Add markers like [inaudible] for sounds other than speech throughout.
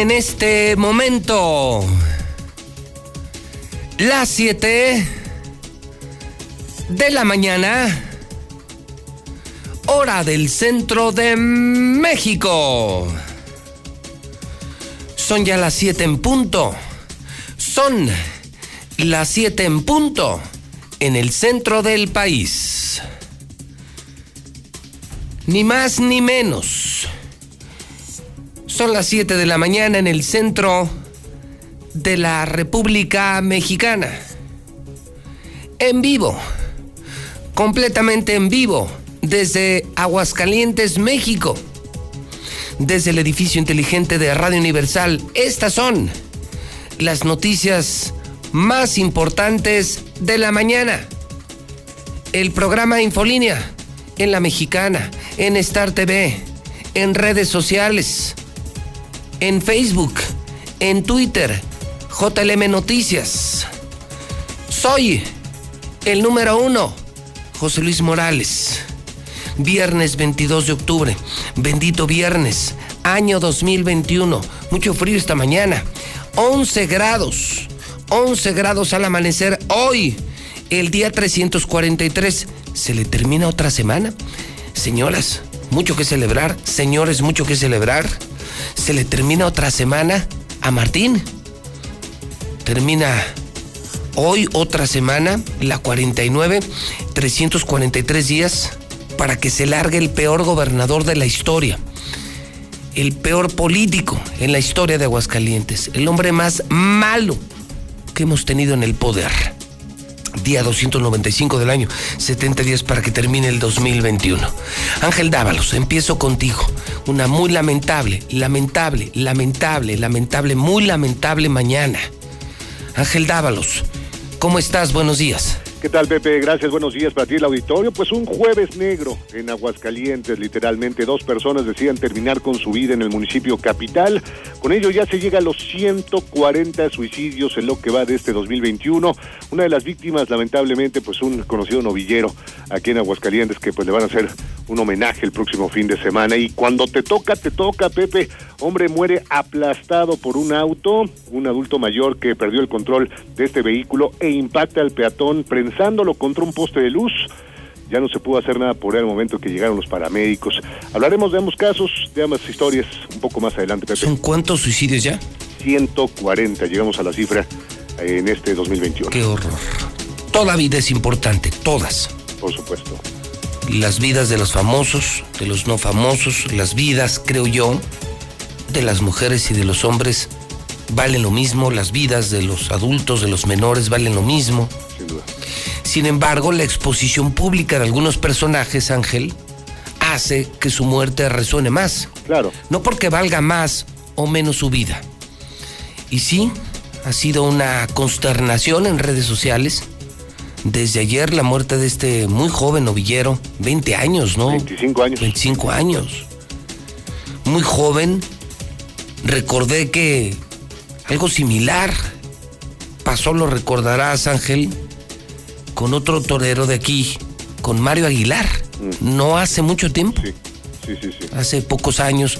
En este momento las 7 de la mañana, hora del centro de México. Son ya las 7 en punto. Son las 7 en punto en el centro del país. Ni más ni menos. Son las 7 de la mañana en el centro de la República Mexicana. En vivo, completamente en vivo, desde Aguascalientes, México. Desde el edificio inteligente de Radio Universal, estas son las noticias más importantes de la mañana. El programa Infolínea en la Mexicana, en Star TV, en redes sociales en Facebook, en Twitter, JLM Noticias. Soy el número uno, José Luis Morales. Viernes 22 de octubre, bendito viernes, año 2021. Mucho frío esta mañana. 11 grados, 11 grados al amanecer hoy, el día 343. ¿Se le termina otra semana? Señoras, mucho que celebrar. Señores, mucho que celebrar se le termina otra semana a Martín. Termina hoy otra semana, la 49, 343 días para que se largue el peor gobernador de la historia, el peor político en la historia de Aguascalientes, el hombre más malo que hemos tenido en el poder día 295 del año, 70 días para que termine el 2021. Ángel Dávalos, empiezo contigo. Una muy lamentable, lamentable, lamentable, lamentable, muy lamentable mañana. Ángel Dávalos, ¿cómo estás? Buenos días. ¿Qué tal, Pepe? Gracias, buenos días para ti, el auditorio. Pues un jueves negro en Aguascalientes, literalmente. Dos personas decían terminar con su vida en el municipio capital. Con ello ya se llega a los 140 suicidios en lo que va de este 2021. Una de las víctimas, lamentablemente, pues un conocido novillero aquí en Aguascalientes que pues le van a hacer un homenaje el próximo fin de semana. Y cuando te toca, te toca, Pepe. Hombre muere aplastado por un auto, un adulto mayor que perdió el control de este vehículo e impacta al peatón pensándolo contra un poste de luz. Ya no se pudo hacer nada por el momento que llegaron los paramédicos. Hablaremos de ambos casos, de ambas historias un poco más adelante, Pepe. ¿Son cuántos suicidios ya? 140, llegamos a la cifra en este 2021. Qué horror. Toda vida es importante, todas. Por supuesto. Las vidas de los famosos, de los no famosos, las vidas, creo yo, de las mujeres y de los hombres valen lo mismo, las vidas de los adultos, de los menores valen lo mismo. Sin duda. Sin embargo, la exposición pública de algunos personajes, Ángel, hace que su muerte resuene más. Claro. No porque valga más o menos su vida. Y sí, ha sido una consternación en redes sociales. Desde ayer la muerte de este muy joven novillero, 20 años, ¿no? 25 años. 25 años. Muy joven. Recordé que algo similar pasó, lo recordarás, Ángel, con otro torero de aquí, con Mario Aguilar. No hace mucho tiempo. Sí, sí, sí. sí. Hace pocos años,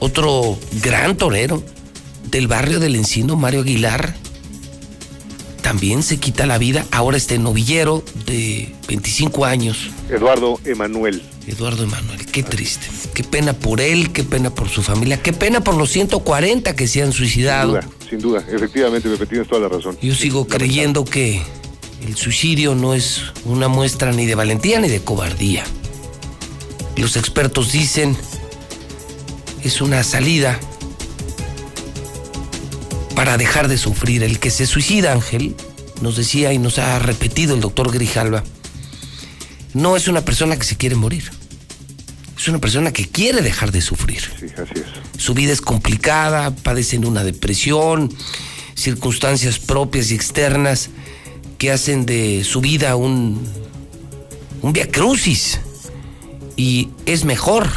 otro gran torero del barrio del Encino, Mario Aguilar, también se quita la vida. Ahora este novillero de 25 años. Eduardo Emanuel. Eduardo Emanuel, qué triste. Qué pena por él, qué pena por su familia, qué pena por los 140 que se han Sin suicidado. duda, sin duda. Efectivamente, Pepe, tienes toda la razón. Yo sigo creyendo que El suicidio no es una muestra ni de valentía ni de cobardía. Los expertos dicen es una salida para dejar de sufrir. El que se suicida, Ángel, nos decía y nos ha repetido el doctor Grijalva, no es una persona que se quiere morir. Es una persona que quiere dejar de sufrir. Sí, así es. Su vida es complicada, padecen una depresión, circunstancias propias y externas que hacen de su vida un, un via crucis. Y es mejor,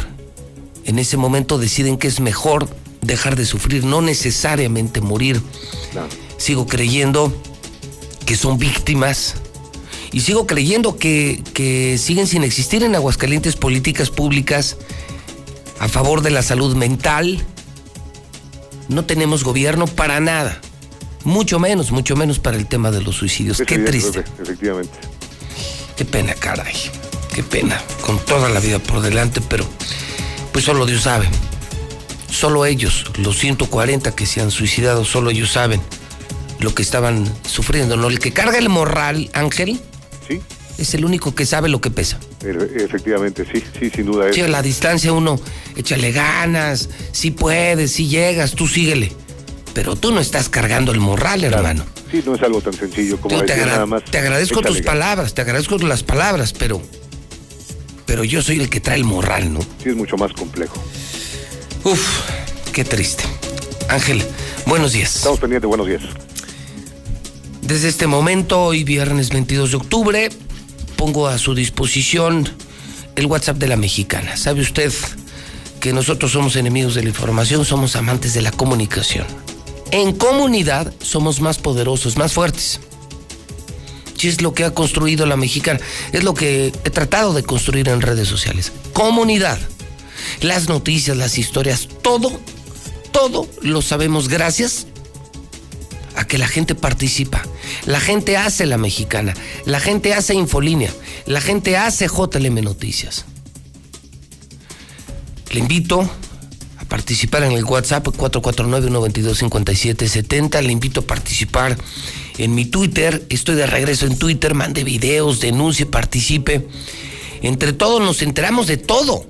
en ese momento deciden que es mejor dejar de sufrir, no necesariamente morir. Sigo creyendo que son víctimas y sigo creyendo que, que siguen sin existir en Aguascalientes políticas públicas a favor de la salud mental. No tenemos gobierno para nada. Mucho menos, mucho menos para el tema de los suicidios. Qué triste. Efectivamente. Qué pena, caray. Qué pena. Con toda la vida por delante, pero pues solo Dios sabe. Solo ellos, los 140 que se han suicidado, solo ellos saben lo que estaban sufriendo. ¿no? El que carga el morral, Ángel, Sí, es el único que sabe lo que pesa. efectivamente, sí, sí, sin duda. Sí, a la distancia uno, échale ganas, si puedes, si llegas, tú síguele. Pero tú no estás cargando el morral, hermano. sí, no es algo tan sencillo como te, decir agra- nada más. te agradezco tus ganas. palabras, te agradezco las palabras, pero. Pero yo soy el que trae el morral, ¿no? Sí, es mucho más complejo. Uf, qué triste. Ángel, buenos días. Estamos pendientes, buenos días. Desde este momento, hoy viernes 22 de octubre, pongo a su disposición el WhatsApp de la mexicana. ¿Sabe usted que nosotros somos enemigos de la información, somos amantes de la comunicación? En comunidad somos más poderosos, más fuertes. Y es lo que ha construido la mexicana. Es lo que he tratado de construir en redes sociales. Comunidad. Las noticias, las historias, todo, todo lo sabemos gracias a que la gente participa. La gente hace la mexicana, la gente hace Infolínea, la gente hace JLM Noticias. Le invito a participar en el WhatsApp 449-122-5770. Le invito a participar en mi Twitter. Estoy de regreso en Twitter. Mande videos, denuncie, participe. Entre todos nos enteramos de todo.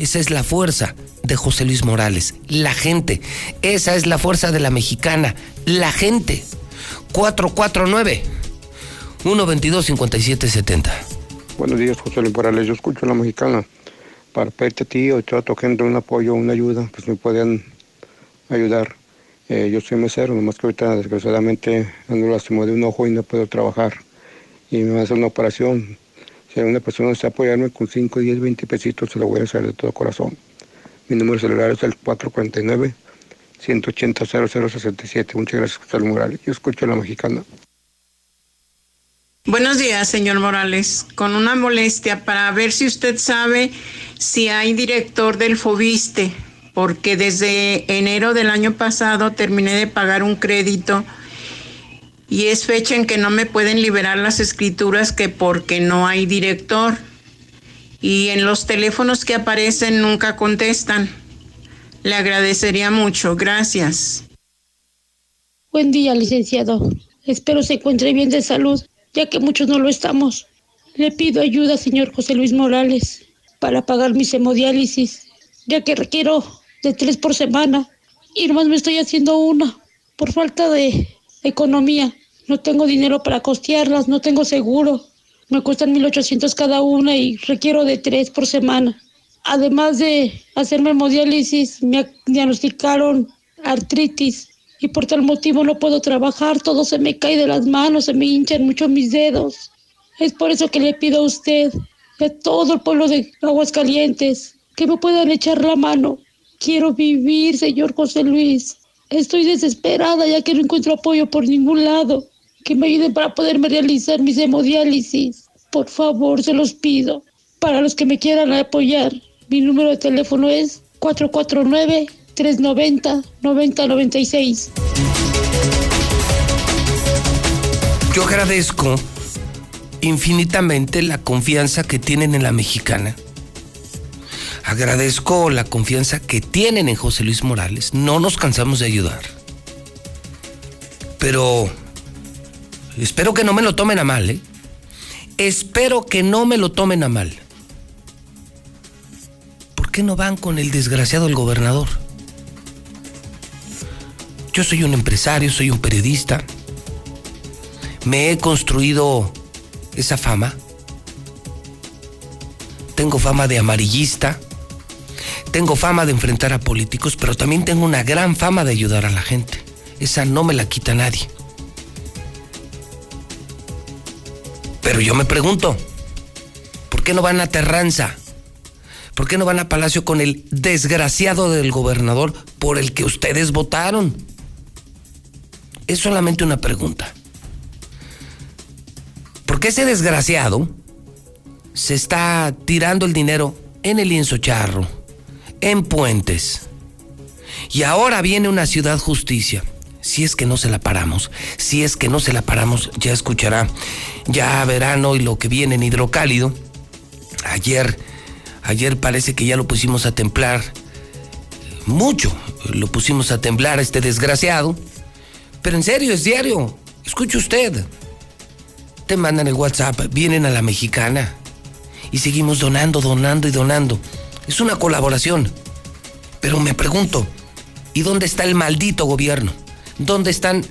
Esa es la fuerza de José Luis Morales. La gente. Esa es la fuerza de la mexicana. La gente. 449 122 5770. Buenos días, José Luis Morales. Yo escucho la mexicana para pedirte a ti o a tu gente un apoyo, una ayuda, pues me pueden ayudar. Eh, yo soy mesero, nomás que ahorita desgraciadamente ando lastimo de un ojo y no puedo trabajar. Y me van a hacer una operación. Si alguna persona desea apoyarme con 5, 10, 20 pesitos, se lo voy a hacer de todo corazón. Mi número celular es el 449 180 0067. Muchas gracias, José Morales. Yo escucho la mexicana. Buenos días, señor Morales. Con una molestia para ver si usted sabe si hay director del Fobiste, porque desde enero del año pasado terminé de pagar un crédito y es fecha en que no me pueden liberar las escrituras que porque no hay director. Y en los teléfonos que aparecen nunca contestan. Le agradecería mucho. Gracias. Buen día, licenciado. Espero se encuentre bien de salud, ya que muchos no lo estamos. Le pido ayuda, señor José Luis Morales, para pagar mis hemodiálisis, ya que requiero de tres por semana y nomás me estoy haciendo una por falta de economía. No tengo dinero para costearlas, no tengo seguro. Me cuestan 1.800 cada una y requiero de tres por semana. Además de hacerme hemodiálisis, me diagnosticaron artritis y por tal motivo no puedo trabajar, todo se me cae de las manos, se me hinchan mucho mis dedos. Es por eso que le pido a usted, a todo el pueblo de Aguascalientes, que me puedan echar la mano. Quiero vivir, señor José Luis. Estoy desesperada ya que no encuentro apoyo por ningún lado. Que me ayuden para poderme realizar mis hemodiálisis. Por favor, se los pido. Para los que me quieran apoyar, mi número de teléfono es 449 390 9096. Yo agradezco infinitamente la confianza que tienen en la mexicana. Agradezco la confianza que tienen en José Luis Morales. No nos cansamos de ayudar. Pero espero que no me lo tomen a mal, ¿eh? Espero que no me lo tomen a mal. ¿Por qué no van con el desgraciado el gobernador? Yo soy un empresario, soy un periodista. Me he construido esa fama. Tengo fama de amarillista. Tengo fama de enfrentar a políticos, pero también tengo una gran fama de ayudar a la gente. Esa no me la quita nadie. Pero yo me pregunto, ¿por qué no van a Terranza? ¿Por qué no van a Palacio con el desgraciado del gobernador por el que ustedes votaron? Es solamente una pregunta. ¿Por qué ese desgraciado se está tirando el dinero en el lienzo charro, en puentes? Y ahora viene una ciudad justicia si es que no se la paramos, si es que no se la paramos, ya escuchará, ya verano y lo que viene en hidrocálido. Ayer, ayer parece que ya lo pusimos a templar mucho, lo pusimos a temblar a este desgraciado, pero en serio, es diario, escuche usted. Te mandan el WhatsApp, vienen a la mexicana y seguimos donando, donando y donando. Es una colaboración. Pero me pregunto, ¿y dónde está el maldito gobierno? ¿Dónde están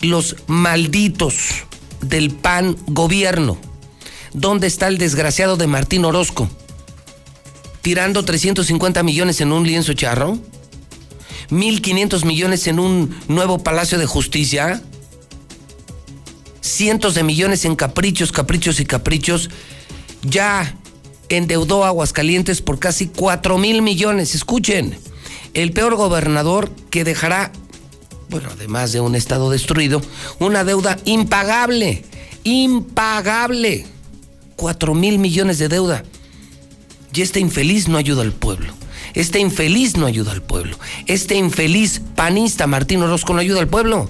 los malditos del PAN gobierno? ¿Dónde está el desgraciado de Martín Orozco? ¿Tirando 350 millones en un lienzo charro? ¿1.500 millones en un nuevo Palacio de Justicia? Cientos de millones en caprichos, caprichos y caprichos. Ya endeudó Aguascalientes por casi 4 mil millones. Escuchen, el peor gobernador que dejará bueno, además de un Estado destruido, una deuda impagable, impagable. Cuatro mil millones de deuda. Y este infeliz no ayuda al pueblo. Este infeliz no ayuda al pueblo. Este infeliz panista Martín Orozco no ayuda al pueblo.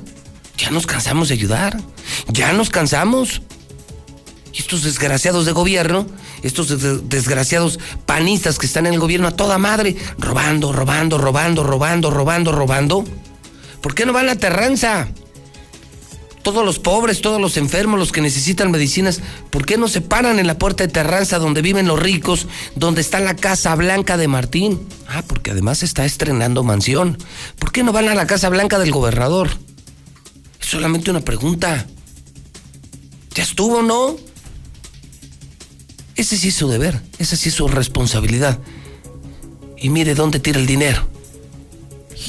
Ya nos cansamos de ayudar. Ya nos cansamos. Y estos desgraciados de gobierno, estos desgraciados panistas que están en el gobierno a toda madre, robando, robando, robando, robando, robando, robando. ¿Por qué no van a Terranza? Todos los pobres, todos los enfermos, los que necesitan medicinas, ¿por qué no se paran en la puerta de Terranza donde viven los ricos, donde está la Casa Blanca de Martín? Ah, porque además está estrenando mansión. ¿Por qué no van a la Casa Blanca del gobernador? Es solamente una pregunta. ¿Ya estuvo, no? Ese sí es su deber, esa sí es su responsabilidad. Y mire dónde tira el dinero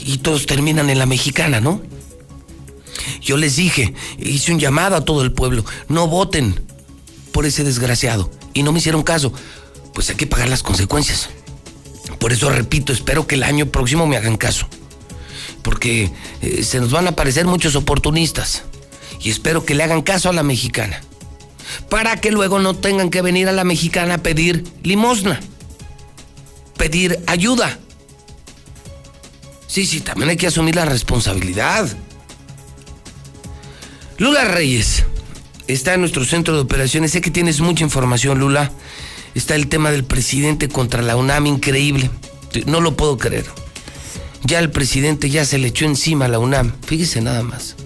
y todos terminan en la mexicana, ¿no? Yo les dije, hice un llamado a todo el pueblo, no voten por ese desgraciado. Y no me hicieron caso. Pues hay que pagar las consecuencias. Por eso repito, espero que el año próximo me hagan caso. Porque eh, se nos van a aparecer muchos oportunistas. Y espero que le hagan caso a la mexicana. Para que luego no tengan que venir a la mexicana a pedir limosna. Pedir ayuda. Sí, sí, también hay que asumir la responsabilidad. Lula Reyes está en nuestro centro de operaciones. Sé que tienes mucha información, Lula. Está el tema del presidente contra la UNAM, increíble. No lo puedo creer. Ya el presidente ya se le echó encima a la UNAM. Fíjese nada más.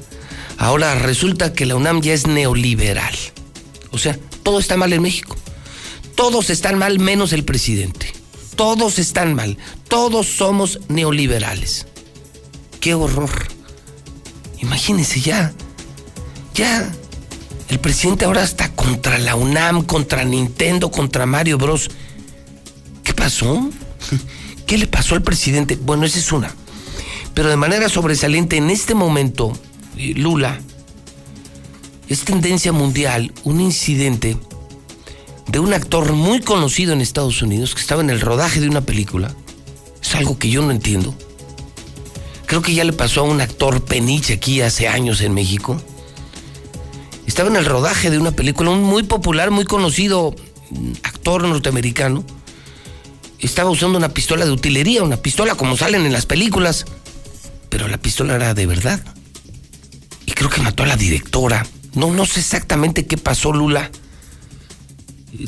Ahora resulta que la UNAM ya es neoliberal. O sea, todo está mal en México. Todos están mal menos el presidente. Todos están mal. Todos somos neoliberales. Qué horror. Imagínense ya. Ya. El presidente ahora está contra la UNAM, contra Nintendo, contra Mario Bros. ¿Qué pasó? [laughs] ¿Qué le pasó al presidente? Bueno, esa es una. Pero de manera sobresaliente, en este momento, eh, Lula, es tendencia mundial un incidente de un actor muy conocido en Estados Unidos que estaba en el rodaje de una película. Es algo que yo no entiendo. Creo que ya le pasó a un actor peniche aquí hace años en México. Estaba en el rodaje de una película, un muy popular, muy conocido actor norteamericano. Estaba usando una pistola de utilería, una pistola como salen en las películas. Pero la pistola era de verdad. Y creo que mató a la directora. No, no sé exactamente qué pasó, Lula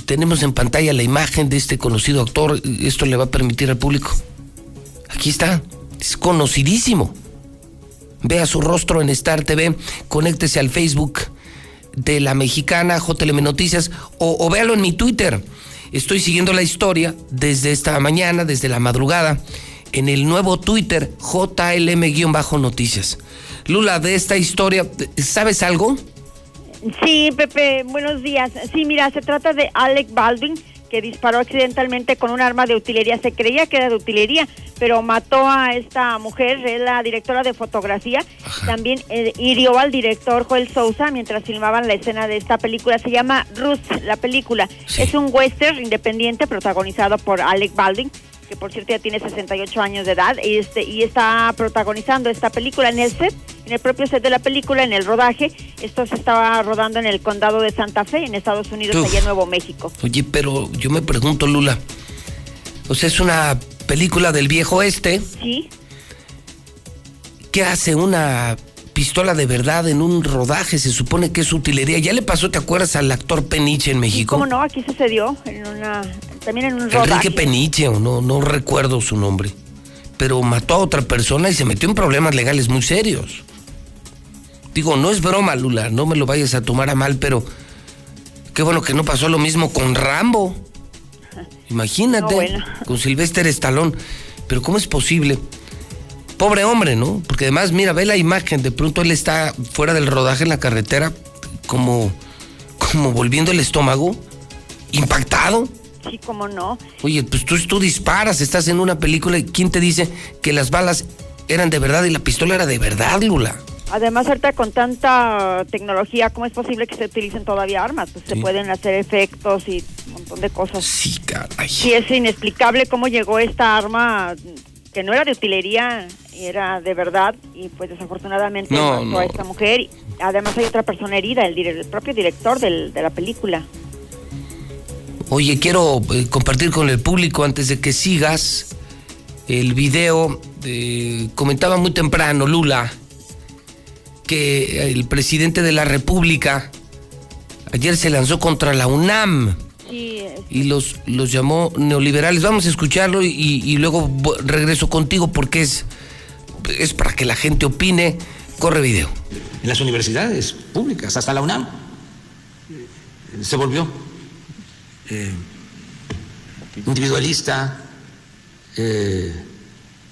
tenemos en pantalla la imagen de este conocido actor. Esto le va a permitir al público. Aquí está. Es conocidísimo. Vea su rostro en Star TV. Conéctese al Facebook de la mexicana JLM Noticias o, véalo en mi Twitter. Estoy siguiendo la historia desde esta mañana, desde la madrugada, en el nuevo Twitter JLM-noticias. Lula, de esta historia, ¿sabes algo? Sí, Pepe, buenos días. Sí, mira, se trata de Alec Baldwin, que disparó accidentalmente con un arma de utilería. Se creía que era de utilería, pero mató a esta mujer, es la directora de fotografía. También eh, hirió al director Joel Sousa mientras filmaban la escena de esta película. Se llama Ruth, la película. Es un western independiente protagonizado por Alec Baldwin que por cierto ya tiene 68 años de edad y este y está protagonizando esta película en el set, en el propio set de la película, en el rodaje. Esto se estaba rodando en el condado de Santa Fe, en Estados Unidos, allá en Nuevo México. Oye, pero yo me pregunto, Lula, o sea, es una película del viejo este. Sí. ¿Qué hace una pistola de verdad en un rodaje, se supone que es utilería. Ya le pasó, ¿te acuerdas al actor Peniche en México? ¿Cómo no? Aquí sucedió, en una, también en un rodaje. Enrique Peniche, o no, no recuerdo su nombre. Pero mató a otra persona y se metió en problemas legales muy serios. Digo, no es broma, Lula, no me lo vayas a tomar a mal, pero qué bueno que no pasó lo mismo con Rambo. [laughs] Imagínate, con Sylvester Stallone. Pero ¿cómo es posible? Pobre hombre, ¿no? Porque además, mira, ve la imagen, de pronto él está fuera del rodaje en la carretera, como, como volviendo el estómago, impactado. Sí, cómo no. Oye, pues tú, tú disparas, estás en una película y ¿quién te dice que las balas eran de verdad y la pistola era de verdad, Lula? Además, ahorita con tanta tecnología, ¿cómo es posible que se utilicen todavía armas? Pues se pueden hacer efectos y un montón de cosas. Sí, caray. Sí, es inexplicable cómo llegó esta arma que no era de utilería, era de verdad y pues desafortunadamente mató a esta mujer. Además hay otra persona herida, el, propio director de la película. Oye, quiero eh, compartir con el público antes de que sigas el video. comentaba muy temprano Lula que el presidente de la República ayer se lanzó contra la UNAM y los, los llamó neoliberales. Vamos a escucharlo y, luego regreso contigo porque es, es para que la gente opine. Corre video. En las universidades públicas, hasta la UNAM, se volvió eh, individualista, eh,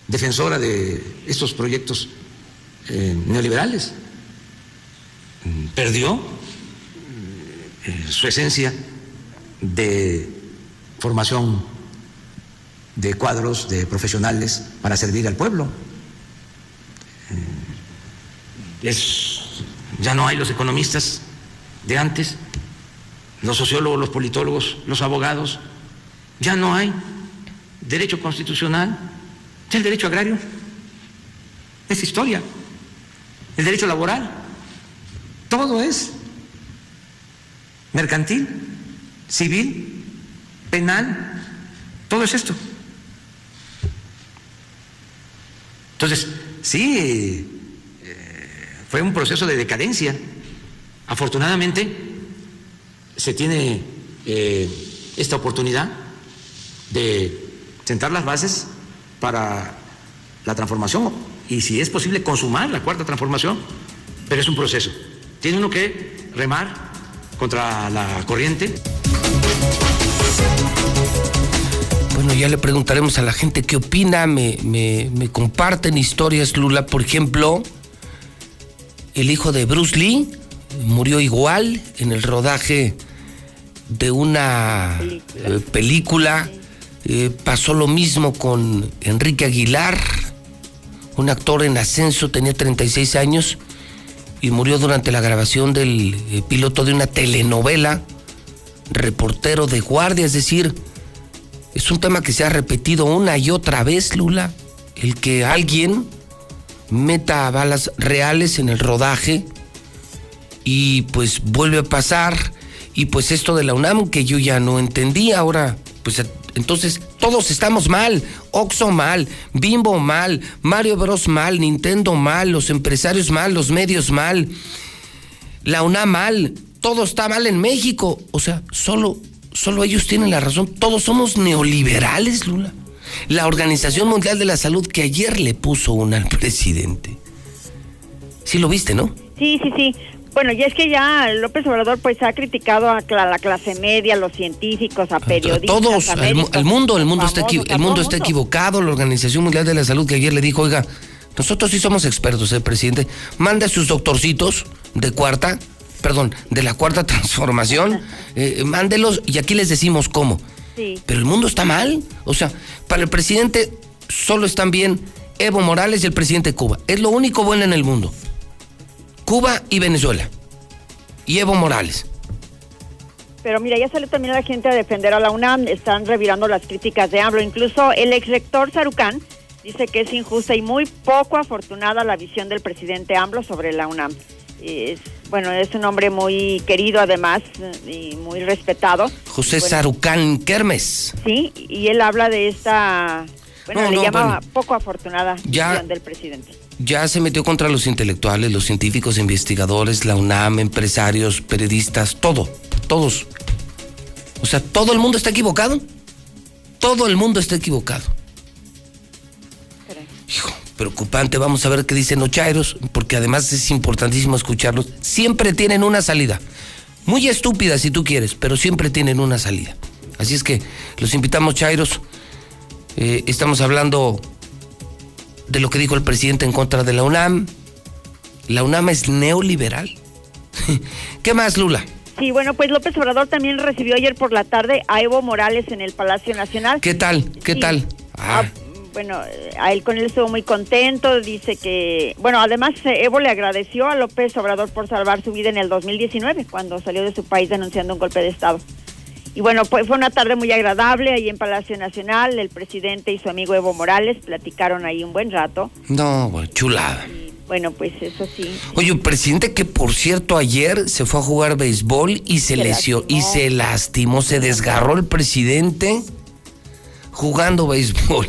defensora de estos proyectos eh, neoliberales. Perdió su esencia de formación de cuadros, de profesionales para servir al pueblo. Eh, es, ya no hay los economistas de antes, los sociólogos, los politólogos, los abogados, ya no hay derecho constitucional, ya el derecho agrario es historia, el derecho laboral, todo es mercantil civil, penal, todo es esto. Entonces, sí, eh, fue un proceso de decadencia. Afortunadamente, se tiene eh, esta oportunidad de sentar las bases para la transformación y, si es posible, consumar la cuarta transformación, pero es un proceso. Tiene uno que remar contra la corriente. Bueno, ya le preguntaremos a la gente qué opina, me, comparten historias, Lula, por ejemplo, el hijo de Bruce Lee murió igual en el rodaje de una película. Eh, eh, pasó lo mismo con Enrique Aguilar, un actor en ascenso, tenía 36 años y murió durante la grabación del eh, piloto de una telenovela reportero de guardia, es decir, es un tema que se ha repetido una y otra vez, Lula, el que alguien meta balas reales en el rodaje y pues vuelve a pasar. Y pues esto de la UNAM que yo ya no entendí ahora, pues entonces todos estamos mal, Oxo mal, Bimbo mal, Mario Bros mal, Nintendo mal, los empresarios mal, los medios mal, la UNAM mal, todo está mal en México. O sea, solo, solo ellos tienen la razón. Todos somos neoliberales, Lula. La Organización Mundial de la Salud que ayer le puso una al presidente. Sí lo viste, ¿no? Sí, sí, sí. Bueno, y es que ya López Obrador pues ha criticado a la clase media, a los científicos, a periodistas, Todos, a médicos, el mundo, el mundo está, famosos, a el mundo está equivocado. La Organización Mundial de la Salud que ayer le dijo, oiga, nosotros sí somos expertos, el presidente. Mande a sus doctorcitos de cuarta, perdón, de la cuarta [laughs] transformación, eh, mándelos y aquí les decimos cómo. Sí. Pero el mundo está mal. O sea, para el presidente solo están bien Evo Morales y el presidente de Cuba. Es lo único bueno en el mundo. Cuba y Venezuela. Y Evo Morales. Pero mira, ya salió también la gente a defender a la UNAM, están revirando las críticas de AMLO. Incluso el ex rector Sarucán dice que es injusta y muy poco afortunada la visión del presidente AMLO sobre la UNAM. Es, bueno, es un hombre muy querido además y muy respetado. José Bueno, Sarucán Kermes. Sí, y él habla de esta, bueno, No, le no, llama bueno. poco afortunada Ya- visión del presidente. Ya se metió contra los intelectuales, los científicos, investigadores, la UNAM, empresarios, periodistas, todo, todos. O sea, todo el mundo está equivocado. Todo el mundo está equivocado. Hijo, preocupante. Vamos a ver qué dicen los chairos, porque además es importantísimo escucharlos. Siempre tienen una salida. Muy estúpida si tú quieres, pero siempre tienen una salida. Así es que los invitamos, chairos. Eh, estamos hablando de lo que dijo el presidente en contra de la UNAM. La UNAM es neoliberal. [laughs] ¿Qué más, Lula? Sí, bueno, pues López Obrador también recibió ayer por la tarde a Evo Morales en el Palacio Nacional. ¿Qué tal? ¿Qué Sí. tal? Ah, Ah, bueno, a él con él estuvo muy contento, dice que, bueno, además eh, Evo le agradeció a López Obrador por salvar su vida en el 2019, cuando salió de su país denunciando un golpe de Estado. Y bueno, pues fue una tarde muy agradable ahí en Palacio Nacional, el presidente y su amigo Evo Morales platicaron ahí un buen rato. no, chulada. Y bueno, pues eso sí. Oye, un presidente que por cierto ayer se fue a jugar béisbol y se, Se lesionó y se lastimó, se desgarró el presidente jugando béisbol.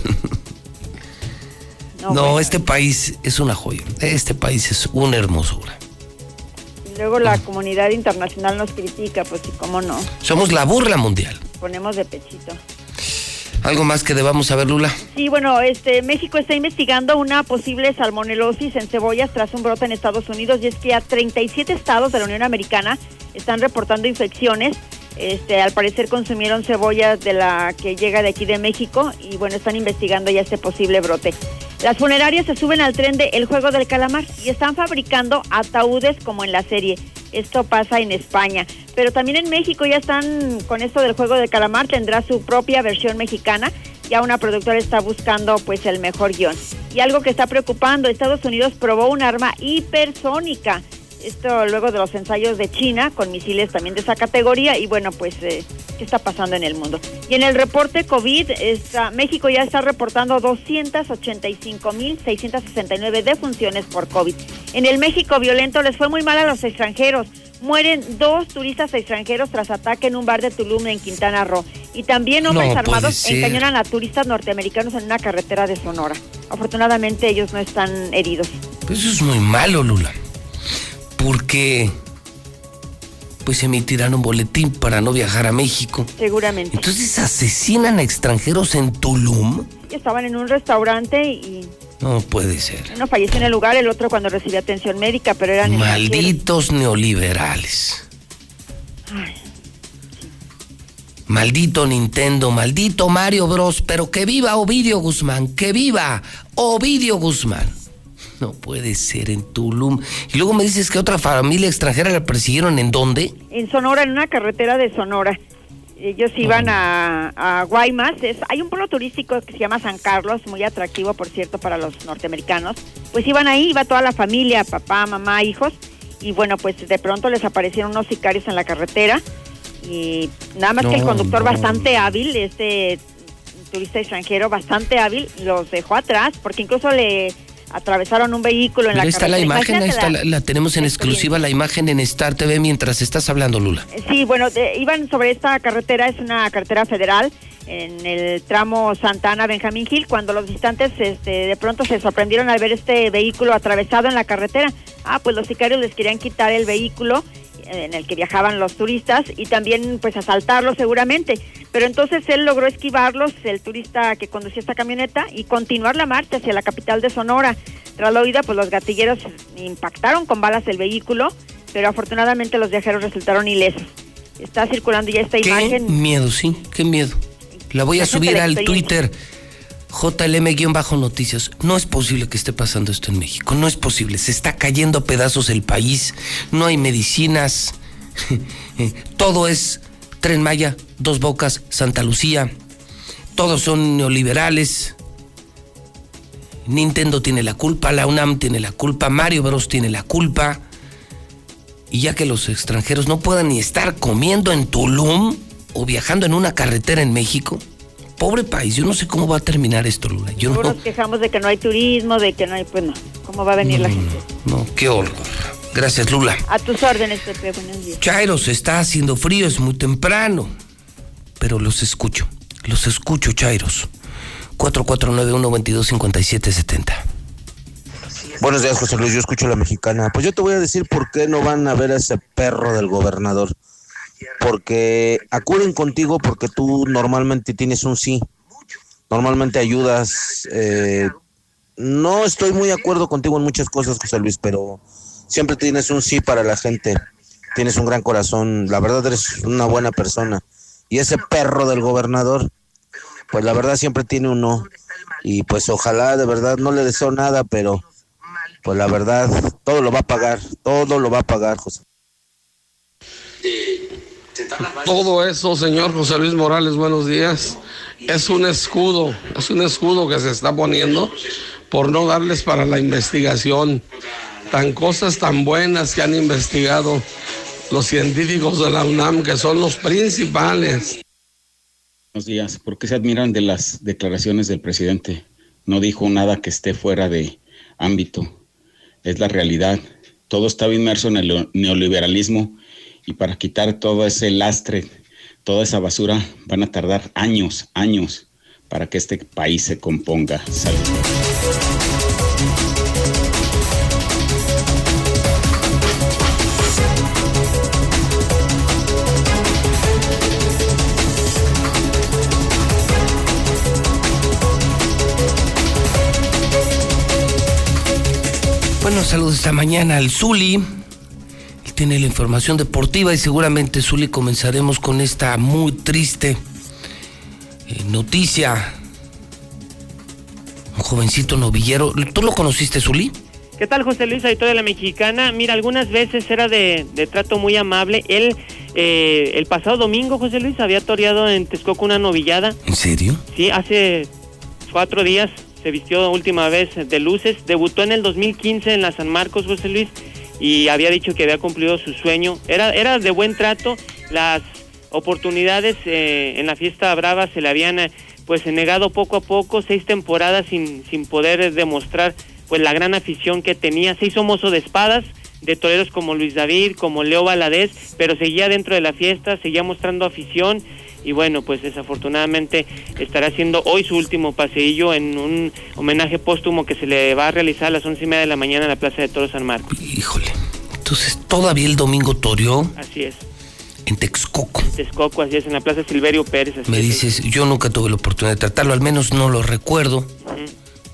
No, bueno, este país es una joya. Este país es una hermosura. Luego la comunidad internacional nos critica, pues sí, cómo no, Somos la burla mundial. ponemos de pechito. ¿Algo más que debamos saber, Lula? Sí, bueno, este México está investigando una posible salmonelosis en cebollas tras un brote en Estados Unidos y es que a 37 estados de la Unión Americana están reportando infecciones. Este, al parecer consumieron cebollas de la que llega de aquí de México y bueno, están investigando ya este posible brote. Las funerarias se suben al tren de El Juego del Calamar y están fabricando ataúdes como en la serie. Esto pasa en España, pero también en México ya están con esto del Juego del Calamar, tendrá su propia versión mexicana. Ya una productora está buscando pues el mejor guion. Y algo que está preocupando, Estados Unidos probó un arma hipersónica. Esto luego de los ensayos de China con misiles también de esa categoría y bueno, pues eh, qué está pasando en el mundo. Y en el reporte COVID, está, México ya está reportando 285.669 defunciones por COVID. En el México violento les fue muy mal a los extranjeros. Mueren dos turistas extranjeros tras ataque en un bar de Tulum en Quintana Roo. Y también hombres No armados encañonan a turistas norteamericanos en una carretera de Sonora. Afortunadamente ellos no están heridos. Pues eso es muy malo, Lula. Porque pues emitirán un boletín para no viajar a México. Seguramente. Entonces asesinan a extranjeros en Tulum. Estaban en un restaurante y No puede ser. uno falleció en el lugar, el otro cuando recibió atención médica, pero eran. Malditos neoliberales. Ay, Maldito Nintendo, maldito Mario Bros. Pero que viva Ovidio Guzmán, que viva Ovidio Guzmán. No puede ser en Tulum. Y luego me dices que otra familia extranjera la persiguieron en dónde? En Sonora, en una carretera de Sonora. Ellos iban a, a Guaymas. Es, hay un pueblo turístico que se llama San Carlos, muy atractivo, por cierto, para los norteamericanos. Pues iban ahí, iba toda la familia, papá, mamá, hijos. Y bueno, pues de pronto les aparecieron unos sicarios en la carretera. Y nada más que el conductor no. bastante hábil, este turista extranjero bastante hábil, los dejó atrás, porque incluso le atravesaron un vehículo en la está la carretera. imagen, ahí Imagínate está, la, la tenemos en la exclusiva, la imagen en Star TV mientras estás hablando, Lula. Sí, bueno, de- iban sobre esta carretera, es una carretera federal, en el tramo Santana Benjamín Gil, cuando los visitantes este, de pronto se sorprendieron al ver este vehículo atravesado en la carretera. Ah, pues los sicarios les querían quitar el vehículo eh, en el que viajaban los turistas y también pues asaltarlos seguramente. Pero entonces él logró esquivarlos, el turista que conducía esta camioneta, y continuar la marcha hacia la capital de Sonora. Tras la huida, pues los gatilleros impactaron con balas el vehículo, pero afortunadamente los viajeros resultaron ilesos. Está circulando ya esta Qué imagen. miedo, sí, qué miedo. La voy a subir al. Twitter JLM-noticias. No es posible que esté pasando esto en México. No es posible. Se está cayendo a pedazos el país. No hay medicinas. [laughs] Eh, Todo es Tren Maya, Dos Bocas, Santa Lucía. Todos son neoliberales. Nintendo tiene la culpa, la UNAM tiene la culpa, Mario Bros tiene la culpa. Y ya que los extranjeros no puedan ni estar comiendo en Tulum o viajando en una carretera en México, pobre país, yo no sé cómo va a terminar esto, Lula. Yo no, nos quejamos de que no hay turismo, de que no hay, pues no. ¿Cómo va a venir la gente? no, qué horror. Gracias, Lula. A tus órdenes, Pepe. Buenos días. Chairos, está haciendo frío, es muy temprano. Pero los escucho, los escucho, Chairos. 4491-225770. Buenos días, José Luis. Yo escucho a la mexicana. Pues yo te voy a decir por qué no van a ver a ese perro del gobernador. Porque acuden contigo porque tú normalmente tienes un sí. Normalmente ayudas. eh, no estoy muy de acuerdo contigo en muchas cosas, José Luis, pero siempre tienes un sí para la gente. Tienes un gran corazón. La verdad eres una buena persona. Y ese perro del gobernador, pues la verdad siempre tiene un no. Y pues ojalá, de verdad, no le deseo nada, pero pues la verdad, todo lo va a pagar, todo lo va a pagar, José. Todo eso, señor José Luis Morales, buenos días. Es un escudo, es un escudo que se está poniendo por no darles para la investigación. Tan cosas tan buenas que han investigado los científicos de la UNAM, que son los principales. Buenos días. ¿Por qué se admiran de las declaraciones del presidente? No dijo nada que esté fuera de ámbito. Es la realidad. Todo estaba inmerso en el neoliberalismo y para quitar todo ese lastre, toda esa basura, van a tardar años, años para que este país se componga. Salud. Bueno, saludos esta mañana al Zuli. Tiene la información deportiva y seguramente, Zuli, comenzaremos con esta muy triste eh, noticia. Un jovencito novillero. ¿Tú lo conociste, Zuli? ¿Qué tal, José Luis, editor de la Mexicana? Mira, algunas veces era de, de trato muy amable. Él, eh, el pasado domingo, José Luis, había toreado en Texcoco una novillada. ¿En serio? Sí, hace cuatro días se vistió última vez de luces. Debutó en el 2015 en la San Marcos, José Luis, y había dicho que había cumplido su sueño. Era, era de buen trato. Las oportunidades eh, en la fiesta brava se le habían eh, pues negado poco a poco, seis temporadas sin, sin poder demostrar pues la gran afición que tenía. Se hizo mozo de espadas, de toreros como Luis David, como Leo Valadez, pero seguía dentro de la fiesta, seguía mostrando afición y bueno, pues desafortunadamente estará haciendo hoy su último paseillo en un homenaje póstumo que se le va a realizar a las once y media de la mañana en la Plaza de Toros San Marcos. Híjole. Entonces, todavía el domingo toreó Así es. en Texcoco. Texcoco, así es, en la Plaza Silverio Pérez. Así Me es. dices, yo nunca tuve la oportunidad de tratarlo, al menos no lo recuerdo.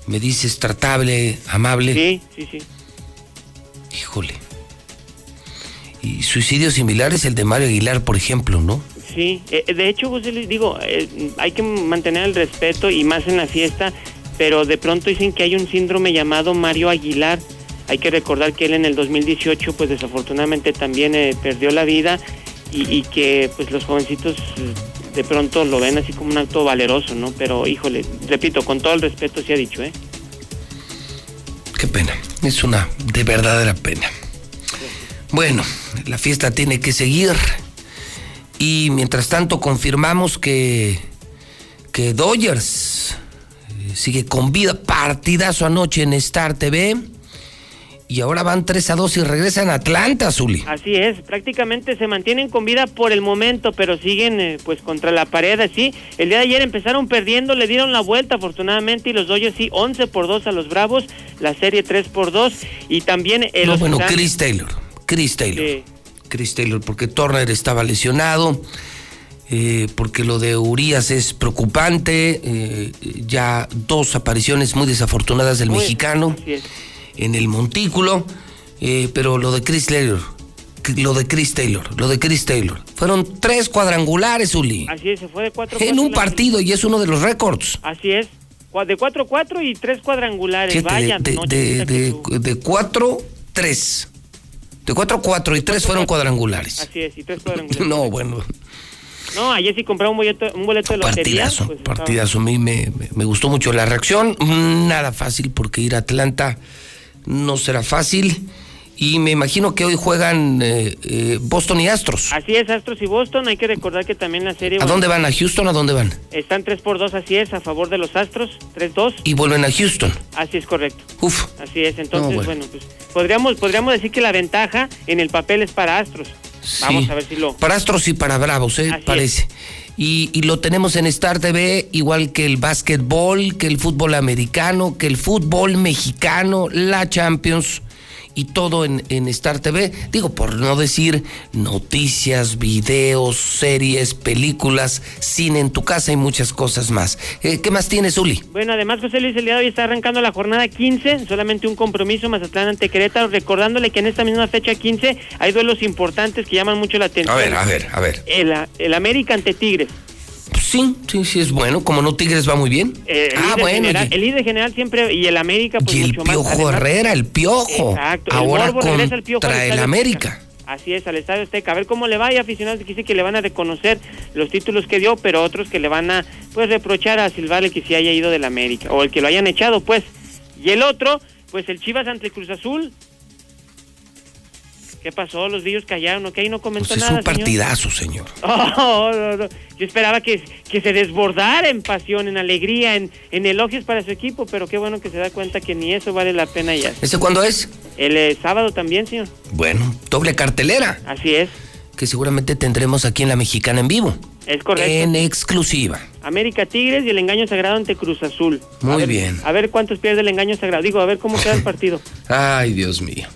Me dices tratable, amable. Sí, sí, sí. Híjole. Y suicidio similar es el de Mario Aguilar, por ejemplo, ¿no? Sí, eh, de hecho, José Luis, digo, eh, hay que mantener el respeto y más en la fiesta, pero de pronto dicen que hay un síndrome llamado Mario Aguilar. Hay que recordar que él en el 2018, pues desafortunadamente también eh, perdió la vida y, y que pues los jovencitos eh, de pronto lo ven así como un acto valeroso, ¿no? Pero híjole, repito, con todo el respeto se ha dicho, ¿eh? Qué pena. Es una de verdadera pena. Bueno, la fiesta tiene que seguir. Y mientras tanto confirmamos que, que Dodgers eh, sigue con vida. Partidazo anoche en Star TV. Y ahora van 3 a 2 y regresan a Atlanta, Zuli. Así es, prácticamente se mantienen con vida por el momento, pero siguen eh, pues contra la pared así. El día de ayer empezaron perdiendo, le dieron la vuelta afortunadamente y los Dodgers sí 11 por 2 a los Bravos, la serie 3 por 2 y también eh, No, los bueno, Chris Taylor. Chris Taylor. Sí. Chris Taylor, porque Turner estaba lesionado, eh, porque lo de Urias es preocupante, eh, ya dos apariciones muy desafortunadas del Muy- mexicano en el montículo, eh, pero lo de Chris Taylor, lo de Chris Taylor, lo de Chris Taylor. Fueron tres cuadrangulares, Uli. Así es, se fue de cuatro. En un partido y es uno de los récords. Así es. De 4-4 y tres cuadrangulares. Fíjate, Vaya, de, de, de, de 4, 3. De 4, 4 y 3 fueron cuadrangulares. Así es, y tres [laughs] cuadrangulares. No, bueno, No, ayer sí compré un boleto, un boleto de lotería. partidazo, pues, partidazo. A mí me, me- gustó mucho la reacción. Nada fácil porque ir a Atlanta no será fácil. Y me imagino que hoy juegan eh, eh, Boston y Astros. Así es, Astros y Boston. Hay que recordar que también la serie. ¿A dónde van? ¿A Houston? ¿A dónde van? Están 3 por 2, así es, a favor de los Astros. 3-2. Y vuelven a Houston. Así es correcto. Uf. Así es, entonces, No, bueno. bueno. pues podríamos, podríamos decir que la ventaja en el papel es para Astros. Vamos a ver si lo. Para Astros y para Bravos, ¿eh? Así Parece. Y, y lo tenemos en Star TV, igual que el básquetbol, que el fútbol americano, que el fútbol mexicano, la Champions y todo en, en Star TV. Digo, por no decir noticias, videos, series, películas, cine en tu casa y muchas cosas más. Eh, ¿Qué más tienes, Uli? Bueno, además José Luis el día de hoy está arrancando la jornada 15, solamente un compromiso Mazatlán ante Querétaro, recordándole que en esta misma fecha 15 hay duelos importantes que llaman mucho la atención. A ver, a ver, a ver. El, el América ante Tigres. Sí, sí, sí, es bueno. Como no Tigres va muy bien. Eh, el, ah, bueno. general, y- el líder general siempre y el América pues y el mucho más. Piojo Además, Herrera, el Piojo. Exacto, el Ahora Morbo regresa al Piojo contra el América. Así es, al Estadio Azteca. A ver cómo le va. Hay aficionados que dicen que le van a reconocer los títulos que dio, pero otros que le van a pues reprochar a Silvale que sí haya ido del América. O el que lo hayan echado, pues. Y el otro, pues el Chivas ante el Cruz Azul. ¿Qué pasó? Los villos callaron, ¿ok? No comentó Pues es nada, un señor. partidazo, señor. [laughs] Oh, no, no. Yo esperaba que, que se desbordara en pasión, en alegría, en, en elogios para su equipo, pero qué bueno que se da cuenta que ni eso vale la pena ya. ¿Ese cuándo es? El eh, sábado también, señor. Bueno, doble cartelera. Así es, Que seguramente tendremos aquí en La Mexicana en vivo. es correcto. En exclusiva. América Tigres y el engaño sagrado ante Cruz Azul. Muy A ver- bien. A ver cuántos pierde el engaño sagrado. Digo, a ver cómo queda el [laughs] partido. Ay, Dios mío.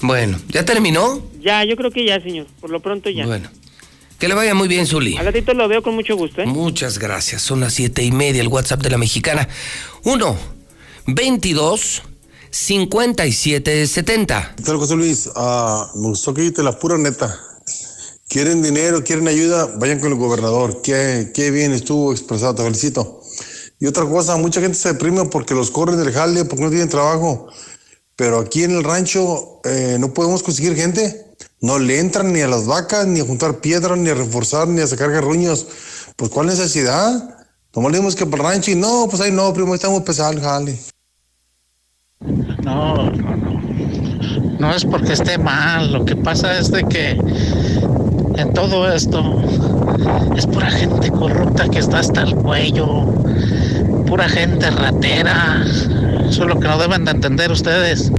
Bueno, ¿ya terminó? Ya, yo creo que ya, señor. Por lo pronto ya. Bueno. Que le vaya muy bien, Zuli. Al ratito lo veo con mucho gusto, ¿eh? Muchas gracias. Son las siete y media, el WhatsApp de la mexicana. 1 22 57 70. ¿Qué tal, José Luis? Ah, me gustó que dijiste la pura neta. Quieren dinero, quieren ayuda, vayan con el gobernador. Qué, qué bien estuvo expresado, te felicito. Y otra cosa, mucha gente se deprime porque los corren del jale, porque no tienen trabajo. Pero aquí en el rancho eh, no podemos conseguir gente. No le entran ni a las vacas, ni a juntar piedras, ni a reforzar, ni a sacar garruños. Pues, ¿cuál necesidad? Nomás le dimos que para el rancho y no, pues ahí no, primo, ahí estamos pesados jale. No, no, no. No es porque esté mal. Lo que pasa es de que en todo esto es pura gente corrupta que está hasta el cuello. Pura gente ratera. Eso es lo que no deben de entender ustedes.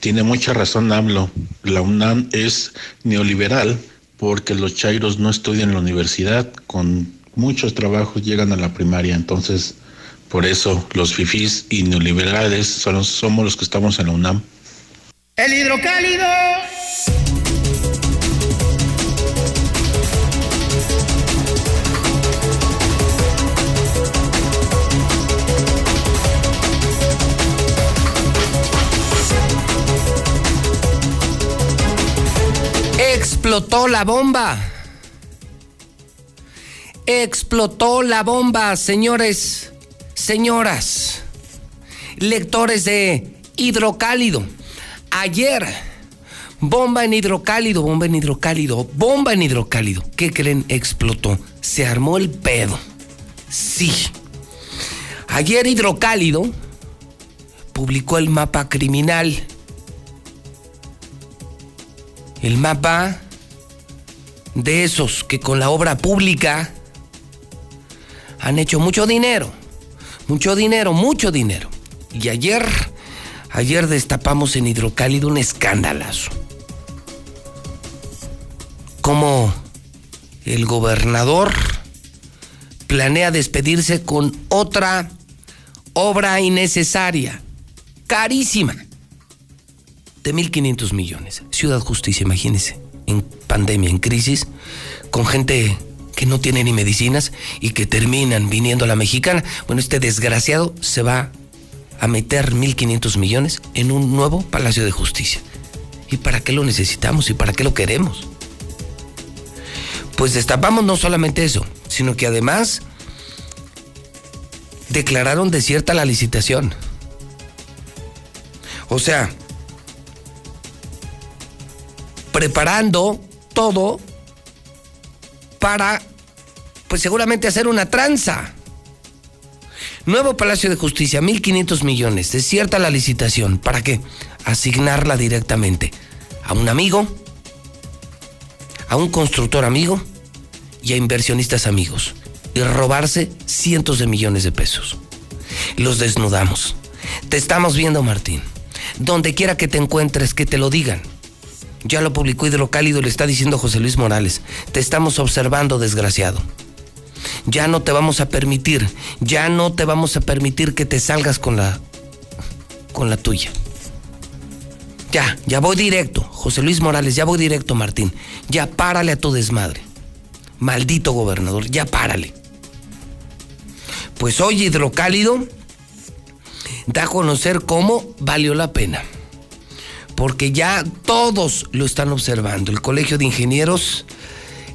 Tiene mucha razón AMLO. La UNAM es neoliberal porque los chairos no estudian en la universidad, con muchos trabajos llegan a la primaria, entonces por eso los fifís y neoliberales son- somos los que estamos en la UNAM. El hidrocálido. Explotó la bomba. Explotó la bomba, señores, señoras, lectores de hidrocálido. Ayer, bomba en hidrocálido, bomba en hidrocálido, bomba en hidrocálido. ¿Qué creen? Explotó. Se armó el pedo. Sí. Ayer hidrocálido publicó el mapa criminal. El mapa de esos que con la obra pública han hecho mucho dinero, mucho dinero, mucho dinero. Y ayer, ayer destapamos en Hidrocálido un escandalazo. Como el gobernador planea despedirse con otra obra innecesaria, carísima, de 1.500 millones. Ciudad Justicia, imagínense, en pandemia, en crisis, con gente que no tiene ni medicinas y que terminan viniendo a la mexicana. Bueno, este desgraciado se va a meter 1.500 millones en un nuevo Palacio de Justicia. ¿Y para qué lo necesitamos y para qué lo queremos? Pues destapamos no solamente eso, sino que además declararon desierta la licitación. O sea, preparando todo para, pues seguramente hacer una tranza. Nuevo Palacio de Justicia, 1.500 millones, desierta la licitación. ¿Para qué? Asignarla directamente a un amigo, a un constructor amigo y a inversionistas amigos. Y robarse cientos de millones de pesos. Los desnudamos. Te estamos viendo, Martín. Donde quiera que te encuentres, que te lo digan. Ya lo publicó Hidrocálido, le está diciendo José Luis Morales. Te estamos observando, desgraciado. Ya no te vamos a permitir, ya no te vamos a permitir que te salgas con la con la tuya. Ya, ya voy directo, José Luis Morales, ya voy directo, Martín. Ya párale a tu desmadre. Maldito gobernador, ya párale. Pues hoy Hidrocálido da a conocer cómo valió la pena porque ya todos lo están observando. El Colegio de Ingenieros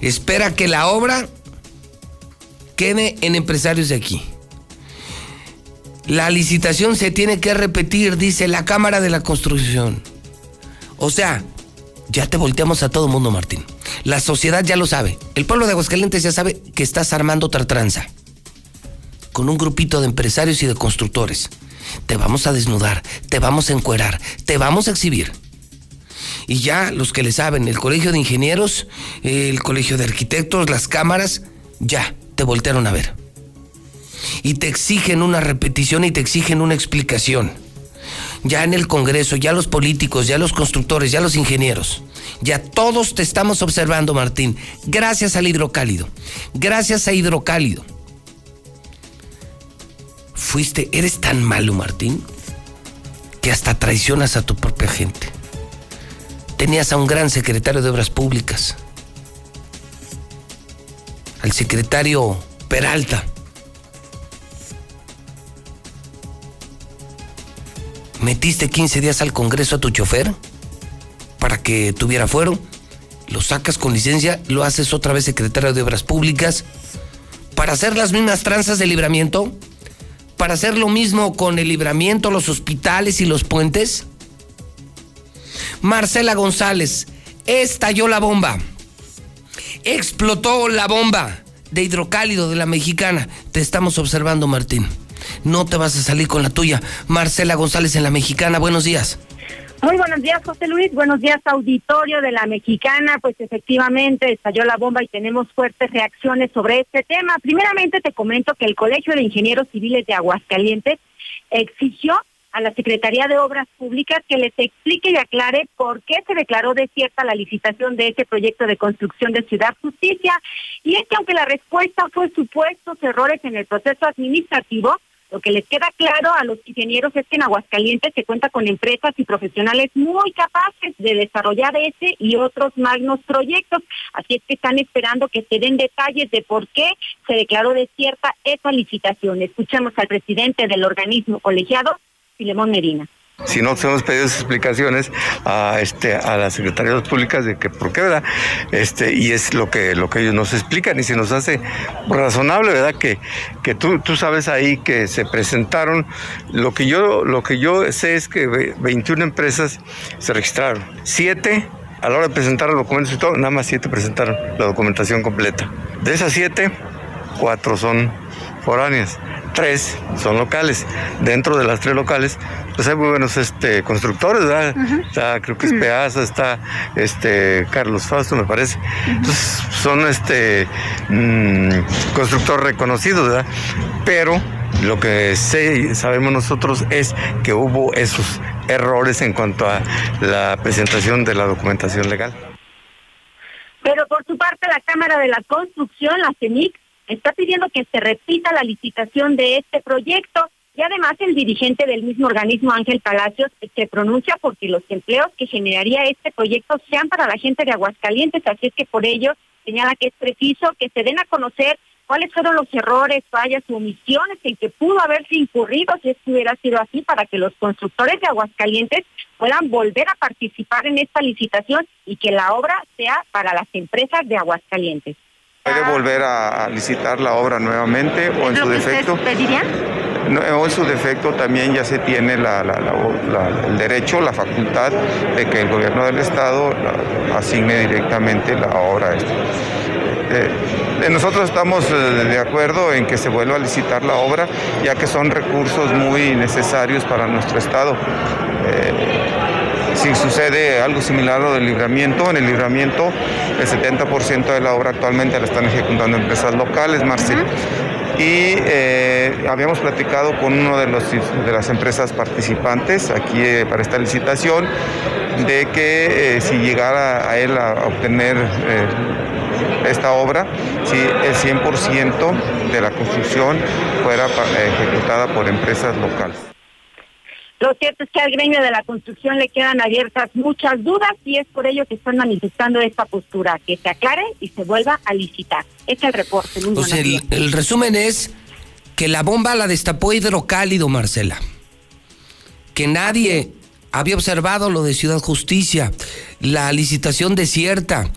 espera que la obra quede en empresarios de aquí. La licitación se tiene que repetir, dice la Cámara de la Construcción. O sea, ya te volteamos a todo mundo, Martín. La sociedad ya lo sabe. El pueblo de Aguascalientes ya sabe que estás armando otra tranza. Con un grupito de empresarios y de constructores te vamos a desnudar, te vamos a encuerar, te vamos a exhibir. Y ya los que le saben, el colegio de ingenieros, el colegio de arquitectos, las cámaras, ya te voltearon a ver. Y te exigen una repetición y te exigen una explicación. Ya en el Congreso, ya los políticos, ya los constructores, ya los ingenieros. Ya todos te estamos observando, Martín. Gracias al hidrocálido. Gracias a hidrocálido fuiste, eres tan malo, Martín, que hasta traicionas a tu propia gente. Tenías a un gran secretario de Obras Públicas, al secretario Peralta. Metiste 15 días al Congreso a tu chofer para que tuviera fuero. Lo sacas con licencia, lo haces otra vez secretario de Obras Públicas para hacer las mismas tranzas de libramiento para hacer lo mismo con el libramiento, los hospitales y los puentes? Marcela González, estalló la bomba. Explotó la bomba de hidrocálido de la mexicana. Te estamos observando, Martín. No te vas a salir con la tuya. Marcela González en la mexicana, buenos días. Muy buenos días, José Luis. Buenos días, auditorio de la Mexicana. Pues efectivamente estalló la bomba y tenemos fuertes reacciones sobre este tema. Primeramente te comento que el Colegio de Ingenieros Civiles de Aguascalientes exigió a la Secretaría de Obras Públicas que les explique y aclare por qué se declaró desierta la licitación de este proyecto de construcción de Ciudad Justicia. Y es que aunque la respuesta fue supuestos errores en el proceso administrativo, lo que les queda claro a los ingenieros es que en Aguascalientes se cuenta con empresas y profesionales muy capaces de desarrollar ese y otros magnos proyectos. Así es que están esperando que se den detalles de por qué se declaró desierta esa licitación. Escuchemos al presidente del organismo colegiado, Filemón Medina. Si no hemos pedido explicaciones a este a las secretarías públicas de que por qué, ¿verdad? Este, y es lo que lo que ellos nos explican y se nos hace razonable, ¿verdad? Que, que tú, tú sabes ahí que se presentaron lo que yo lo que yo sé es que 21 empresas se registraron. Siete a la hora de presentar los documentos y todo, nada más siete presentaron la documentación completa. De esas siete, cuatro son foráneas tres son locales. Dentro de las tres locales, pues hay muy buenos este, constructores, ¿verdad? Está, creo que es Peaza, está este, Carlos Fausto, me parece. Entonces, son este, mm, constructores reconocidos, ¿verdad? Pero lo que sé, sabemos nosotros es que hubo esos errores en cuanto a la presentación de la documentación legal. Pero por su parte, la Cámara de la Construcción, la CENIC, está pidiendo que se repita la licitación de este proyecto y además el dirigente del mismo organismo, Ángel Palacios, se pronuncia porque los empleos que generaría este proyecto sean para la gente de Aguascalientes, así es que por ello señala que es preciso que se den a conocer cuáles fueron los errores, fallas omisiones en que pudo haberse incurrido si es que hubiera sido así para que los constructores de Aguascalientes puedan volver a participar en esta licitación y que la obra sea para las empresas de Aguascalientes. ¿Puede volver a licitar la obra nuevamente o en su defecto? No, o en su defecto también ya se tiene la, la, la, el derecho, la facultad de que el gobierno del estado asigne directamente la obra. Esta. Eh, nosotros estamos eh, de acuerdo en que se vuelva a licitar la obra, ya que son recursos muy necesarios para nuestro estado. Eh, si sucede algo similar a lo del libramiento, en el libramiento el 70% de la obra actualmente la están ejecutando empresas locales, Marcel. Y eh, habíamos platicado con uno de, los, de las empresas participantes aquí eh, para esta licitación de que eh, si llegara a él a obtener esta obra, si el 100% de la construcción fuera ejecutada por empresas locales. Lo cierto es que al gremio de la construcción le quedan abiertas muchas dudas y es por ello que están manifestando esta postura, que se aclare y se vuelva a licitar. Este es el reporte. Pues el, resumen es que la bomba la destapó hidrocálido, Marcela. Que nadie había observado lo de Ciudad Justicia, la licitación desierta,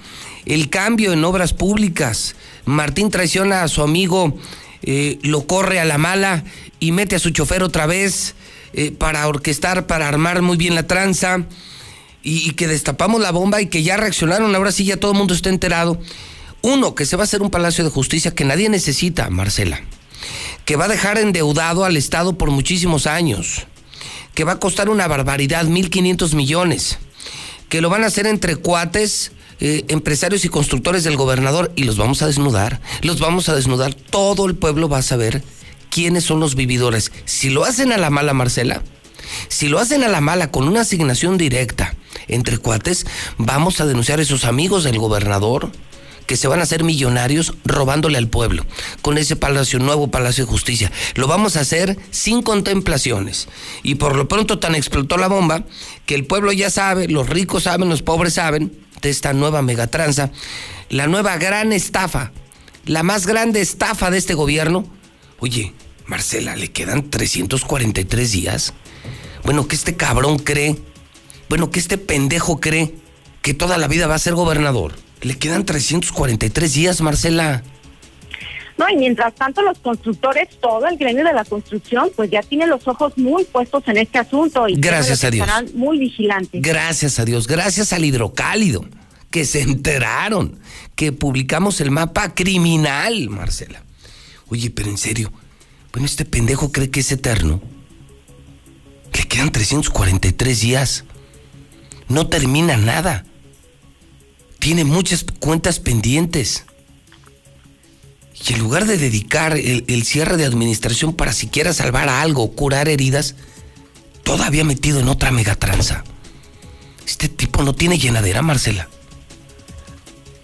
el cambio en obras públicas. Martín traiciona a su amigo, eh, lo corre a la mala y mete a su chofer otra vez. Eh, para orquestar, para armar muy bien la tranza y, que destapamos la bomba y que ya reaccionaron, ahora sí ya todo el mundo está enterado. Uno, que se va a hacer un palacio de justicia que nadie necesita, Marcela, que va a dejar endeudado al Estado por muchísimos años, que va a costar una barbaridad, 1.500 millones, que lo van a hacer entre cuates, eh, empresarios y constructores del gobernador y los vamos a desnudar, los vamos a desnudar, todo el pueblo va a saber quiénes son los vividores. Si lo hacen a la mala, Marcela, si lo hacen a la mala con una asignación directa entre cuates, vamos a denunciar a esos amigos del gobernador que se van a hacer millonarios robándole al pueblo con ese palacio, nuevo palacio de justicia. Lo vamos a hacer sin contemplaciones. Y por lo pronto tan explotó la bomba que el pueblo ya sabe, los ricos saben, los pobres saben de esta nueva megatranza, la nueva gran estafa, la más grande estafa de este gobierno Oye, Marcela, ¿le quedan 343 días? Bueno, que este cabrón cree, bueno, que este pendejo cree que toda la vida va a ser gobernador. Le quedan 343 días, Marcela. No, y mientras tanto los constructores, todo el gremio de la construcción, pues ya tiene los ojos muy puestos en este asunto y gracias a Dios. estarán muy vigilantes. Gracias a Dios, gracias al hidrocálido, que se enteraron, que publicamos el mapa criminal, Marcela. Oye, pero en serio, este pendejo cree que es eterno. Le quedan 343 días. No termina nada. Tiene muchas cuentas pendientes. Y en lugar de dedicar el, el, cierre de administración para siquiera salvar a algo, curar heridas, todavía metido en otra megatranza. Este tipo no tiene llenadera, Marcela.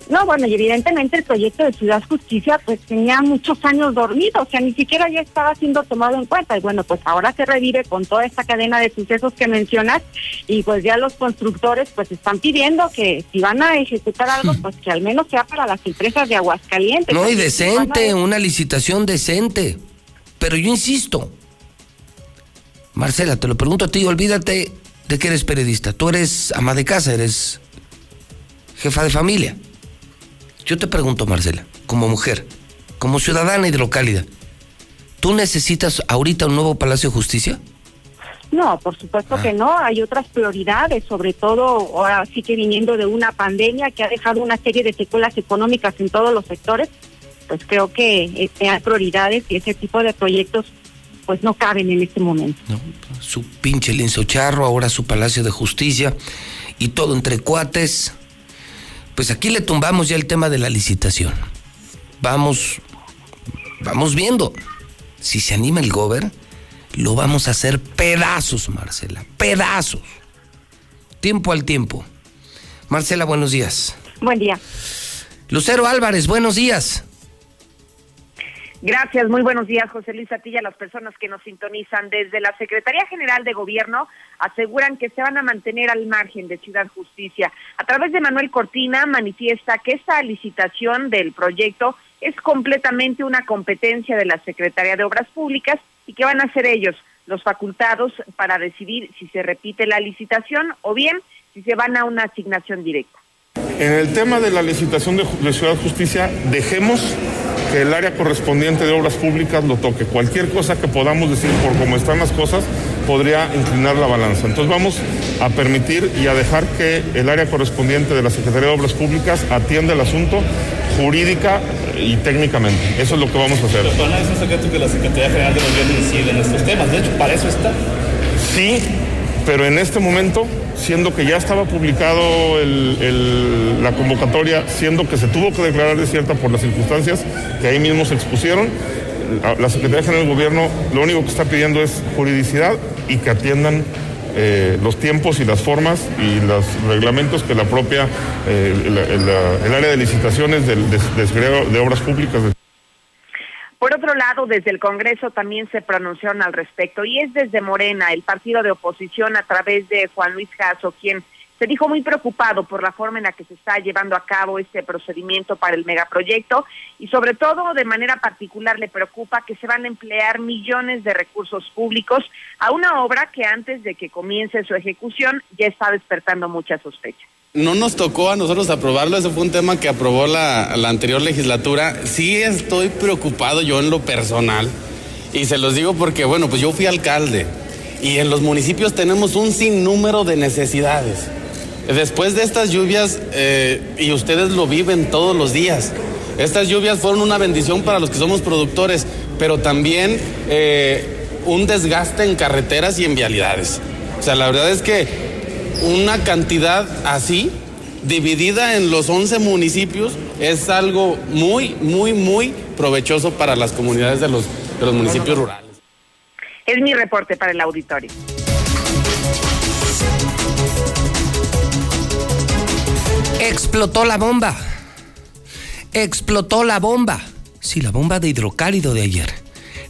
No, bueno, y evidentemente el proyecto de Ciudad Justicia pues tenía muchos años dormido, o sea, ni siquiera ya estaba siendo tomado en cuenta. Y bueno, pues ahora se revive con toda esta cadena de sucesos que mencionas y pues ya los constructores pues están pidiendo que si van a ejecutar algo, pues que al menos sea para las empresas de Aguascalientes. No, y decente, una licitación decente. Pero yo insisto, Marcela, te lo pregunto a ti, olvídate de que eres periodista. Tú eres ama de casa, eres jefa de familia. Yo te pregunto, Marcela, como mujer, como ciudadana hidrocálida, ¿tú necesitas ahorita un nuevo Palacio de Justicia? No, por supuesto que no. Hay otras prioridades, sobre todo ahora sí que viniendo de una pandemia que ha dejado una serie de secuelas económicas en todos los sectores, pues creo que eh, hay prioridades y ese tipo de proyectos pues no caben en este momento. su pinche lienzo charro, ahora su Palacio de Justicia y todo entre cuates pues aquí le tumbamos ya el tema de la licitación. Vamos, vamos viendo. Si se anima el gober, lo vamos a hacer pedazos, Marcela, pedazos. Tiempo al tiempo. Marcela, buenos días. Buen día. Lucero Álvarez, buenos días. Gracias, muy buenos días, José Luis Atilla, las personas que nos sintonizan desde la Secretaría General de Gobierno aseguran que se van a mantener al margen de Ciudad Justicia. A través de Manuel Cortina manifiesta que esta licitación del proyecto es completamente una competencia de la Secretaría de Obras Públicas y que van a ser ellos los facultados para decidir si se repite la licitación o bien si se van a una asignación directa. En el tema de la licitación de, de Ciudad Justicia, dejemos que el área correspondiente de obras públicas lo toque. Cualquier cosa que podamos decir por cómo están las cosas podría inclinar la balanza. Entonces vamos a permitir y a dejar que el área correspondiente de la Secretaría de Obras Públicas atienda el asunto jurídica y técnicamente. Eso es lo que vamos a hacer. Pero no es un secreto que la Secretaría General de Gobierno incide en estos temas. De hecho, para eso está. Sí, pero en este momento, siendo que ya estaba publicado la convocatoria, siendo que se tuvo que declarar desierta por las circunstancias que ahí mismo se expusieron, la Secretaría General del Gobierno lo único que está pidiendo es juridicidad y que atiendan eh, los tiempos y las formas y los reglamentos que la propia, eh, el, área de licitaciones del, de, de, de Obras Públicas por otro lado, desde el Congreso también se pronunciaron al respecto y es desde Morena, el partido de oposición a través de Juan Luis Caso, quien se dijo muy preocupado por la forma en la que se está llevando a cabo este procedimiento para el megaproyecto y sobre todo de manera particular le preocupa que se van a emplear millones de recursos públicos a una obra que antes de que comience su ejecución ya está despertando muchas sospechas. No nos tocó a nosotros aprobarlo, ese fue un tema que aprobó la, la, anterior legislatura. Sí estoy preocupado yo en lo personal y se los digo porque, bueno, pues yo fui alcalde y en los municipios tenemos un sinnúmero de necesidades. Después de estas lluvias, eh, y ustedes lo viven todos los días, estas lluvias fueron una bendición para los que somos productores, pero también eh, un desgaste en carreteras y en vialidades. O sea, la verdad es que una cantidad así, dividida en los 11 municipios, es algo muy, muy, muy provechoso para las comunidades de los, de los municipios rurales. Es mi reporte para el auditorio. Explotó la bomba. Explotó la bomba. Sí, la bomba de hidrocálido de ayer.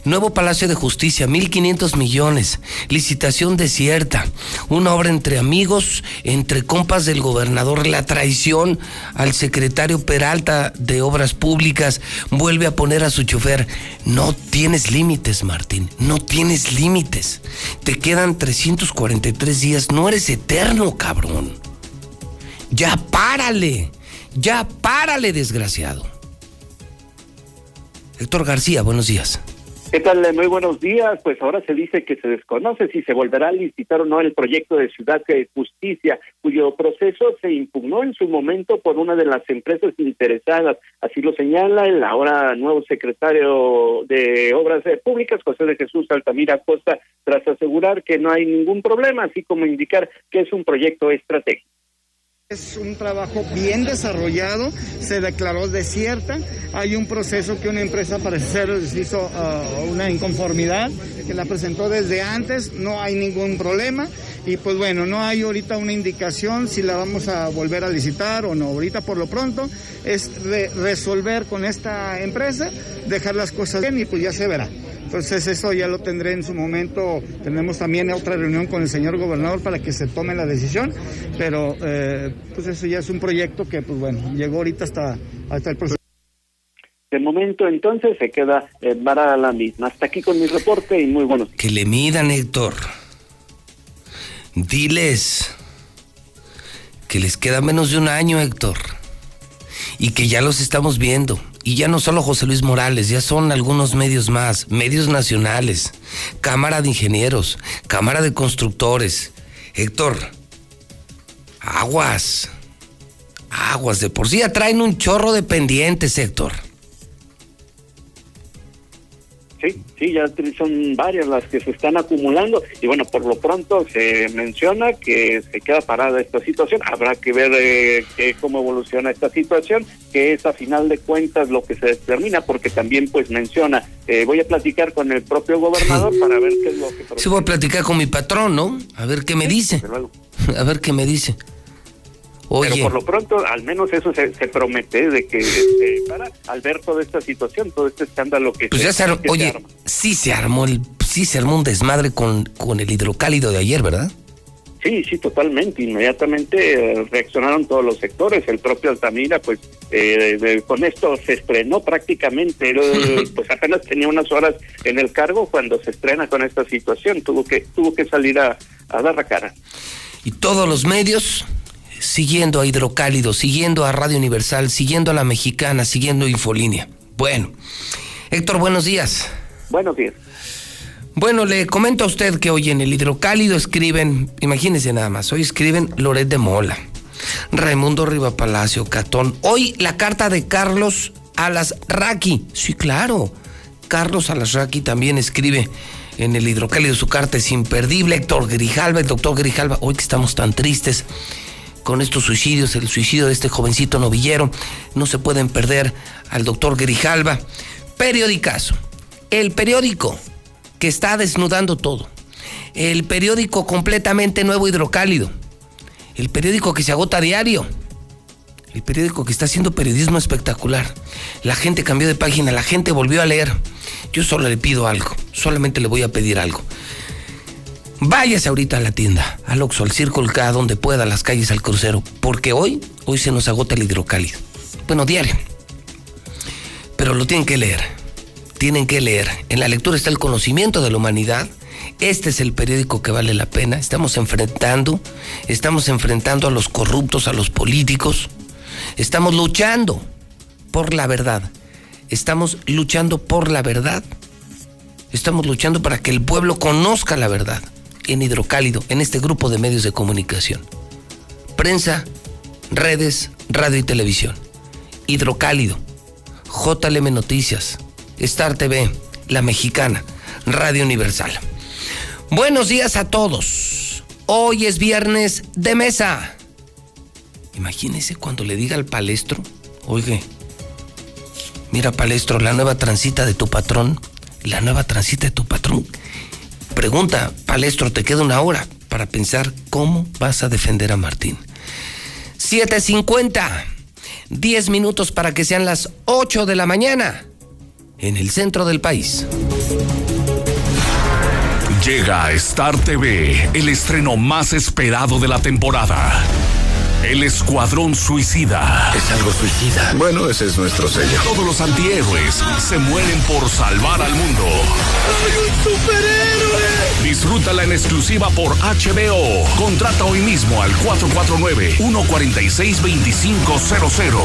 Nuevo Palacio de Justicia, 1.500 millones. Licitación desierta. Una obra entre amigos, entre compas del gobernador. La traición al secretario Peralta de Obras Públicas. Vuelve a poner a su chofer. No tienes límites, Martín. No tienes límites. Te quedan 343 días. No eres eterno, cabrón. Ya párale. Ya párale, desgraciado. Héctor García, buenos días. ¿Qué tal? Muy buenos días. Pues ahora se dice que se desconoce si se volverá a licitar o no el proyecto de Ciudad de Justicia, cuyo proceso se impugnó en su momento por una de las empresas interesadas. Así lo señala el ahora nuevo secretario de Obras Públicas, José de Jesús Altamira Costa, tras asegurar que no hay ningún problema, así como indicar que es un proyecto estratégico. Es un trabajo bien desarrollado, se declaró desierta, hay un proceso que una empresa parece ser hizo uh, una inconformidad, que la presentó desde antes, no hay ningún problema. Y pues bueno, no hay ahorita una indicación si la vamos a volver a licitar o no, ahorita por lo pronto es re resolver con esta empresa, dejar las cosas bien y pues ya se verá. Entonces eso ya lo tendré en su momento. Tenemos también otra reunión con el señor gobernador para que se tome la decisión, pero eh, pues eso ya es un proyecto que pues bueno, llegó ahorita hasta, hasta el proceso. De momento entonces se queda eh, varada la misma. Hasta aquí con mi reporte y muy buenos días. Que le midan, Héctor. Diles que les queda menos de un año, Héctor. Y que ya los estamos viendo y ya no solo José Luis Morales, ya son algunos medios más, medios nacionales, Cámara de Ingenieros, Cámara de Constructores. Héctor, aguas, aguas, de por sí ya traen un chorro de pendientes, Héctor. Sí, sí, ya son varias las que se están acumulando y bueno, por lo pronto se menciona que se queda parada esta situación. Habrá que ver eh, que cómo evoluciona esta situación, que es a final de cuentas lo que se determina, porque también pues menciona, eh, voy a platicar con el propio gobernador para ver qué es lo que... Sí, voy a platicar con mi patrón, ¿no? A ver qué me dice. [laughs] A ver qué me dice. Oye. Pero por lo pronto, al menos eso se, se promete de que este, para al ver toda esta situación, todo este escándalo que pues se, ya se que oye, se arma. sí se armó el, sí se armó un desmadre con, con el hidrocálido de ayer, ¿verdad? Sí, sí, totalmente. Inmediatamente eh, reaccionaron todos los sectores. El propio Altamira, pues, eh, de- con esto se estrenó prácticamente. [laughs] Pues apenas tenía unas horas en el cargo cuando se estrena con esta situación. Tuvo que, tuvo que salir a, a dar la cara. Y todos los medios siguiendo a Hidrocálido, siguiendo a Radio Universal, siguiendo a La Mexicana, siguiendo Infolínea. Bueno, Héctor, buenos días. Buenos días. Bueno, le comento a usted que hoy en el Hidrocálido escriben, imagínese nada más, hoy escriben Loret de Mola, Raimundo Riva Palacio, Catón. Hoy la carta de Carlos Alasraqui. Sí, claro. Carlos Alasraqui también escribe en el Hidrocálido su carta es imperdible. Héctor Grijalva, el doctor Grijalva, hoy que estamos tan tristes con estos suicidios, el suicidio de este jovencito novillero, no se pueden perder al doctor Grijalva. Periodicazo. El periódico que está desnudando todo. El periódico completamente nuevo hidrocálido. El periódico que se agota a diario. El periódico que está haciendo periodismo espectacular. La gente cambió de página, la gente volvió a leer. Yo solo le pido algo, solamente le voy a pedir algo. Váyase ahorita a la tienda, al Oxxo, al Círculo K, donde pueda, a las calles, al crucero, porque hoy, hoy se nos agota el hidrocálido. Bueno, diario. Pero lo tienen que leer. Tienen que leer. En la lectura está el conocimiento de la humanidad. Este es el periódico que vale la pena. Estamos enfrentando, estamos enfrentando a los corruptos, a los políticos. Estamos luchando por la verdad. Estamos luchando por la verdad. Estamos luchando para que el pueblo conozca la verdad en Hidrocálido, en este grupo de medios de comunicación. Prensa, redes, radio y televisión. Hidrocálido, JLM Noticias, Star TV, La Mexicana, Radio Universal. Buenos días a todos. Hoy es viernes de mesa. Imagínese cuando le diga al palestro, oye, mira palestro, la nueva transita de tu patrón, la nueva transita de tu patrón. Pregunta, palestro, te queda una hora para pensar cómo vas a defender a Martín. 7.50, 10 minutos para que sean las 8 de la mañana en el centro del país. Llega Star TV el estreno más esperado de la temporada. El Escuadrón Suicida. Es algo suicida. Bueno, ese es nuestro sello. Todos los antihéroes se mueren por salvar al mundo. ¡Soy un superhéroe! Disfrútala en exclusiva por HBO. Contrata hoy mismo al 449-146-2500.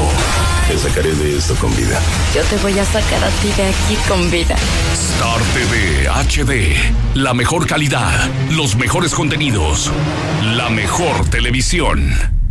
Te sacaré de esto con vida. Yo te voy a sacar a ti de aquí con vida. Star TV HD. La mejor calidad, los mejores contenidos, la mejor televisión.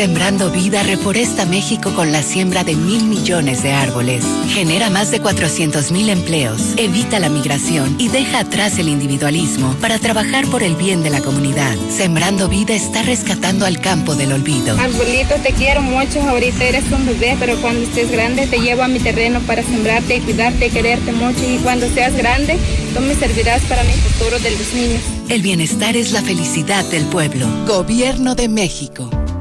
Sembrando vida reforesta México con la siembra de mil millones de árboles. Genera más de 400 mil empleos, evita la migración y deja atrás el individualismo para trabajar por el bien de la comunidad. Sembrando vida está rescatando al campo del olvido. Arbolito, te quiero mucho. Ahorita eres un bebé, pero cuando estés grande te llevo a mi terreno para sembrarte y cuidarte y quererte mucho. Y cuando seas grande, tú me servirás para mi futuro de los niños. El bienestar es la felicidad del pueblo. Gobierno de México.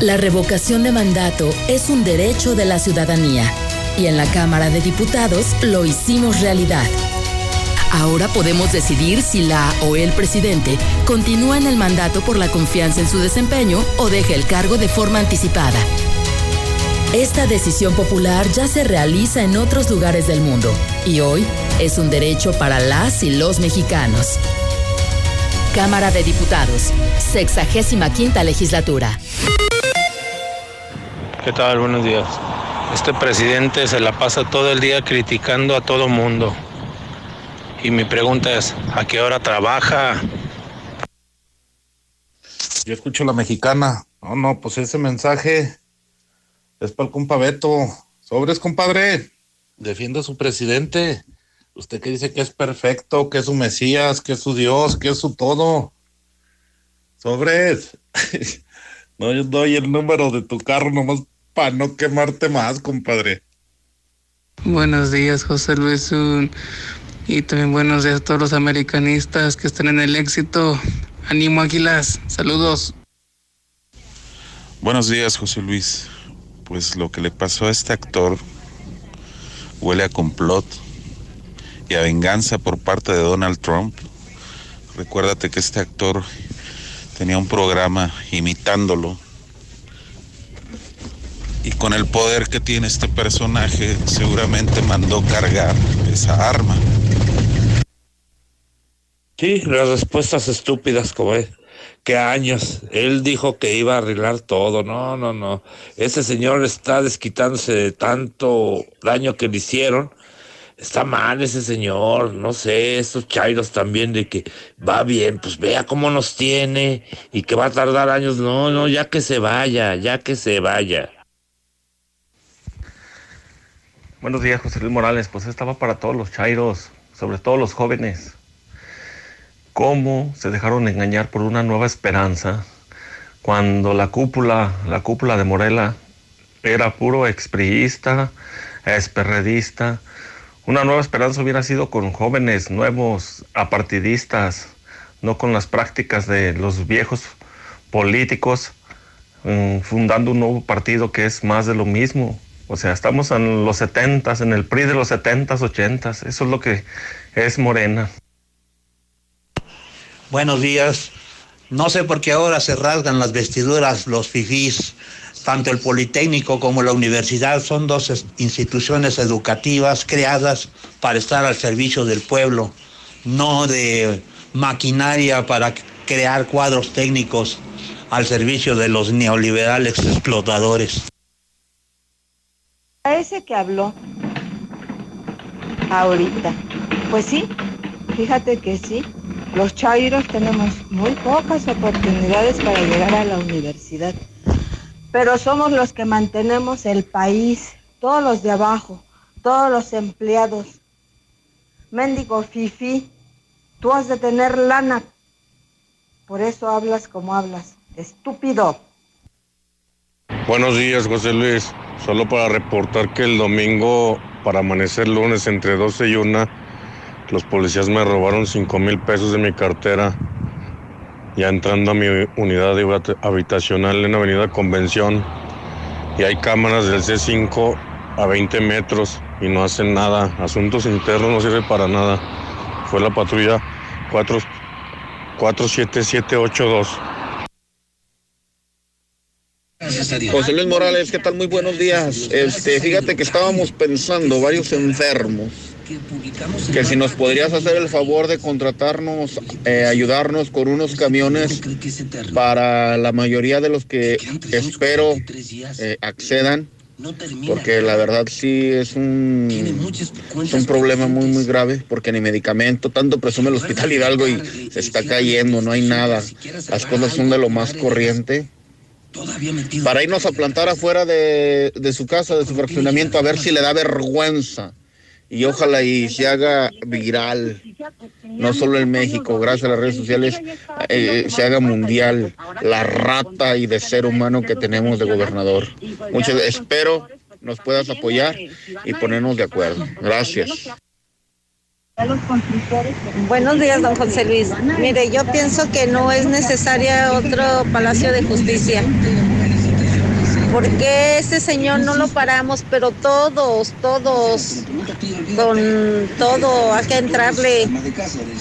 La revocación de mandato es un derecho de la ciudadanía y en la Cámara de Diputados lo hicimos realidad. Ahora podemos decidir si la o el presidente continúa en el mandato por la confianza en su desempeño o deja el cargo de forma anticipada. Esta decisión popular ya se realiza en otros lugares del mundo y hoy es un derecho para las y los mexicanos. Cámara de Diputados, sexagésima quinta legislatura. ¿Qué tal? Buenos días. Este presidente se la pasa todo el día criticando a todo mundo. Y mi pregunta es, ¿a qué hora trabaja? Yo escucho la mexicana. No, no, pues ese mensaje es para el compa Beto. Sobres, compadre. Defiende a su presidente. Usted que dice que es perfecto, que es su Mesías, que es su Dios, que es su todo. Sobres. [laughs] no, yo doy el número de tu carro nomás para no quemarte más, compadre. Buenos días, José Luis. Y también buenos días a todos los americanistas que están en el éxito. Ánimo, Águilas. Saludos. Buenos días, José Luis. Pues lo que le pasó a este actor huele a complot y a venganza por parte de Donald Trump. Recuérdate que este actor tenía un programa imitándolo. Y con el poder que tiene este personaje, seguramente mandó cargar esa arma. Sí, las respuestas estúpidas como es. Que años. Él dijo que iba a arreglar todo. No, no, no. Ese señor está desquitándose de tanto daño que le hicieron está mal ese señor, no sé, estos chairos también de que va bien, pues vea cómo nos tiene y que va a tardar años, no, no, ya que se vaya, ya que se vaya. Buenos días, José Luis Morales, pues estaba para todos los chairos, sobre todo los jóvenes. ¿Cómo se dejaron engañar por una nueva esperanza cuando la cúpula, la cúpula de Morela era puro expriista, esperredista, una nueva esperanza hubiera sido con jóvenes nuevos, apartidistas, no con las prácticas de los viejos políticos, mm, fundando un nuevo partido que es más de lo mismo. O sea, estamos en los setentas, en el PRI de los setentas, ochentas. Eso es lo que es Morena. Buenos días. No sé por qué ahora se rasgan las vestiduras los fifís tanto el Politécnico como la universidad son dos instituciones educativas creadas para estar al servicio del pueblo, no de maquinaria para crear cuadros técnicos al servicio de los neoliberales explotadores. Ese que habló ahorita, pues sí, fíjate que sí, los chairos tenemos muy pocas oportunidades para llegar a la universidad pero somos los que mantenemos el país, todos los de abajo, todos los empleados. Méndigo Fifi, tú has de tener lana, por eso hablas como hablas, estúpido. Buenos días, José Luis. Solo para reportar que el domingo, para amanecer lunes entre 12 y 1, los policías me robaron 5 mil pesos de mi cartera ya entrando a mi unidad habitacional en Avenida Convención y hay cámaras del C5 a 20 metros y no hacen nada. Asuntos internos no sirve para nada. Fue la patrulla 4, 47782. José Luis Morales, ¿qué tal? Muy buenos días. Este, fíjate que estábamos pensando varios enfermos que si nos podrías hacer el favor de contratarnos, eh, ayudarnos con unos camiones para la mayoría de los que espero eh, accedan, porque la verdad sí es un, es un problema muy, muy grave, porque ni medicamento, tanto presume el Hospital Hidalgo y se está cayendo, no hay nada. Las cosas son de lo más corriente para irnos a plantar afuera de, de, su casa, de su fraccionamiento, a ver si le da vergüenza y ojalá y se haga viral, no solo en México, gracias a las redes sociales, eh, se haga mundial la rata y de ser humano que tenemos de gobernador. Muchas espero nos puedas apoyar y ponernos de acuerdo. Gracias. Buenos días, don José Luis. Mire, yo pienso que no es necesaria otro Palacio de Justicia ¿Por qué ese señor no lo paramos? Pero todos, todos, con todo, hay que entrarle,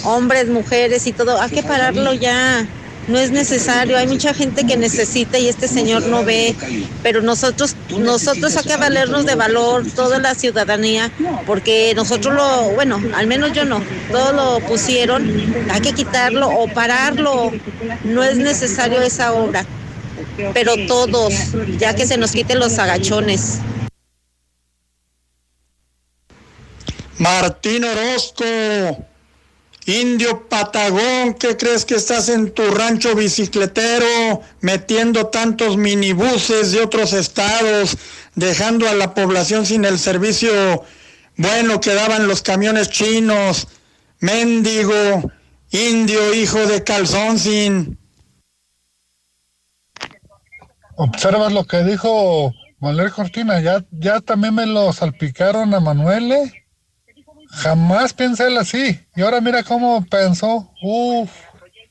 hombres, mujeres y todo, hay que pararlo ya. No es necesario. Hay mucha gente que necesita y este señor no ve, pero nosotros, nosotros hay que valernos de valor, toda la ciudadanía, porque nosotros lo, bueno, al menos yo no, todo lo pusieron, hay que quitarlo o pararlo. No es necesario esa obra, pero todos, ya que se nos quiten los agachones. Martín Orozco. Indio Patagón, ¿qué crees que estás en tu rancho bicicletero metiendo tantos minibuses de otros estados, dejando a la población sin el servicio bueno que daban los camiones chinos? Mendigo, indio, hijo de calzón sin. Observas lo que dijo Manuel Cortina, ya, ya también me lo salpicaron a Manuel. ¿eh? Jamás pensé así. Y ahora mira cómo pensó. Uf,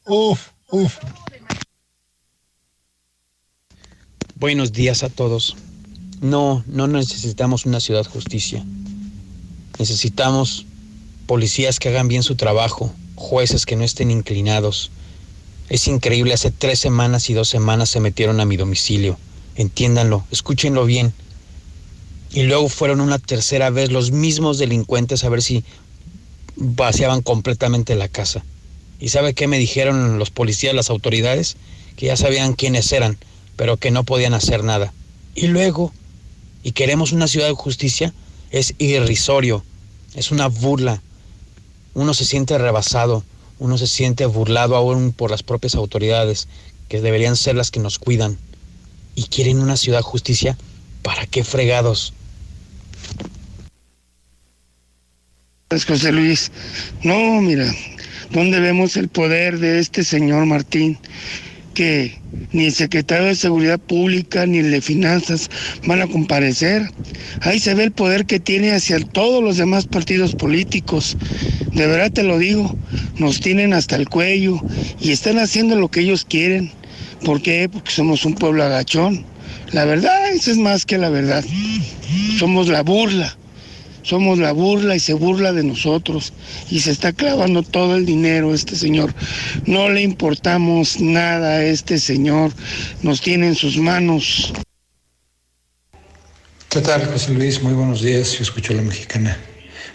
uf, uf. Buenos días a todos. No, no necesitamos una ciudad justicia. Necesitamos policías que hagan bien su trabajo, jueces que no estén inclinados. Es increíble, hace tres semanas y dos semanas se metieron a mi domicilio. Entiéndanlo, escúchenlo bien y luego fueron una tercera vez los mismos delincuentes a ver si vaciaban completamente la casa. ¿Y sabe qué me dijeron los policías, las autoridades? Que ya sabían quiénes eran, pero que no podían hacer nada. Y luego, y queremos una ciudad de justicia, es irrisorio, es una burla. Uno se siente rebasado, uno se siente burlado aún por las propias autoridades, que deberían ser las que nos cuidan. Y quieren una ciudad de justicia, ¿para qué fregados? José Luis. No, mira, ¿dónde vemos el poder de este señor Martín? Que ni el secretario de Seguridad Pública ni el de Finanzas van a comparecer. Ahí se ve el poder que tiene hacia todos los demás partidos políticos. De verdad te lo digo, nos tienen hasta el cuello y están haciendo lo que ellos quieren. ¿Por qué? Porque somos un pueblo agachón. La verdad, eso es más que la verdad. Somos la burla somos la burla y se burla de nosotros y se está clavando todo el dinero este señor. No le importamos nada a este señor, nos tiene en sus manos. ¿Qué tal, José Luis? Muy buenos días, yo escucho a la mexicana.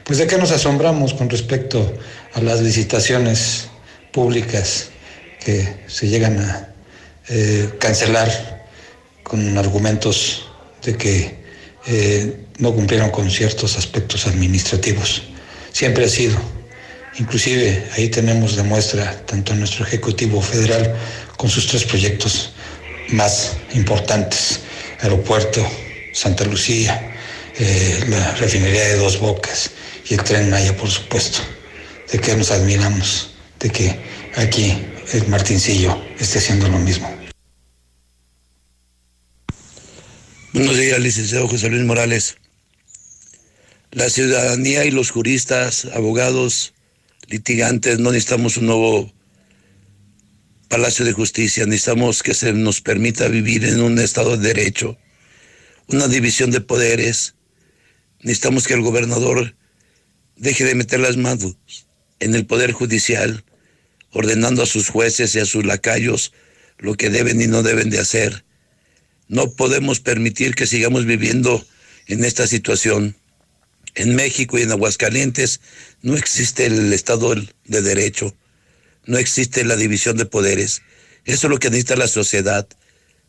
Pues de qué nos asombramos con respecto a las licitaciones públicas que se llegan a eh, cancelar con argumentos de que eh, no cumplieron con ciertos aspectos administrativos. Siempre ha sido. Inclusive ahí tenemos de muestra tanto nuestro Ejecutivo Federal con sus tres proyectos más importantes, Aeropuerto, Santa Lucía, eh, la refinería de Dos Bocas y el tren Maya, por supuesto. De que nos admiramos, de que aquí el Martincillo esté haciendo lo mismo. Buenos días, licenciado José Luis Morales. La ciudadanía y los juristas, abogados, litigantes, no necesitamos un nuevo Palacio de Justicia, necesitamos que se nos permita vivir en un Estado de Derecho, una división de poderes. Necesitamos que el gobernador deje de meter las manos en el Poder Judicial, ordenando a sus jueces y a sus lacayos lo que deben y no deben de hacer no podemos permitir que sigamos viviendo en esta situación. En México y en Aguascalientes no existe el Estado de Derecho, no existe la división de poderes. Eso es lo que necesita la sociedad.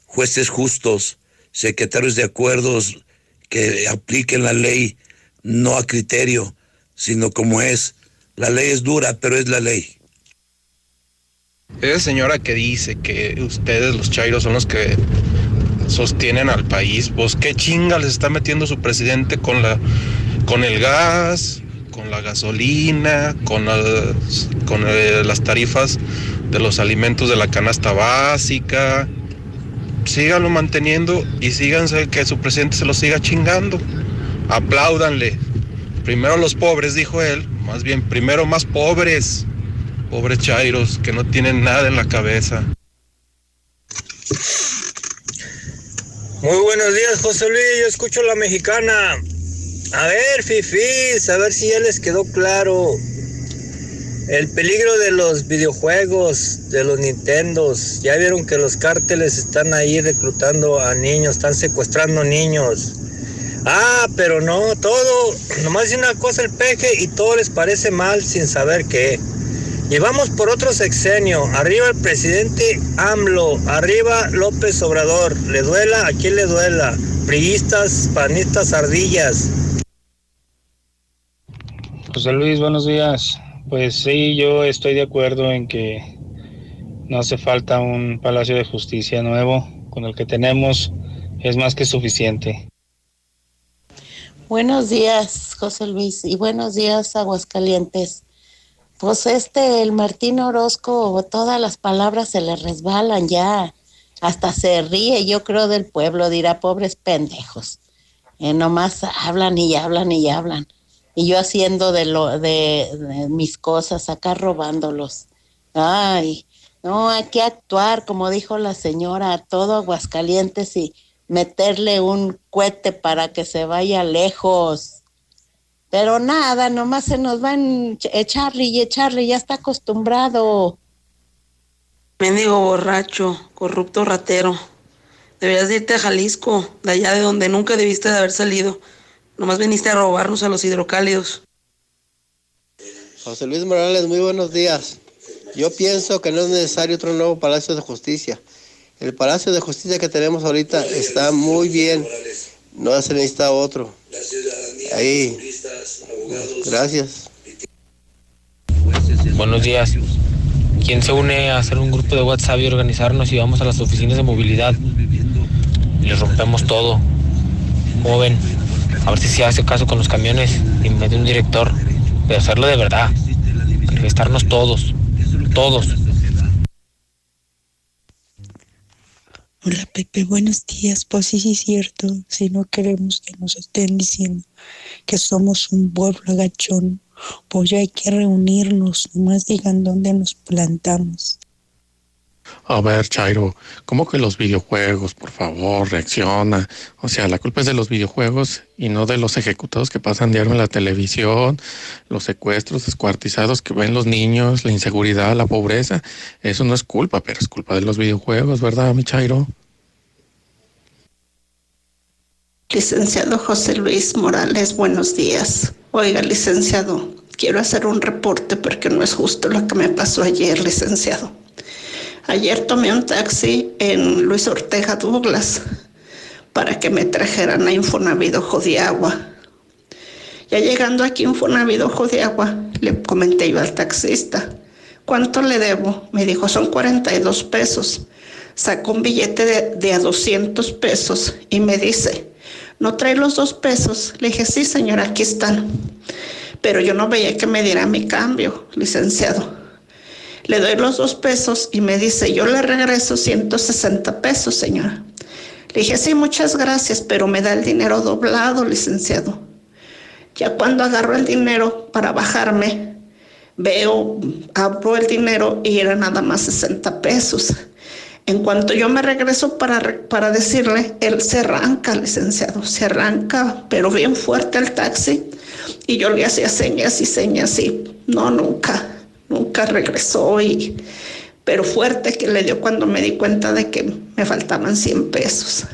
Jueces justos, secretarios de acuerdos que apliquen la ley no a criterio, sino como es. La ley es dura, pero es la ley. Esa señora que dice que ustedes, los chairos, son los que sostienen al país. Pues qué chinga les está metiendo su presidente con la con el gas, con la gasolina, con, las, con eh, las tarifas de los alimentos de la canasta básica. Síganlo manteniendo y síganse que su presidente se lo siga chingando. Apláudanle. Primero los pobres, dijo él. Más bien, primero más pobres. Pobres chairos que no tienen nada en la cabeza. Muy buenos días, José Luis. Yo escucho la mexicana. A ver, Fifi, a ver si ya les quedó claro. El peligro de los videojuegos, de los Nintendos. Ya vieron que los cárteles están ahí reclutando a niños, están secuestrando niños. Ah, pero no, todo, nomás una cosa el peje y todo les parece mal sin saber qué. Llevamos por otro sexenio. Arriba el presidente AMLO. Arriba López Obrador. ¿Le duela? ¿A quién le duela? Priistas, panistas, ardillas. José Luis, buenos días. Pues sí, yo estoy de acuerdo en que no hace falta un Palacio de Justicia nuevo. Con el que tenemos es más que suficiente. Buenos días, José Luis, y buenos días, Aguascalientes. Pues este, el Martín Orozco, todas las palabras se le resbalan ya. Hasta se ríe, yo creo, del pueblo, dirá, pobres pendejos. Eh, nomás hablan y hablan y hablan. Y yo haciendo de, lo, de, mis cosas, acá robándolos. Ay, no, hay que actuar, como dijo la señora, todo Aguascalientes y meterle un cohete para que se vaya lejos. Pero nada, nomás se nos van a echarle y echarle, ya está acostumbrado. Mendigo borracho, corrupto ratero. Deberías de irte a Jalisco, de allá de donde nunca debiste de haber salido. Nomás viniste a robarnos a los hidrocálidos. José Luis Morales, muy buenos días. Yo pienso que no es necesario otro nuevo Palacio de Justicia. El Palacio de Justicia que tenemos ahorita está muy bien. No se necesita otro. Ahí. Gracias. Buenos días. ¿Quién se une a hacer un grupo de WhatsApp y organizarnos y vamos a las oficinas de movilidad? Y les rompemos todo. ¿Cómo ven? A ver si se hace caso con los camiones y mete un director. Pero hacerlo de verdad. Manifestarnos todos. Todos. Hola Pepe, buenos días. Pues sí, sí es cierto. Si no queremos que nos estén diciendo que somos un pueblo agachón, pues ya hay que reunirnos, nomás digan dónde nos plantamos. A ver, Chairo, ¿cómo que los videojuegos? Por favor, reacciona. O sea, la culpa es de los videojuegos y no de los ejecutados que pasan diario en la televisión, los secuestros descuartizados que ven los niños, la inseguridad, la pobreza. Eso no es culpa, pero es culpa de los videojuegos, ¿verdad, mi Chairo? Licenciado José Luis Morales, buenos días. Oiga, licenciado, quiero hacer un reporte porque no es justo lo que me pasó ayer, licenciado. Ayer tomé un taxi en Luis Ortega Douglas para que me trajeran a Infonavit de Agua. Ya llegando aquí a Infonavit de Agua, le comenté yo al taxista, ¿cuánto le debo? Me dijo, son 42 pesos. Sacó un billete de, de a 200 pesos y me dice, ¿no trae los dos pesos? Le dije, sí, señora, aquí están. Pero yo no veía que me diera mi cambio, licenciado. Le doy los dos pesos y me dice, yo le regreso 160 pesos, señora. Le dije, sí, muchas gracias, pero me da el dinero doblado, licenciado. Ya cuando agarro el dinero para bajarme, veo, abro el dinero y era nada más 60 pesos. En cuanto yo me regreso para, para decirle, él se arranca, licenciado, se arranca, pero bien fuerte el taxi. Y yo le hacía señas y señas y no, nunca, nunca regresó. Y, pero fuerte que le dio cuando me di cuenta de que me faltaban 100 pesos.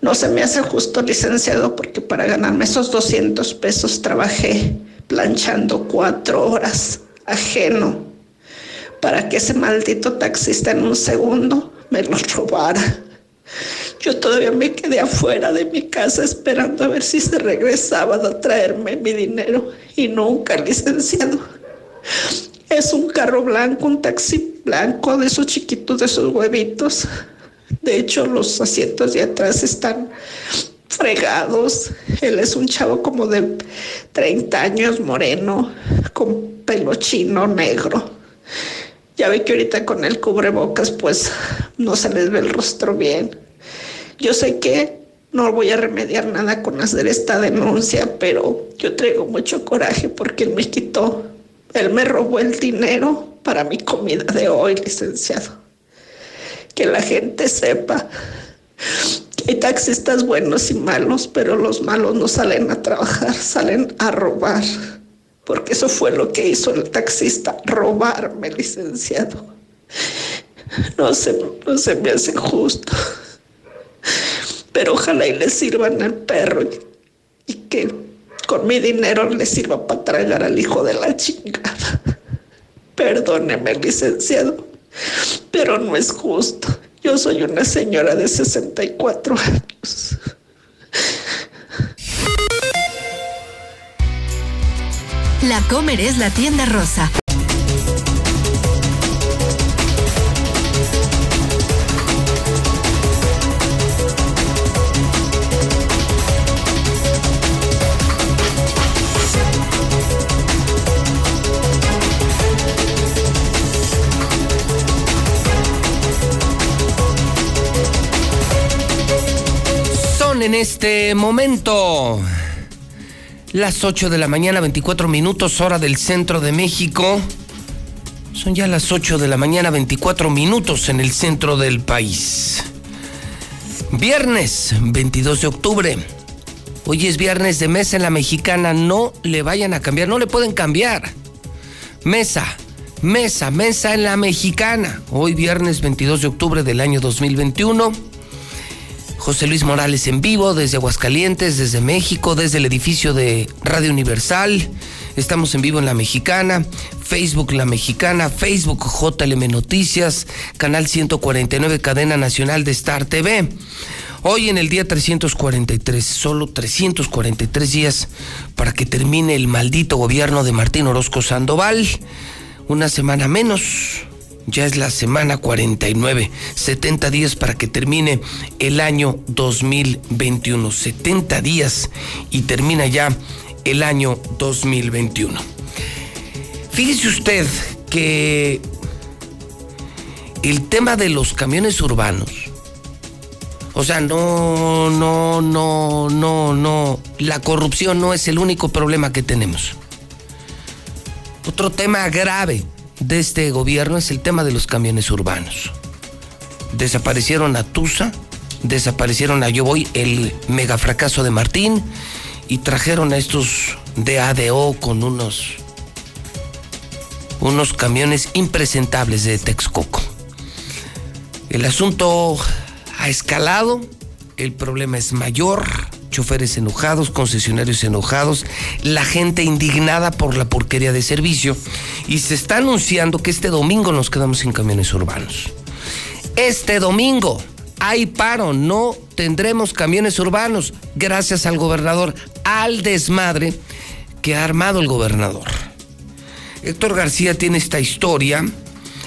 No se me hace justo, licenciado, porque para ganarme esos 200 pesos trabajé planchando cuatro horas ajeno para que ese maldito taxista en un segundo me lo robara. Yo todavía me quedé afuera de mi casa esperando a ver si se regresaba a traerme mi dinero y nunca, licenciado. Es un carro blanco, un taxi blanco de esos chiquitos, de esos huevitos. De hecho, los asientos de atrás están fregados. Él es un chavo como de 30 años, moreno, con pelo chino negro. Ya ve que ahorita con el cubrebocas pues no se les ve el rostro bien. Yo sé que no voy a remediar nada con hacer esta denuncia, pero yo traigo mucho coraje porque él me quitó, él me robó el dinero para mi comida de hoy, licenciado. Que la gente sepa que hay taxistas buenos y malos, pero los malos no salen a trabajar, salen a robar porque eso fue lo que hizo el taxista, robarme, licenciado. No se, no se me hace justo. Pero ojalá y le sirvan al perro y, y que con mi dinero le sirva para tragar al hijo de la chingada. Perdóneme, licenciado, pero no es justo. Yo soy una señora de 64 años. La Comer es la tienda rosa. Son en este momento las 8 de la mañana, 24 minutos, hora del centro de México. Son ya las 8 de la mañana, 24 minutos en el centro del país. Viernes 22 de octubre. Hoy es viernes de mesa en la mexicana. No le vayan a cambiar, no le pueden cambiar. Mesa, mesa, mesa en la mexicana. Hoy viernes 22 de octubre del año 2021. José Luis Morales en vivo desde Aguascalientes, desde México, desde el edificio de Radio Universal. Estamos en vivo en La Mexicana, Facebook La Mexicana, Facebook JLM Noticias, Canal 149, Cadena Nacional de Star TV. Hoy en el día 343, solo 343 días para que termine el maldito gobierno de Martín Orozco Sandoval. Una semana menos, ya es la semana 49, 70 días para que termine el año 2021. 70 días y termina ya el año 2021. Fíjese usted que el tema de los camiones urbanos, o sea, no, no, no, no, no, la corrupción no es el único problema que tenemos. Otro tema grave de este gobierno es el tema de los camiones urbanos. Desaparecieron a Tusa, desaparecieron a Yo Voy, el mega fracaso de Martín, y trajeron a estos de ADO con unos, unos camiones impresentables de Texcoco. El asunto ha escalado, el problema es mayor, choferes enojados, concesionarios enojados, la gente indignada por la porquería de servicio y se está anunciando que este domingo nos quedamos sin camiones urbanos. Este domingo hay paro, no tendremos camiones urbanos gracias al gobernador, al desmadre que ha armado el gobernador. Héctor García tiene esta historia,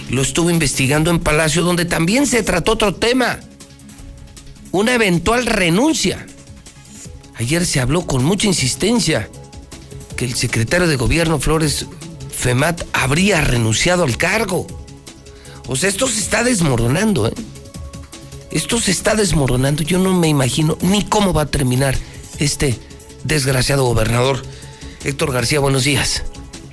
lo estuvo investigando en Palacio donde también se trató otro tema, una eventual renuncia Ayer se habló con mucha insistencia que el secretario de gobierno Flores Femat habría renunciado al cargo. O sea, esto se está desmoronando, ¿eh? Esto se está desmoronando. Yo no me imagino ni cómo va a terminar este desgraciado gobernador. Héctor García, buenos días.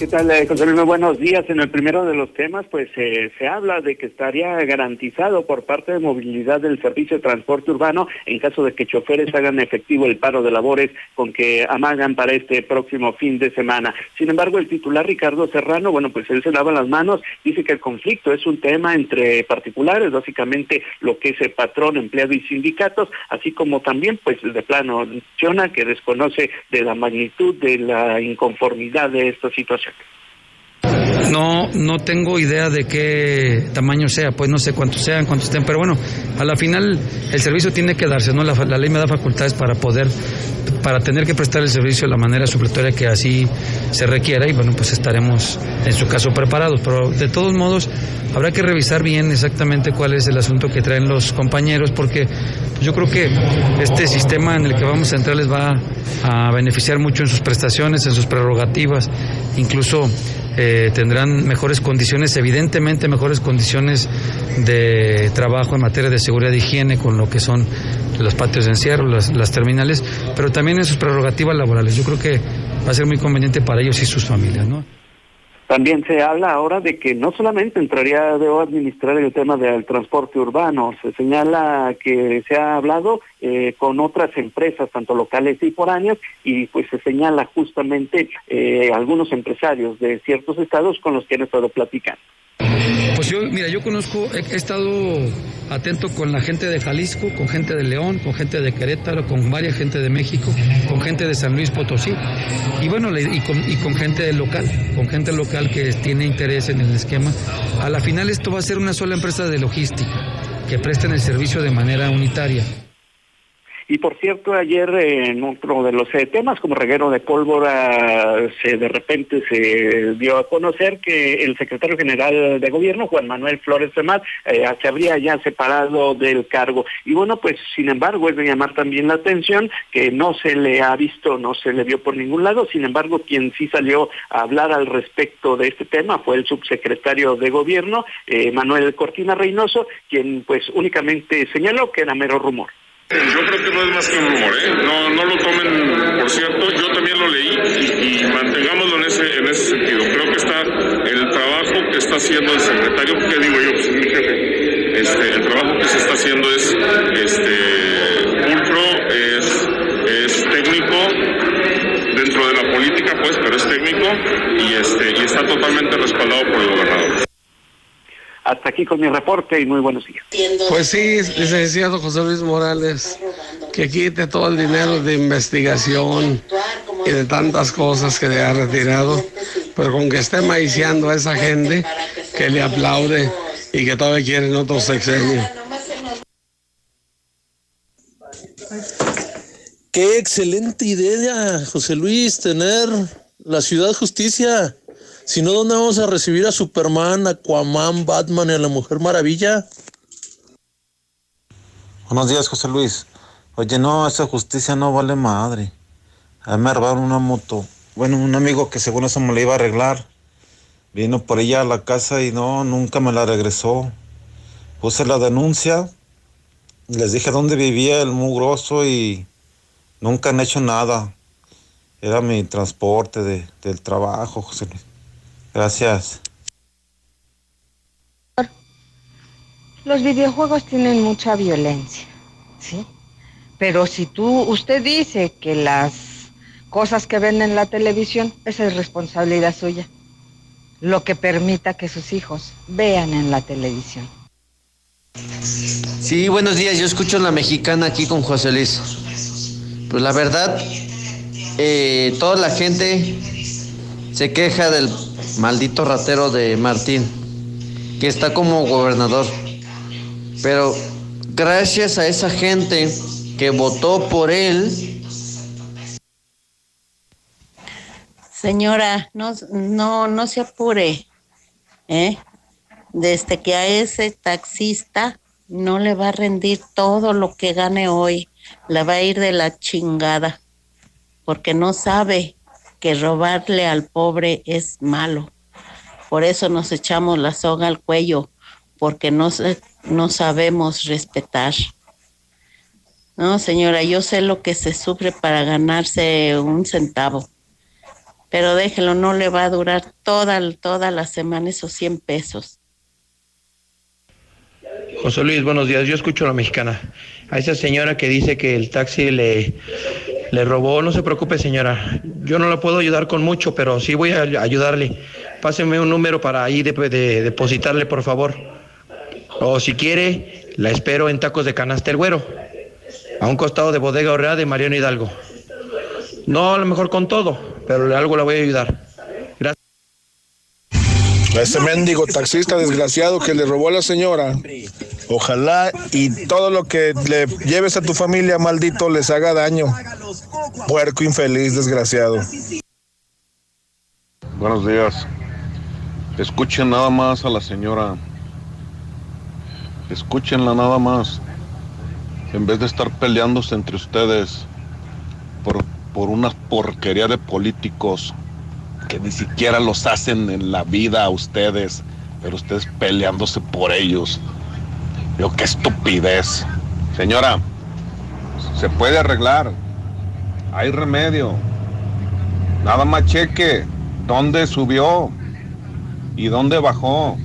¿Qué tal, eh, José Luis? Muy buenos días. En el primero de los temas, pues eh, se habla de que estaría garantizado por parte de movilidad del servicio de transporte urbano en caso de que choferes hagan efectivo el paro de labores con que amagan para este próximo fin de semana. Sin embargo, el titular Ricardo Serrano, bueno, pues él se lava las manos, dice que el conflicto es un tema entre particulares, básicamente lo que es el patrón, empleado y sindicatos, así como también, pues de plano, menciona que desconoce de la magnitud de la inconformidad de esta situación. music. No, no tengo idea de qué tamaño sea, pues no sé cuántos sean, cuántos estén, pero bueno, a la final el servicio tiene que darse, ¿no? La, la ley me da facultades para poder, para tener que prestar el servicio de la manera supletoria que así se requiera y bueno, pues estaremos en su caso preparados, pero de todos modos habrá que revisar bien exactamente cuál es el asunto que traen los compañeros porque yo creo que este sistema en el que vamos a entrar les va a beneficiar mucho en sus prestaciones, en sus prerrogativas, incluso eh, tendrán mejores condiciones, evidentemente mejores condiciones de trabajo en materia de seguridad e higiene con lo que son los patios de encierro, las, las terminales, pero también en sus prerrogativas laborales. Yo creo que va a ser muy conveniente para ellos y sus familias, ¿no? También se habla ahora de que no solamente entraría de administrar el tema del transporte urbano, se señala que se ha hablado eh, con otras empresas, tanto locales y foráneas, y pues se señala justamente eh, algunos empresarios de ciertos estados con los que han estado platicando. Pues yo, mira, yo conozco, he, estado atento con la gente de Jalisco, con gente de León, con gente de Querétaro, con varias gente de México, con gente de San Luis Potosí, y bueno, y con, y con gente local, con gente local que tiene interés en el esquema. A la final esto va a ser una sola empresa de logística, que presten el servicio de manera unitaria. Y por cierto, ayer en otro de los eh, temas, como reguero de pólvora, se de repente se dio a conocer que el secretario general de gobierno, Juan Manuel Flores Femar, eh, se habría ya separado del cargo. Y bueno, pues sin embargo, es de llamar también la atención que no se le ha visto, no se le vio por ningún lado. Sin embargo, quien sí salió a hablar al respecto de este tema fue el subsecretario de gobierno, eh, Manuel Cortina Reynoso, quien pues únicamente señaló que era mero rumor. Yo creo que no es más que un rumor, ¿eh? No, no lo tomen por cierto, yo también lo leí y, mantengámoslo en ese, en ese sentido. Creo que está el trabajo que está haciendo el secretario, ¿qué digo yo? Pues es mi jefe. Este, el trabajo que se está haciendo es este, pulcro, es, es técnico, dentro de la política pues, pero es técnico y, este, y está totalmente respaldado por el gobernador. Hasta aquí con mi reporte y muy buenos días. Pues sí, licenciado José Luis Morales, que quite todo el dinero de investigación y de tantas cosas que le ha retirado, pero con que esté maiciando a esa gente que le aplaude y que todavía quieren otro sexenio. Qué excelente idea, José Luis, tener la ciudad justicia. Si no, ¿dónde vamos a recibir a Superman, Aquaman, Batman y a la Mujer Maravilla? Buenos días, José Luis. Oye, no, esa justicia no vale madre. A mí me robaron una moto. Bueno, un amigo que según eso me la iba a arreglar. Vino por ella a la casa y no, nunca me la regresó. Puse la denuncia. Les dije dónde vivía el mugroso y nunca han hecho nada. Era mi transporte de- del trabajo, José Luis. Gracias. Los videojuegos tienen mucha violencia, ¿sí? Pero si tú, usted dice que las cosas que ven en la televisión, esa es responsabilidad suya. Lo que permita que sus hijos vean en la televisión. Sí, buenos días. Yo escucho la mexicana aquí con José Luis. Pues la verdad, eh, toda la gente se queja del maldito ratero de Martín, que está como gobernador. Pero gracias a esa gente que votó por él, Señora, no, no, no se apure, ¿eh? Desde que a ese taxista no le va a rendir todo lo que gane hoy, le va a ir de la chingada, porque no sabe que robarle al pobre es malo. Por eso nos echamos la soga al cuello, porque no, no sabemos respetar. No, señora, yo sé lo que se sufre para ganarse un centavo. Pero déjelo, no le va a durar toda, toda la semana esos 100 pesos. José Luis, buenos días. Yo escucho a la mexicana. A esa señora que dice que el taxi le, le robó, no se preocupe, señora. Yo no la puedo ayudar con mucho, pero sí voy a ay- ayudarle. Páseme un número para ahí de, de- depositarle, por favor. O si quiere, la espero en Tacos de Canasta el Güero, a un costado de Bodega Horrea de Mariano Hidalgo. No a lo mejor con todo, pero algo la voy a ayudar. Ese mendigo taxista desgraciado que le robó a la señora. Ojalá y todo lo que le lleves a tu familia, maldito, les haga daño. Puerco infeliz, desgraciado. Buenos días. Escuchen nada más a la señora. Escúchenla nada más. En vez de estar peleándose entre ustedes por, por una porquería de políticos que ni siquiera los hacen en la vida a ustedes, pero ustedes peleándose por ellos. Yo qué estupidez. Señora, se puede arreglar. Hay remedio. Nada más cheque. ¿Dónde subió? ¿Y dónde bajó?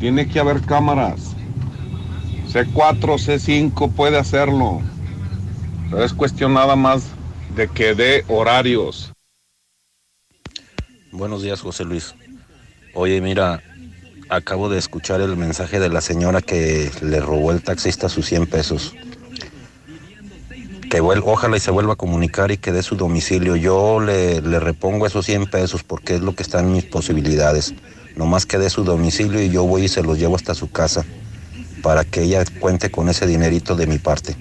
Tiene que haber cámaras. C4, C5 puede hacerlo. Pero es cuestión nada más de que dé horarios. Buenos días, José Luis. Oye, mira, acabo de escuchar el mensaje de la señora que le robó el taxista sus 100 pesos. Que vuel- ojalá y se vuelva a comunicar y que dé su domicilio. Yo le, le repongo esos 100 pesos porque es lo que está en mis posibilidades. Nomás que dé su domicilio y yo voy y se los llevo hasta su casa para que ella cuente con ese dinerito de mi parte.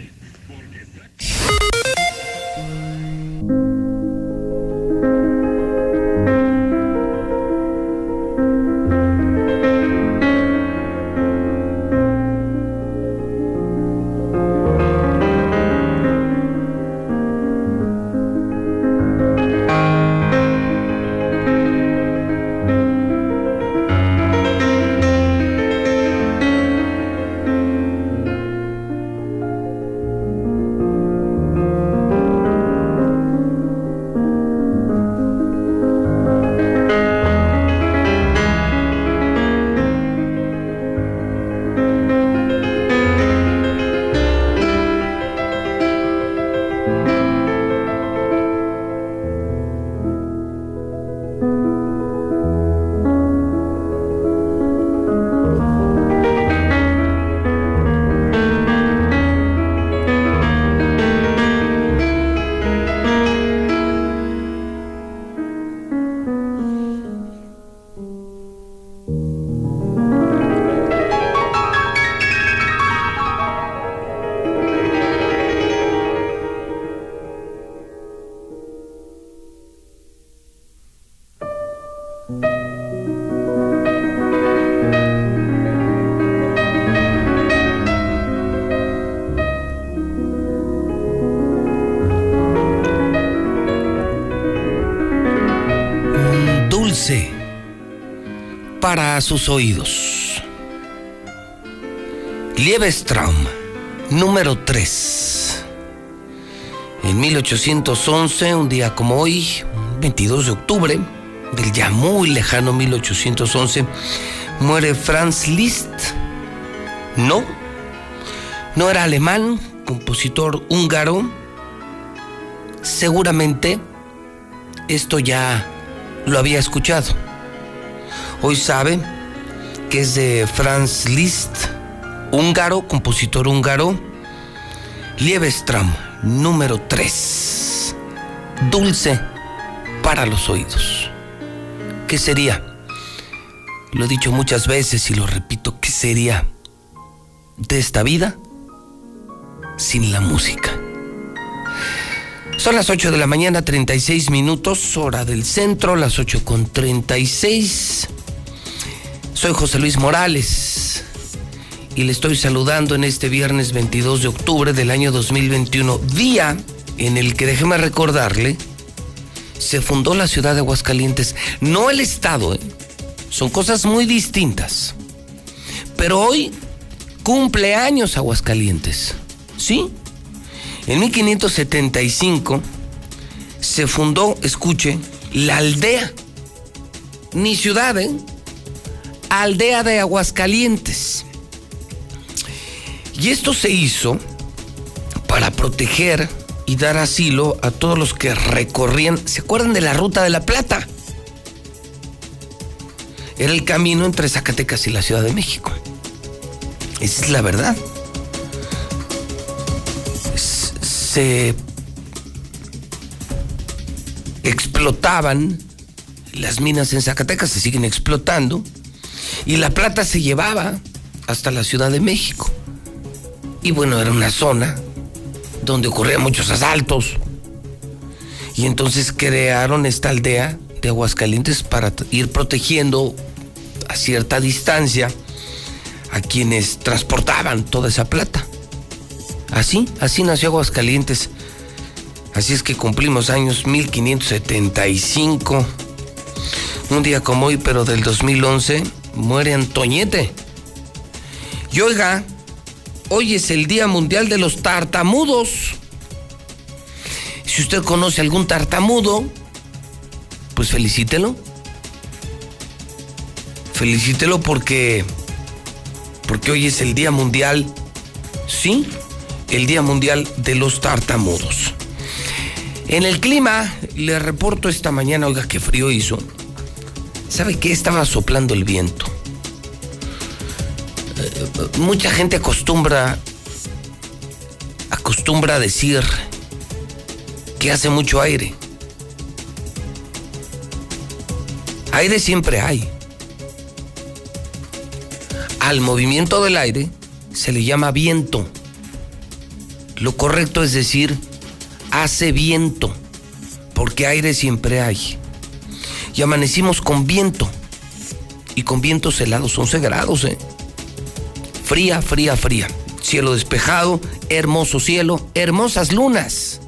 Sus oídos. Liebestraum, número 3. En 1811, un día como hoy, 22 de octubre, del ya muy lejano 1811, muere Franz Liszt. No, no era alemán, compositor húngaro. Seguramente esto ya lo había escuchado. Hoy sabe que es de Franz Liszt, húngaro, compositor húngaro. Liebestram, número 3. Dulce para los oídos. ¿Qué sería? Lo he dicho muchas veces y lo repito, ¿qué sería de esta vida sin la música? Son las 8 de la mañana, 36 minutos, hora del centro, las 8 con 36. Soy José Luis Morales y le estoy saludando en este viernes 22 de octubre del año 2021, día en el que, déjeme recordarle, se fundó la ciudad de Aguascalientes, no el estado, ¿eh? son cosas muy distintas. Pero hoy cumple años Aguascalientes, ¿sí? En 1575 se fundó, escuche, la aldea, ni ciudad, ¿eh? Aldea de Aguascalientes. Y esto se hizo para proteger y dar asilo a todos los que recorrían, ¿se acuerdan de la Ruta de la Plata? Era el camino entre Zacatecas y la Ciudad de México. Esa es la verdad. Se explotaban las minas en Zacatecas, se siguen explotando, y la plata se llevaba hasta la Ciudad de México. Y bueno, era una zona donde ocurrían muchos asaltos. Y entonces crearon esta aldea de Aguascalientes para ir protegiendo a cierta distancia a quienes transportaban toda esa plata. Así, así nació Aguascalientes. Así es que cumplimos años 1575. Un día como hoy, pero del 2011, muere Antoñete. Y oiga, hoy es el Día Mundial de los Tartamudos. Si usted conoce algún tartamudo, pues felicítelo. Felicítelo porque porque hoy es el Día Mundial, sí, el Día Mundial de los Tartamudos. En el clima, le reporto esta mañana, oiga, qué frío hizo. ¿Sabe qué? Estaba soplando el viento. Eh, mucha gente acostumbra acostumbra decir que hace mucho aire. Aire siempre hay. Al movimiento del aire se le llama viento. Lo correcto es decir, hace viento, porque aire siempre hay. Y amanecimos con viento. Y con vientos helados, 11 grados, ¿eh? Fría, fría, fría. Cielo despejado, hermoso cielo, hermosas lunas.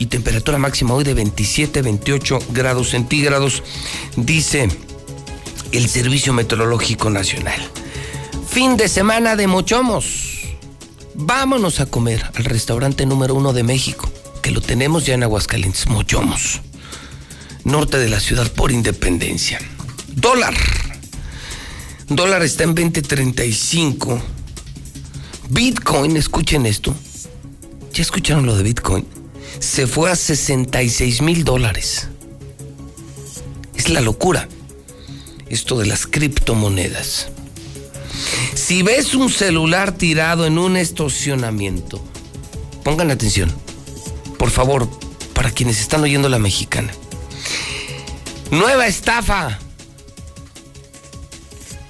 Y temperatura máxima hoy de 27, 28 grados centígrados, dice el Servicio Meteorológico Nacional. Fin de semana de mochomos. Vámonos a comer al restaurante número uno de México, que lo tenemos ya en Aguascalientes, Mochomos, norte de la ciudad por independencia. Dólar. Dólar está en 20.35. Bitcoin, escuchen esto. ¿Ya escucharon lo de Bitcoin? Se fue a 66 mil dólares. Es la locura. Esto de las criptomonedas. Si ves un celular tirado en un estacionamiento, pongan atención. Por favor, para quienes están oyendo la mexicana. Nueva estafa.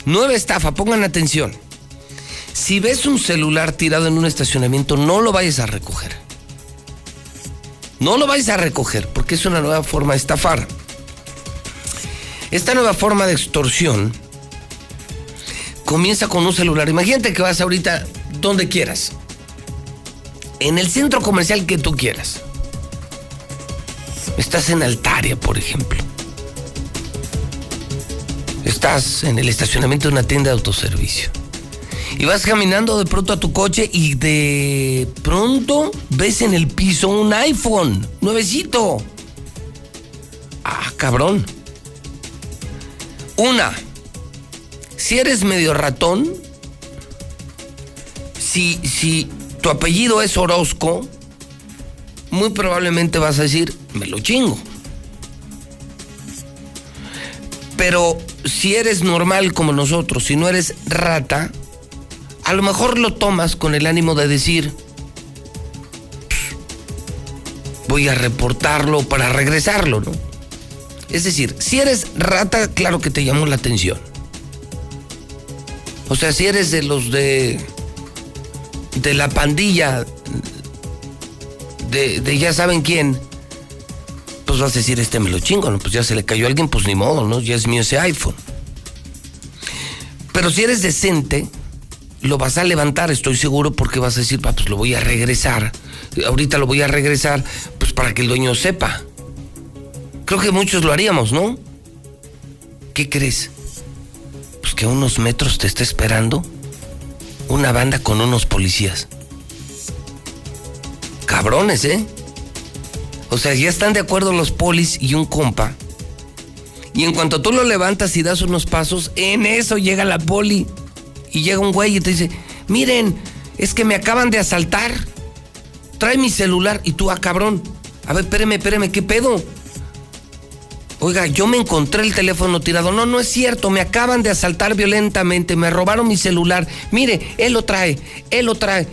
Nueva estafa, pongan atención. Si ves un celular tirado en un estacionamiento, no lo vayas a recoger. No lo vayas a recoger porque es una nueva forma de estafar. Esta nueva forma de extorsión comienza con un celular. Imagínate que vas ahorita donde quieras. En el centro comercial que tú quieras. Estás en Altaria, por ejemplo. Estás en el estacionamiento de una tienda de autoservicio. Y vas caminando de pronto a tu coche y de pronto ves en el piso un iPhone nuevecito. Ah, cabrón. Una, si eres medio ratón, si, si tu apellido es Orozco, muy probablemente vas a decir, me lo chingo. Pero si eres normal como nosotros, si no eres rata, a lo mejor lo tomas con el ánimo de decir, voy a reportarlo para regresarlo, ¿no? Es decir, si eres rata, claro que te llamó la atención. O sea, si eres de los de. de la pandilla. de, de ya saben quién. Vas a decir, este me lo chingo, ¿no? Pues ya se le cayó a alguien, pues ni modo, ¿no? Ya es mío ese iPhone. Pero si eres decente, lo vas a levantar, estoy seguro, porque vas a decir, "Pa, pues lo voy a regresar. Ahorita lo voy a regresar, pues para que el dueño sepa. Creo que muchos lo haríamos, ¿no? ¿Qué crees? Pues que a unos metros te está esperando una banda con unos policías. Cabrones, ¿eh? O sea, ya están de acuerdo los polis y un compa. Y en cuanto tú lo levantas y das unos pasos, en eso llega la poli. Y llega un güey y te dice, miren, es que me acaban de asaltar. Trae mi celular. Y tú, ah, cabrón. A ver, espéreme, espéreme, ¿qué pedo? Oiga, yo me encontré el teléfono tirado. No, no es cierto. Me acaban de asaltar violentamente. Me robaron mi celular. Mire, él lo trae. Él lo trae.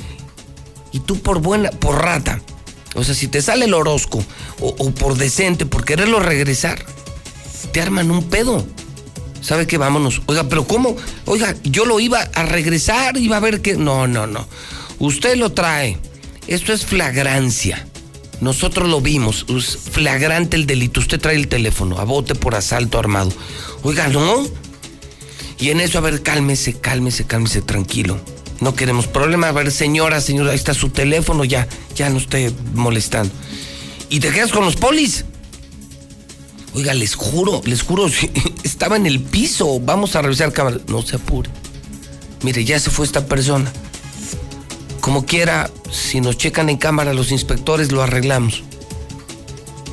Y tú por buena, por rata. O sea, si te sale el Orozco o, por decente, por quererlo regresar, te arman un pedo. ¿Sabe qué? Vámonos. Oiga, pero ¿cómo? Oiga, yo lo iba a regresar, iba a ver que... No, no, no. Usted lo trae. Esto es flagrancia. Nosotros lo vimos, es flagrante el delito. Usted trae el teléfono, a bote por asalto armado. Oiga, ¿no? Y en eso, a ver, cálmese, cálmese, cálmese, tranquilo. No queremos problema. A ver, señora, señora, ahí está su teléfono, ya, ya no esté molestando. Y te quedas con los polis. Oiga, les juro, les juro, [laughs] estaba en el piso. Vamos a revisar cámara. No se apure. Mire, ya se fue esta persona. Como quiera, si nos checan en cámara los inspectores, lo arreglamos.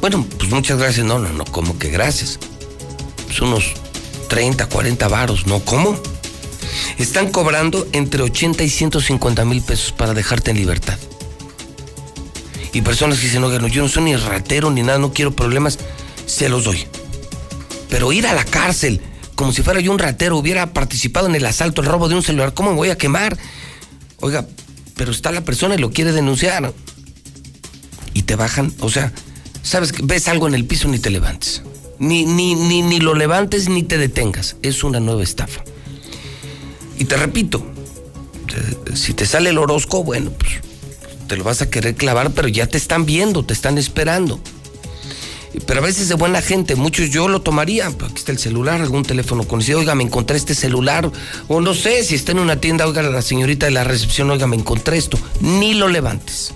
Bueno, pues muchas gracias. No, no, no, como que gracias. Pues unos 30, 40 varos, ¿no? ¿Cómo? Están cobrando entre 80 y 150 mil pesos para dejarte en libertad. Y personas que dicen, oigan, yo no soy ni ratero ni nada, no quiero problemas, se los doy. Pero ir a la cárcel, como si fuera yo un ratero, hubiera participado en el asalto, el robo de un celular, ¿cómo me voy a quemar? Oiga, pero está la persona y lo quiere denunciar. Y te bajan, o sea, sabes ves algo en el piso ni te levantes. Ni, ni, ni, ni lo levantes ni te detengas. Es una nueva estafa. Y te repito, si te sale el horóscopo, bueno, pues te lo vas a querer clavar, pero ya te están viendo, te están esperando. Pero a veces de buena gente, muchos yo lo tomaría, pues, aquí está el celular, algún teléfono conocido, oiga, me encontré este celular, o no sé, si está en una tienda, oiga, la señorita de la recepción, oiga, me encontré esto, ni lo levantes.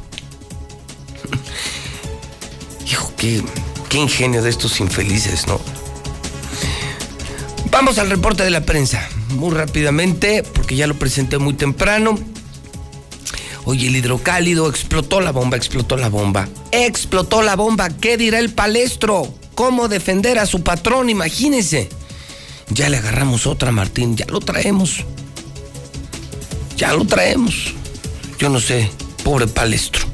[laughs] Hijo, qué, qué ingenio de estos infelices, ¿no? Vamos al reporte de la prensa, muy rápidamente, porque ya lo presenté muy temprano. Oye, el hidrocálido explotó la bomba, explotó la bomba. Explotó la bomba. ¿Qué dirá el palestro? ¿Cómo defender a su patrón? Imagínense. Ya le agarramos otra, Martín. Ya lo traemos. Ya lo traemos. Yo no sé, pobre palestro.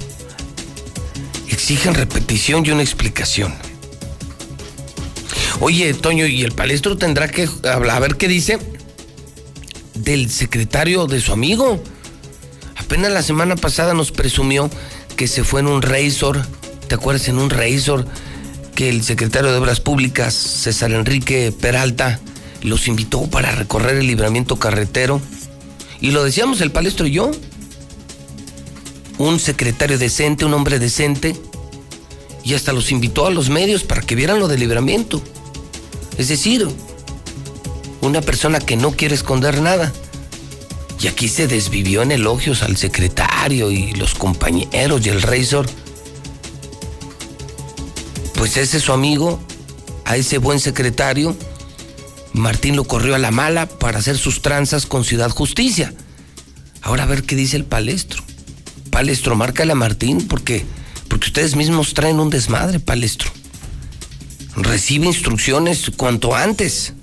Exigen repetición y una explicación. Oye, Toño, ¿y el palestro tendrá que hablar? A ver qué dice del secretario de su amigo. Apenas la semana pasada nos presumió que se fue en un Razor, ¿te acuerdas? En un Razor, que el secretario de Obras Públicas, César Enrique Peralta, los invitó para recorrer el libramiento carretero. Y lo decíamos el palestro y yo. Un secretario decente, un hombre decente, y hasta los invitó a los medios para que vieran lo del libramiento. Es decir, una persona que no quiere esconder nada. Y aquí se desvivió en elogios al secretario y los compañeros y el Razor. Pues ese es su amigo, a ese buen secretario, Martín lo corrió a la mala para hacer sus tranzas con Ciudad Justicia. Ahora a ver qué dice el palestro. Palestro, márcale a Martín porque, porque ustedes mismos traen un desmadre, palestro. Recibe instrucciones cuanto antes.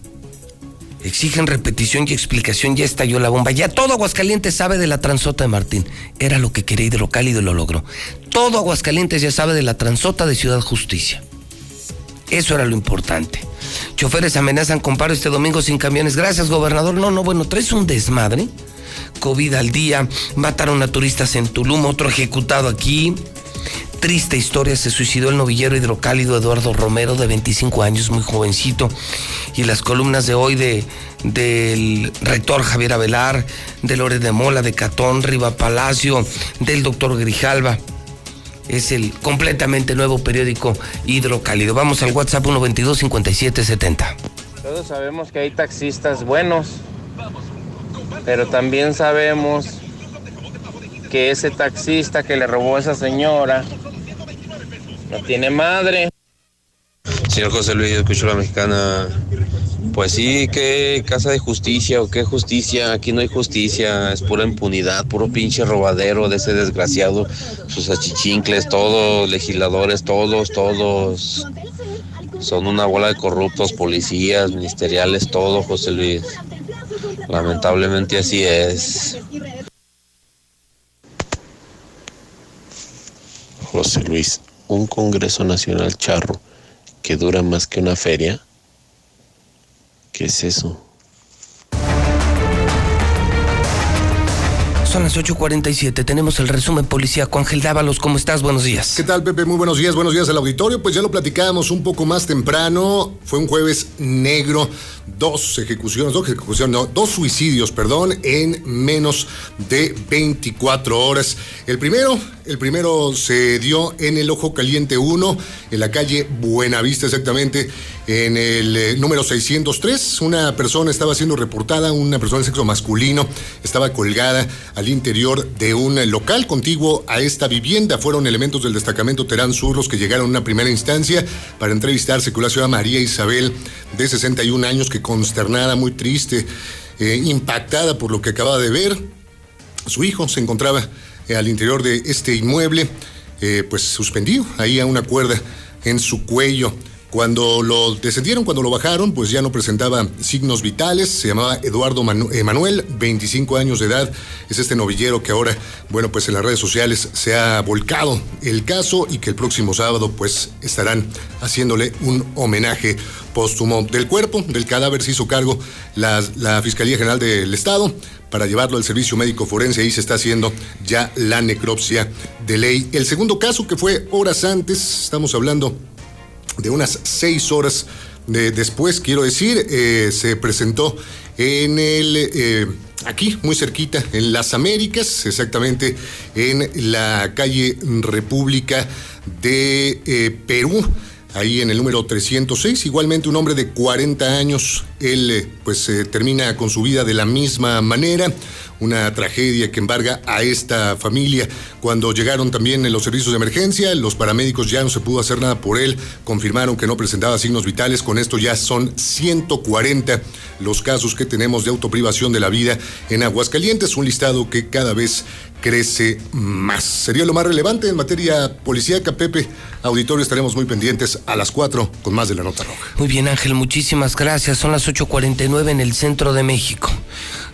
Exigen repetición y explicación, ya estalló la bomba. Ya todo Aguascalientes sabe de la transota de Martín. Era lo que quería Hidrocálido y lo logró. Todo Aguascalientes ya sabe de la transota de Ciudad Justicia. Eso era lo importante. Choferes amenazan con paro este domingo sin camiones. Gracias, gobernador. No, no, bueno, traes un desmadre. COVID al día. Mataron a turistas en Tulum, otro ejecutado aquí. Triste historia, se suicidó el novillero hidrocálido Eduardo Romero, de 25 años, muy jovencito. Y las columnas de hoy de, del rector Javier Avelar, de Lore de Mola, de Catón, Riva Palacio, del doctor Grijalva. Es el completamente nuevo periódico hidrocálido. Vamos al WhatsApp 122 5770. Todos sabemos que hay taxistas buenos, pero también sabemos que ese taxista que le robó a esa señora no tiene madre. Señor José Luis, yo escucho la mexicana. Pues sí, qué casa de justicia o qué justicia. Aquí no hay justicia, es pura impunidad, puro pinche robadero de ese desgraciado. Sus achichincles, todos, legisladores, todos, todos. Son una bola de corruptos, policías, ministeriales, todo, José Luis. Lamentablemente así es. José Luis, un Congreso Nacional charro que dura más que una feria. ¿Qué es eso? Son las 8.47, tenemos el resumen policíaco. Ángel Dávalos, ¿cómo estás? Buenos días. ¿Qué tal, Pepe? Muy buenos días, buenos días al auditorio. Pues ya lo platicábamos un poco más temprano. Fue un jueves negro. Dos ejecuciones, dos ejecuciones, no, dos suicidios, perdón, en menos de 24 horas. El primero, el primero se dio en el Ojo Caliente 1, en la calle Buenavista exactamente, en el eh, número 603. Una persona estaba siendo reportada, una persona de sexo masculino, estaba colgada al interior de un local contiguo a esta vivienda. Fueron elementos del destacamento Terán Sur los que llegaron a una primera instancia para entrevistarse con la ciudad María Isabel, de 61 años, que consternada, muy triste, eh, impactada por lo que acababa de ver. Su hijo se encontraba eh, al interior de este inmueble, eh, pues suspendido, ahí a una cuerda en su cuello. Cuando lo descendieron, cuando lo bajaron, pues ya no presentaba signos vitales. Se llamaba Eduardo Emanuel, 25 años de edad. Es este novillero que ahora, bueno, pues en las redes sociales se ha volcado el caso y que el próximo sábado, pues estarán haciéndole un homenaje póstumo del cuerpo. Del cadáver se hizo cargo la, la Fiscalía General del Estado para llevarlo al servicio médico forense. Ahí se está haciendo ya la necropsia de ley. El segundo caso que fue horas antes, estamos hablando de unas seis horas de, después, quiero decir, eh, se presentó en el, eh, aquí, muy cerquita, en las Américas, exactamente en la calle República de eh, Perú ahí en el número 306. Igualmente un hombre de 40 años, él pues termina con su vida de la misma manera una tragedia que embarga a esta familia. Cuando llegaron también en los servicios de emergencia, los paramédicos ya no se pudo hacer nada por él, confirmaron que no presentaba signos vitales, con esto ya son 140 los casos que tenemos de autoprivación de la vida en Aguascalientes, un listado que cada vez crece más. Sería lo más relevante en materia policíaca, Pepe. Auditorio, estaremos muy pendientes a las 4 con más de la nota roja. Muy bien, Ángel, muchísimas gracias. Son las 8.49 en el centro de México.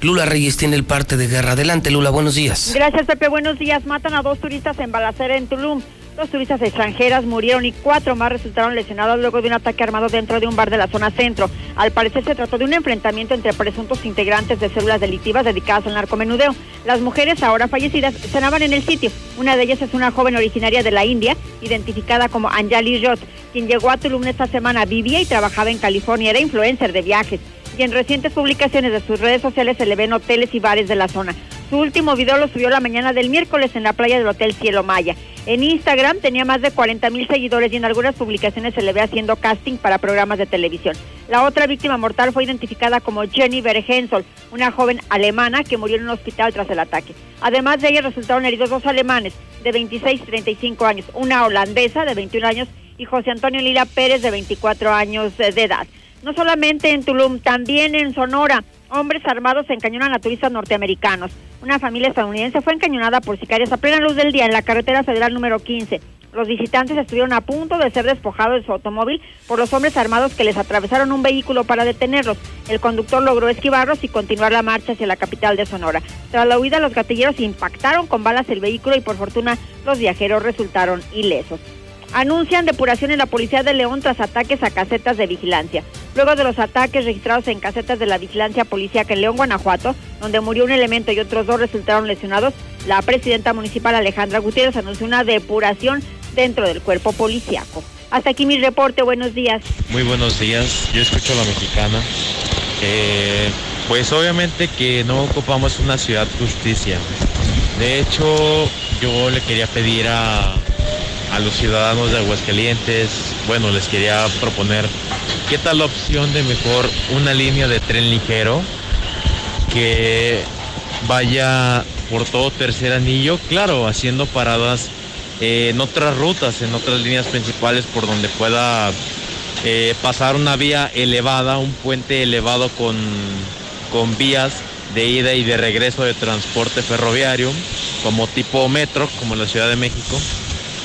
Lula Reyes tiene el parte de guerra. Adelante, Lula, buenos días. Gracias, Pepe. Buenos días. Matan a dos turistas en balacera en Tulum. Dos turistas extranjeras murieron y cuatro más resultaron lesionados luego de un ataque armado dentro de un bar de la zona centro. Al parecer se trató de un enfrentamiento entre presuntos integrantes de células delictivas dedicadas al narcomenudeo. Las mujeres ahora fallecidas cenaban en el sitio. Una de ellas es una joven originaria de la India, identificada como Anjali Roth, quien llegó a Tulum esta semana, vivía y trabajaba en California, era influencer de viajes y en recientes publicaciones de sus redes sociales se le ven hoteles y bares de la zona. Su último video lo subió la mañana del miércoles en la playa del Hotel Cielo Maya. En Instagram tenía más de 40 mil seguidores y en algunas publicaciones se le ve haciendo casting para programas de televisión. La otra víctima mortal fue identificada como Jenny Bergensol, una joven alemana que murió en un hospital tras el ataque. Además de ella resultaron heridos dos alemanes de 26 y 35 años, una holandesa de 21 años y José Antonio Lila Pérez de 24 años de edad. No solamente en Tulum, también en Sonora, hombres armados encañonan a turistas norteamericanos. Una familia estadounidense fue encañonada por sicarios a plena luz del día en la carretera federal número 15. Los visitantes estuvieron a punto de ser despojados de su automóvil por los hombres armados que les atravesaron un vehículo para detenerlos. El conductor logró esquivarlos y continuar la marcha hacia la capital de Sonora. Tras la huida, los gatilleros impactaron con balas el vehículo y por fortuna los viajeros resultaron ilesos anuncian depuración en la Policía de León tras ataques a casetas de vigilancia. Luego de los ataques registrados en casetas de la vigilancia policíaca en León, Guanajuato, donde murió un elemento y otros dos resultaron lesionados, la presidenta municipal Alejandra Gutiérrez anunció una depuración dentro del cuerpo policíaco. Hasta aquí mi reporte, buenos días. Muy buenos días, yo escucho a la mexicana. Eh, pues obviamente que no ocupamos una ciudad justicia. De hecho, yo le quería pedir a, a los ciudadanos de Aguascalientes, bueno, les quería proponer, ¿qué tal la opción de mejor una línea de tren ligero que vaya por todo tercer anillo? Claro, haciendo paradas en otras rutas, en otras líneas principales por donde pueda eh, pasar una vía elevada, un puente elevado con, con vías de ida y de regreso de transporte ferroviario, como tipo metro, como en la Ciudad de México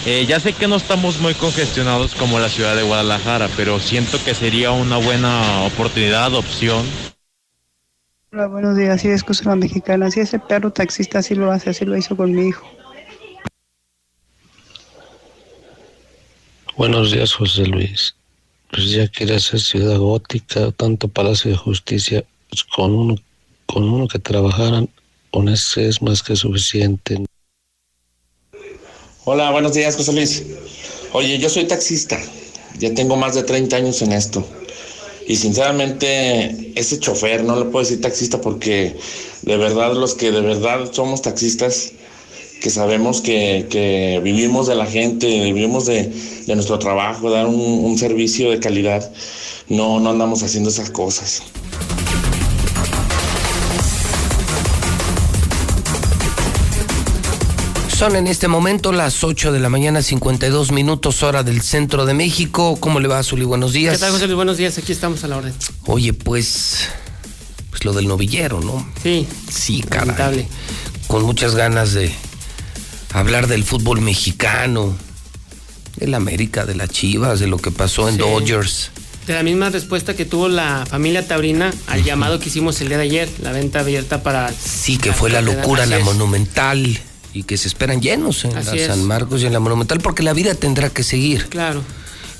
eh, ya sé que no estamos muy congestionados como la ciudad de Guadalajara, pero siento que sería una buena oportunidad, opción. Hola, buenos días. Sí, es la mexicana. Si ese perro taxista así lo hace, así lo hizo con mi hijo. Buenos días, José Luis. Pues ya quiere hacer ciudad gótica, tanto Palacio de Justicia, pues con uno, con uno que trabajaran, con ese es más que suficiente. Hola, buenos días, José Luis. Oye, yo soy taxista. Ya tengo más de 30 años en esto. Y sinceramente, ese chofer, no le puedo decir taxista porque de verdad los que de verdad somos taxistas, que sabemos que, vivimos de la gente, vivimos de, nuestro trabajo, dar un, un, servicio de calidad, no, no andamos haciendo esas cosas. Son en este momento las 8 de la mañana, 52 minutos, hora del centro de México. ¿Cómo le va, Zuli? Buenos días. ¿Qué tal, José Luis? Buenos días, aquí estamos a la orden. Oye, pues. Pues lo del novillero, ¿no? Sí. Sí, caray. Con muchas ganas de hablar del fútbol mexicano. del América, de las Chivas, de lo que pasó en Sí. Dodgers. De la misma respuesta que tuvo la familia Taurina al llamado que hicimos el día de ayer, la venta abierta para... Sí, que fue la locura la Monumental y que se esperan llenos en Así la es. San Marcos y en la Monumental porque la vida tendrá que seguir. Claro.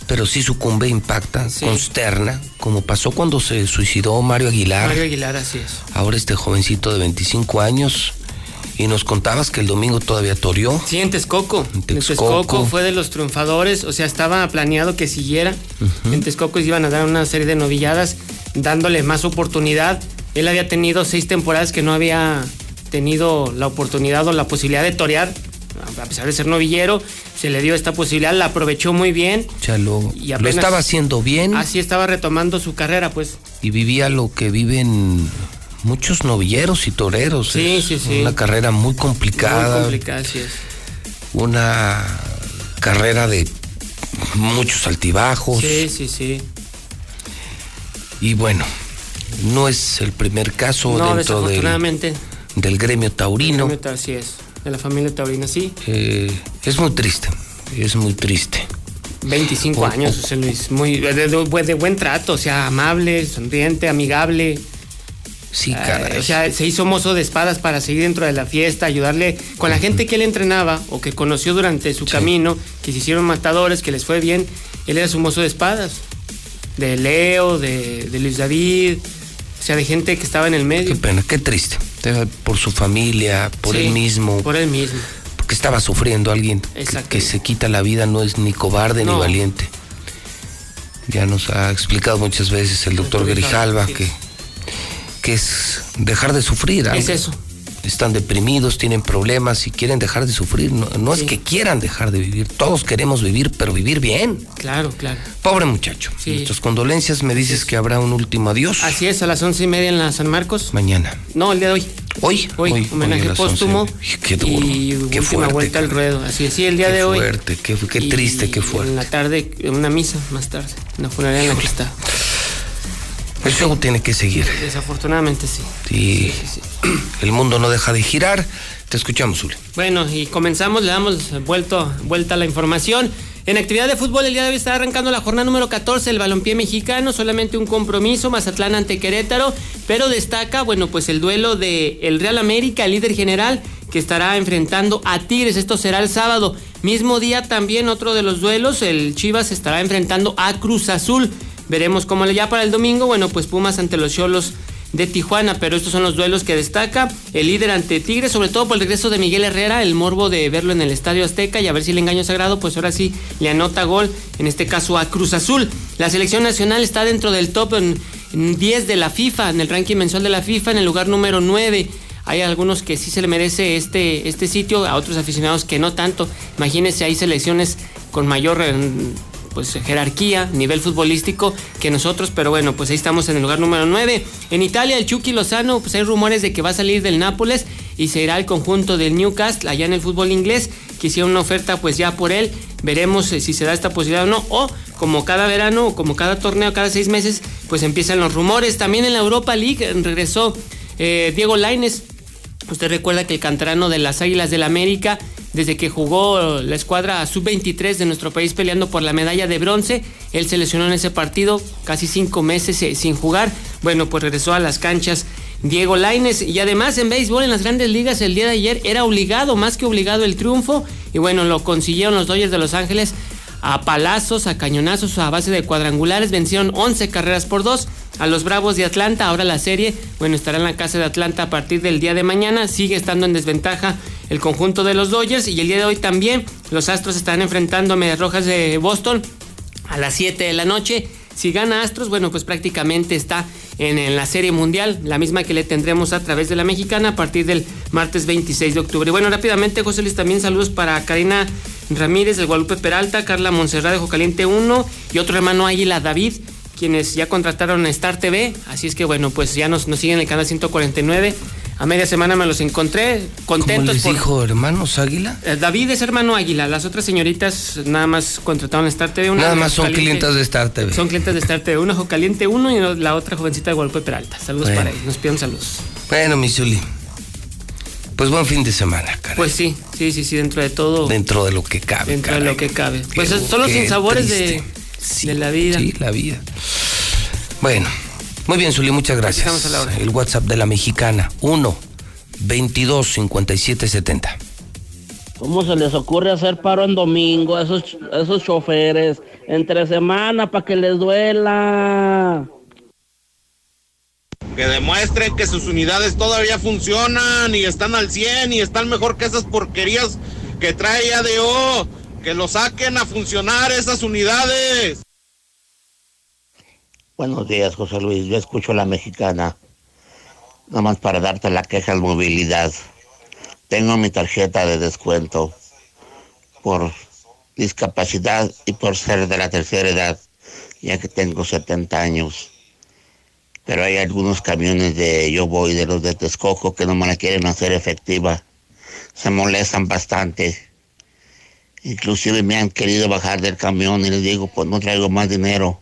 Pero sí sucumbe, impacta, consterna, como pasó cuando se suicidó Mario Aguilar. Mario Aguilar, así es. Ahora este jovencito de 25 años. Y nos contabas que el domingo todavía toreó. Sí, en Texcoco. En Texcoco. Texcoco fue de los triunfadores, o sea, estaba planeado que siguiera. En Texcoco iban a dar una serie de novilladas, dándole más oportunidad. Él había tenido seis temporadas que no había tenido la oportunidad o la posibilidad de torear, a pesar de ser novillero, se le dio esta posibilidad, la aprovechó muy bien. O sea, lo, Y lo apenas- estaba haciendo bien Así estaba retomando su carrera, pues. y vivía lo que viven muchos novilleros y toreros. Sí, Es sí, sí. Una carrera muy complicada. Muy complicada, así es. Una carrera de muchos altibajos. Sí, sí, sí. Y bueno, no es el primer caso No, dentro del, gremio taurino. Así es, de la familia Taurina, sí. Eh, es muy triste, es muy triste. 25 O- años, José Luis. Muy, de, de- de buen trato, o sea, amable, sonriente, amigable. Sí, caray. o sea, se hizo mozo de espadas para seguir dentro de la fiesta, ayudarle con la gente que él entrenaba o que conoció durante su camino, que se hicieron matadores, que les fue bien. Él era su mozo de espadas. De Leo, de, de Luis David, sea, de gente que estaba en el medio. Qué pena, qué triste. Por su familia, por Sí, él mismo. Por él mismo. Porque estaba sufriendo alguien que, que se quita la vida, no es ni cobarde ni valiente. Ya nos ha explicado muchas veces el doctor Grijalva que, que es dejar de sufrir. a Es eso. Están deprimidos, tienen problemas y quieren dejar de sufrir. No, no es Sí. que quieran dejar de vivir, todos queremos vivir, pero vivir bien. Claro, claro. Pobre muchacho. Sí. Nuestras condolencias, me dices que habrá un último adiós. Así es, a las once y media en la San Marcos. Mañana. No, el día de hoy. Hoy. Hoy, Hoy, homenaje hoy póstumo. 11. Qué duro, Y qué última fuerte, vuelta al ruedo. Así es, sí, el día Qué de hoy. fuerte, qué, triste, qué fuerte. En la tarde, una misa más tarde. Una funeraria en la que está. El show tiene que seguir. Desafortunadamente sí. Sí. El mundo no deja de girar. Te escuchamos, Uli. Bueno, y comenzamos, le damos vuelto, vuelta a la información. En actividad de fútbol, el día de hoy está arrancando la jornada número 14 del balompié mexicano, solamente un compromiso, Mazatlán ante Querétaro, pero destaca, bueno, pues el duelo de el Real América, el líder general, que estará enfrentando a Tigres, esto será el sábado. Mismo día también otro de los duelos, el Chivas estará enfrentando a Cruz Azul. Veremos cómo le ya para el domingo, bueno, pues Pumas ante los Cholos de Tijuana, pero estos son los duelos que destaca el líder ante Tigres, sobre todo por el regreso de Miguel Herrera, el morbo de verlo en el Estadio Azteca y a ver si el engaño sagrado, pues ahora sí le anota gol, en este caso a Cruz Azul. La selección nacional está dentro del top en, en 10 de la FIFA, en el ranking mensual de la FIFA, en el lugar número 9. Hay algunos que sí se le merece este, este sitio, a otros aficionados que no tanto. Imagínense, hay selecciones con mayor pues jerarquía, nivel futbolístico que nosotros, pero bueno, pues ahí estamos en el lugar número 9. En Italia, el Chucky Lozano, pues hay rumores de que va a salir del Nápoles y se irá al conjunto del Newcastle, allá en el fútbol inglés, que hicieron una oferta pues ya por él. Veremos eh, si se da esta posibilidad o no, o como cada verano, como cada torneo, cada seis meses, pues empiezan los rumores. También en la Europa League eh, regresó eh, Diego Laines, Usted recuerda que el canterano de las Águilas del América, desde que jugó la escuadra sub-23 de nuestro país peleando por la medalla de bronce, él se lesionó en ese partido, casi cinco meses eh, sin jugar. Bueno, pues regresó a las canchas Diego Laines. Y además en béisbol, en las grandes ligas, el día de ayer era obligado, más que obligado el triunfo. Y bueno, lo consiguieron los Dodgers de Los Ángeles a palazos, a cañonazos, a base de cuadrangulares. Vencieron 11 carreras por dos a los Bravos de Atlanta. Ahora la serie, bueno, estará en la casa de Atlanta a partir del día de mañana. Sigue estando en desventaja el conjunto de los Dodgers. Y el día de hoy también los Astros están enfrentando a Medias Rojas de Boston a las 7 de la noche. Si gana Astros, bueno, pues prácticamente está en, en, la Serie Mundial, la misma que le tendremos a través de la mexicana a partir del martes 26 de octubre. Bueno, rápidamente, José Luis, también saludos para Karina Ramírez del Guadalupe Peralta, Carla Monserrat de Jocaliente 1 y otro hermano Águila David, quienes ya contrataron a Star TV. Así es que, bueno, pues ya nos, nos siguen en el canal 149. A media semana me los encontré contentos. ¿Cómo les por- dijo hermanos Águila? Eh, David es hermano Águila. Las otras señoritas nada más contrataron a Star TV. Una Nada más son clientes de Star TV. Son clientes de Star TV. Una Ojo Caliente 1 y la otra jovencita de Guadalupe Peralta. Saludos Bueno. para ellos. Nos piden saludos. Bueno, mi Zuli. Pues buen fin de semana, caray. Pues sí, sí, sí, sí, dentro de todo. Dentro de lo que cabe. Dentro de lo que cabe. Pues son los sinsabores de, de la vida. Sí, la vida. Bueno, muy bien, Zuli, muchas gracias. a la hora. El WhatsApp de la mexicana, 1 22 57 70. ¿Cómo se les ocurre hacer paro en domingo a esos, a esos choferes? Entre semana para que les duela. Que demuestren que sus unidades todavía funcionan y están al 100 y están mejor que esas porquerías que trae ADO. Que lo saquen a funcionar esas unidades. Buenos días, José Luis. Yo escucho a la mexicana. Nada más para darte la queja de movilidad. Tengo mi tarjeta de descuento por discapacidad y por ser de la tercera edad, ya que tengo 70 años. Pero hay algunos camiones de Yo Voy, de los de Texcoco, que no me la quieren hacer efectiva. Se molestan bastante. Inclusive me han querido bajar del camión y les digo, pues no traigo más dinero.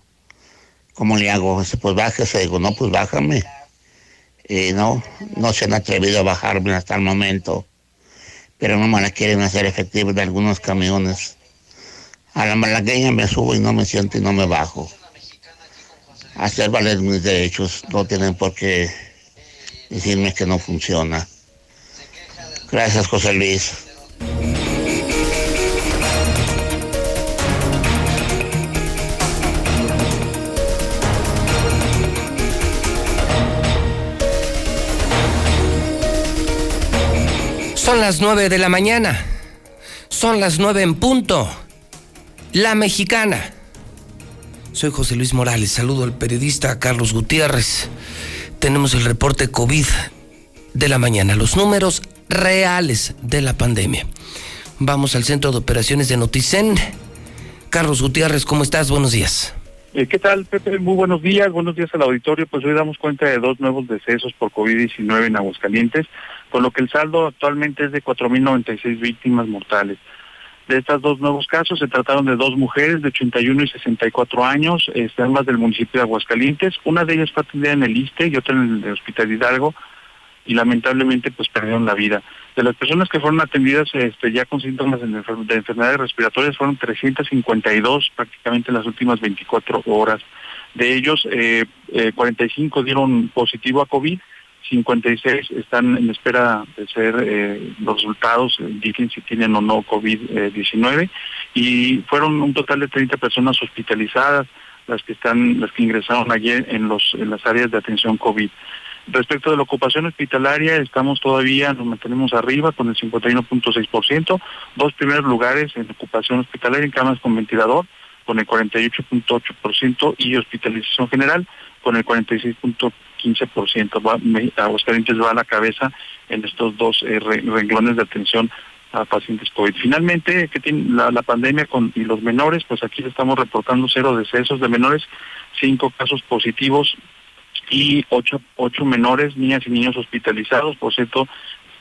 ¿Cómo le hago? Dice, pues bájese. Digo, no, pues bájame. Y no, no se han atrevido a bajarme hasta el momento. Pero no me la quieren hacer efectiva de algunos camiones. A la malagueña me subo y no me siento y no me bajo. Hacer valer mis derechos. No tienen por qué decirme que no funciona. Gracias, José Luis. Son las 9 de la mañana. Son las 9 en punto. La mexicana. Soy José Luis Morales. Saludo al periodista Carlos Gutiérrez. Tenemos el reporte COVID de la mañana. Los números reales de la pandemia. Vamos al centro de operaciones de Noticen. Carlos Gutiérrez, ¿cómo estás? Buenos días. Eh, ¿Qué tal, Pepe? Muy buenos días. Buenos días al auditorio. Pues hoy damos cuenta de dos nuevos decesos por COVID-19 en Aguascalientes, con lo que el saldo actualmente es de 4.096 víctimas mortales. De estos dos nuevos casos se trataron de dos mujeres de 81 y 64 años, este, ambas del municipio de Aguascalientes. Una de ellas fue atendida en el ISTE y otra en el Hospital Hidalgo y lamentablemente pues perdieron la vida. De las personas que fueron atendidas este, ya con síntomas de, enfer- de enfermedades respiratorias fueron 352 prácticamente en las últimas 24 horas. De ellos, eh, eh, 45 dieron positivo a COVID, 56 están en espera de ser eh, los resultados, eh, indiquen si tienen o no COVID-19 y fueron un total de 30 personas hospitalizadas las que están las que ingresaron ayer en los en las áreas de atención COVID. Respecto de la ocupación hospitalaria, estamos todavía, nos mantenemos arriba con el 51.6%, dos primeros lugares en ocupación hospitalaria en camas con ventilador, con el 48.8% y hospitalización general con el 46.15%. Va- Me- Aguascalientes va a la cabeza en estos dos eh, re- renglones de atención a pacientes COVID. Finalmente, que tiene la, la pandemia con y los menores, pues aquí estamos reportando cero decesos de menores, cinco casos positivos y ocho, ocho menores, niñas y niños hospitalizados. Por cierto,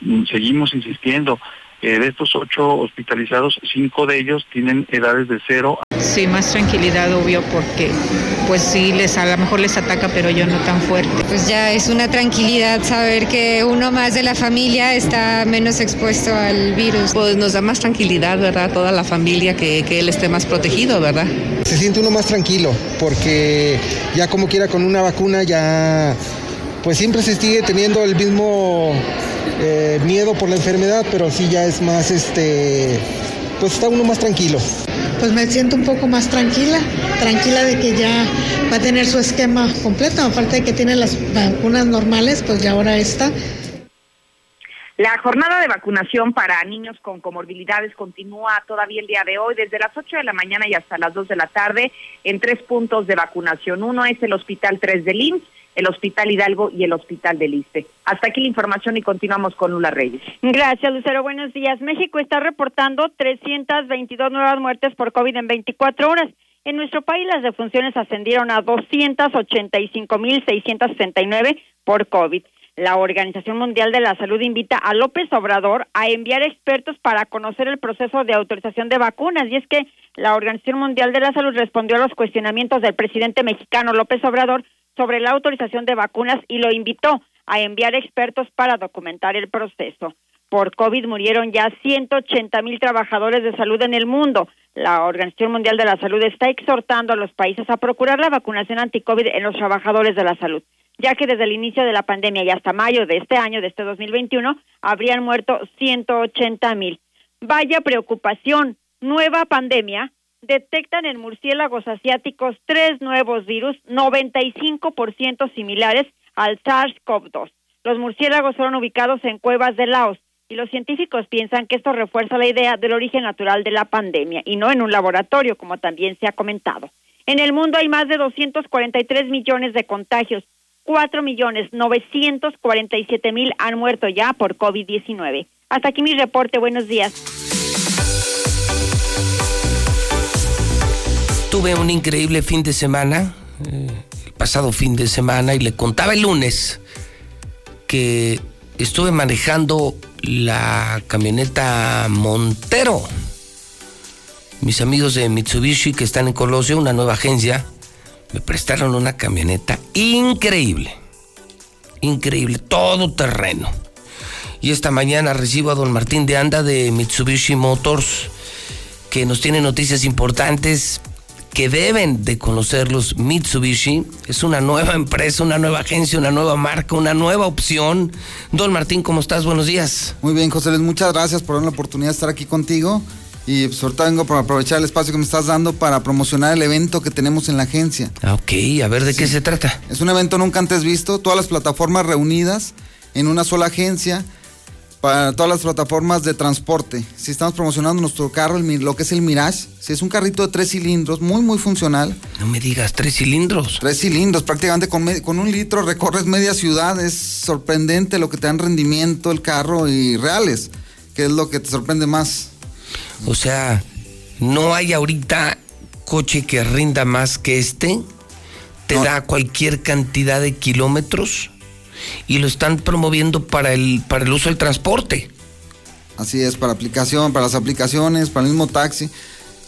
mm, seguimos insistiendo. eh, de estos ocho hospitalizados, cinco de ellos tienen edades de cero Sí, más tranquilidad, obvio, porque pues sí, les, a lo mejor les ataca, pero yo no tan fuerte. Pues ya es una tranquilidad saber que uno más de la familia está menos expuesto al virus. Pues nos da más tranquilidad, ¿verdad? Toda la familia que, que él esté más protegido, ¿verdad? Se siente uno más tranquilo porque ya como quiera con una vacuna ya pues siempre se sigue teniendo el mismo eh, miedo por la enfermedad, pero sí ya es más este pues está uno más tranquilo. Pues me siento un poco más tranquila, tranquila de que ya va a tener su esquema completo, aparte de que tiene las vacunas normales, pues ya ahora esta. La jornada de vacunación para niños con comorbilidades continúa todavía el día de hoy, desde las 8 de la mañana y hasta las 2 de la tarde, en tres puntos de vacunación. Uno es el Hospital 3 del IMSS, el Hospital Hidalgo y el Hospital del ISTE. Hasta aquí la información y continuamos con Lula Reyes. Gracias, Lucero. Buenos días. México está reportando 322 nuevas muertes por COVID en 24 horas. En nuestro país las defunciones ascendieron a 285.669 por COVID. La Organización Mundial de la Salud invita a López Obrador a enviar expertos para conocer el proceso de autorización de vacunas. Y es que la Organización Mundial de la Salud respondió a los cuestionamientos del presidente mexicano López Obrador sobre la autorización de vacunas y lo invitó a enviar expertos para documentar el proceso. por COVID murieron ya 180 mil trabajadores de salud en el mundo. La Organización Mundial de la Salud está exhortando a los países a procurar la vacunación anti-COVID en los trabajadores de la salud, ya que desde el inicio de la pandemia y hasta mayo de este año, de este 2021, habrían muerto 180 mil. Vaya preocupación. Nueva pandemia. Detectan en murciélagos asiáticos tres nuevos virus, 95% similares al SARS-CoV-2. Los murciélagos fueron ubicados en cuevas de Laos y los científicos piensan que esto refuerza la idea del origen natural de la pandemia y no en un laboratorio, como también se ha comentado. En el mundo hay más de 243 millones de contagios, 4 millones 947 mil han muerto ya por COVID-19. Hasta aquí mi reporte. Buenos días. Tuve un increíble fin de semana, eh, el pasado fin de semana, y le contaba el lunes que estuve manejando la camioneta Montero. Mis amigos de Mitsubishi que están en Colosio, una nueva agencia, me prestaron una camioneta increíble. Increíble, todo terreno. Y esta mañana recibo a don Martín de Anda de Mitsubishi Motors, que nos tiene noticias importantes que deben de conocerlos. Mitsubishi es una nueva empresa, una nueva agencia, una nueva marca, una nueva opción. Don Martín, ¿cómo estás? Buenos días. Muy bien, José Luis, muchas gracias por darme la oportunidad de estar aquí contigo. Y sobre todo vengo para aprovechar el espacio que me estás dando para promocionar el evento que tenemos en la agencia. Ah, ok, a ver de qué se trata. Es un evento nunca antes visto, todas las plataformas reunidas en una sola agencia para todas las plataformas de transporte. Si estamos promocionando nuestro carro, el, lo que es el Mirage, si es un carrito de tres cilindros, muy, muy funcional. No me digas, tres cilindros. Tres cilindros, prácticamente con, con un litro recorres media ciudad. Es sorprendente lo que te dan rendimiento el carro y reales, que es lo que te sorprende más. O sea, no hay ahorita coche que rinda más que este. Te da cualquier cantidad de kilómetros y lo están promoviendo para el, para el uso del transporte. Así es, para aplicación, para las aplicaciones, para el mismo taxi.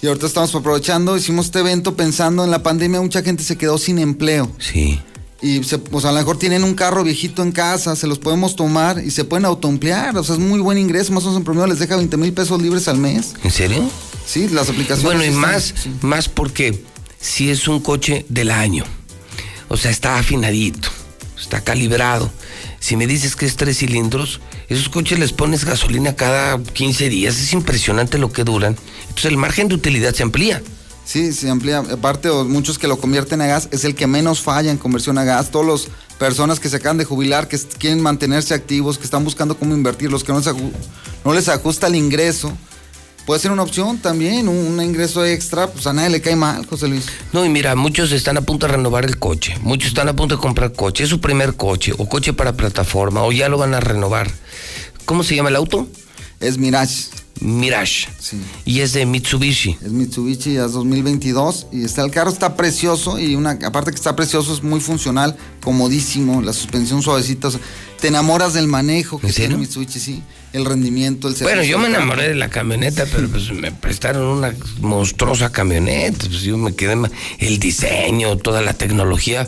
Y ahorita estamos aprovechando, hicimos este evento pensando en la pandemia, mucha gente se quedó sin empleo. Sí. Y se, pues a lo mejor tienen un carro viejito en casa, se los podemos tomar y se pueden autoemplear. O sea, es muy buen ingreso, más o menos en promedio les deja 20 mil pesos libres al mes. ¿En serio? Sí, las aplicaciones. Bueno, y están- más, más porque si es un coche del año, o sea, está afinadito, está calibrado. Si me dices que es tres cilindros, esos coches les pones gasolina cada 15 días, es impresionante lo que duran. Entonces el margen de utilidad se amplía. Sí, se amplía. Aparte, muchos que lo convierten a gas, es el que menos falla en conversión a gas. Todas las personas que se acaban de jubilar, que quieren mantenerse activos, que están buscando cómo invertir, los que no no les ajusta el ingreso, puede ser una opción también, un, ingreso extra, pues a nadie le cae mal, José Luis. No, y mira, muchos están a punto de renovar el coche, muchos están a punto de comprar coche, es su primer coche, o coche para plataforma, o ya lo van a renovar. ¿Cómo se llama el auto? Es Mirage. Mirage. Sí. Y es de Mitsubishi. Es Mitsubishi, ya es 2022 y está el carro está precioso y una aparte que está precioso es muy funcional, comodísimo, la suspensión suavecita, o sea, te enamoras del manejo que tiene Mitsubishi, sí, el rendimiento, el Bueno, servicio yo me enamoré de la camioneta, pero pues me prestaron una monstruosa camioneta. Pues yo me quedé, el diseño, toda la tecnología,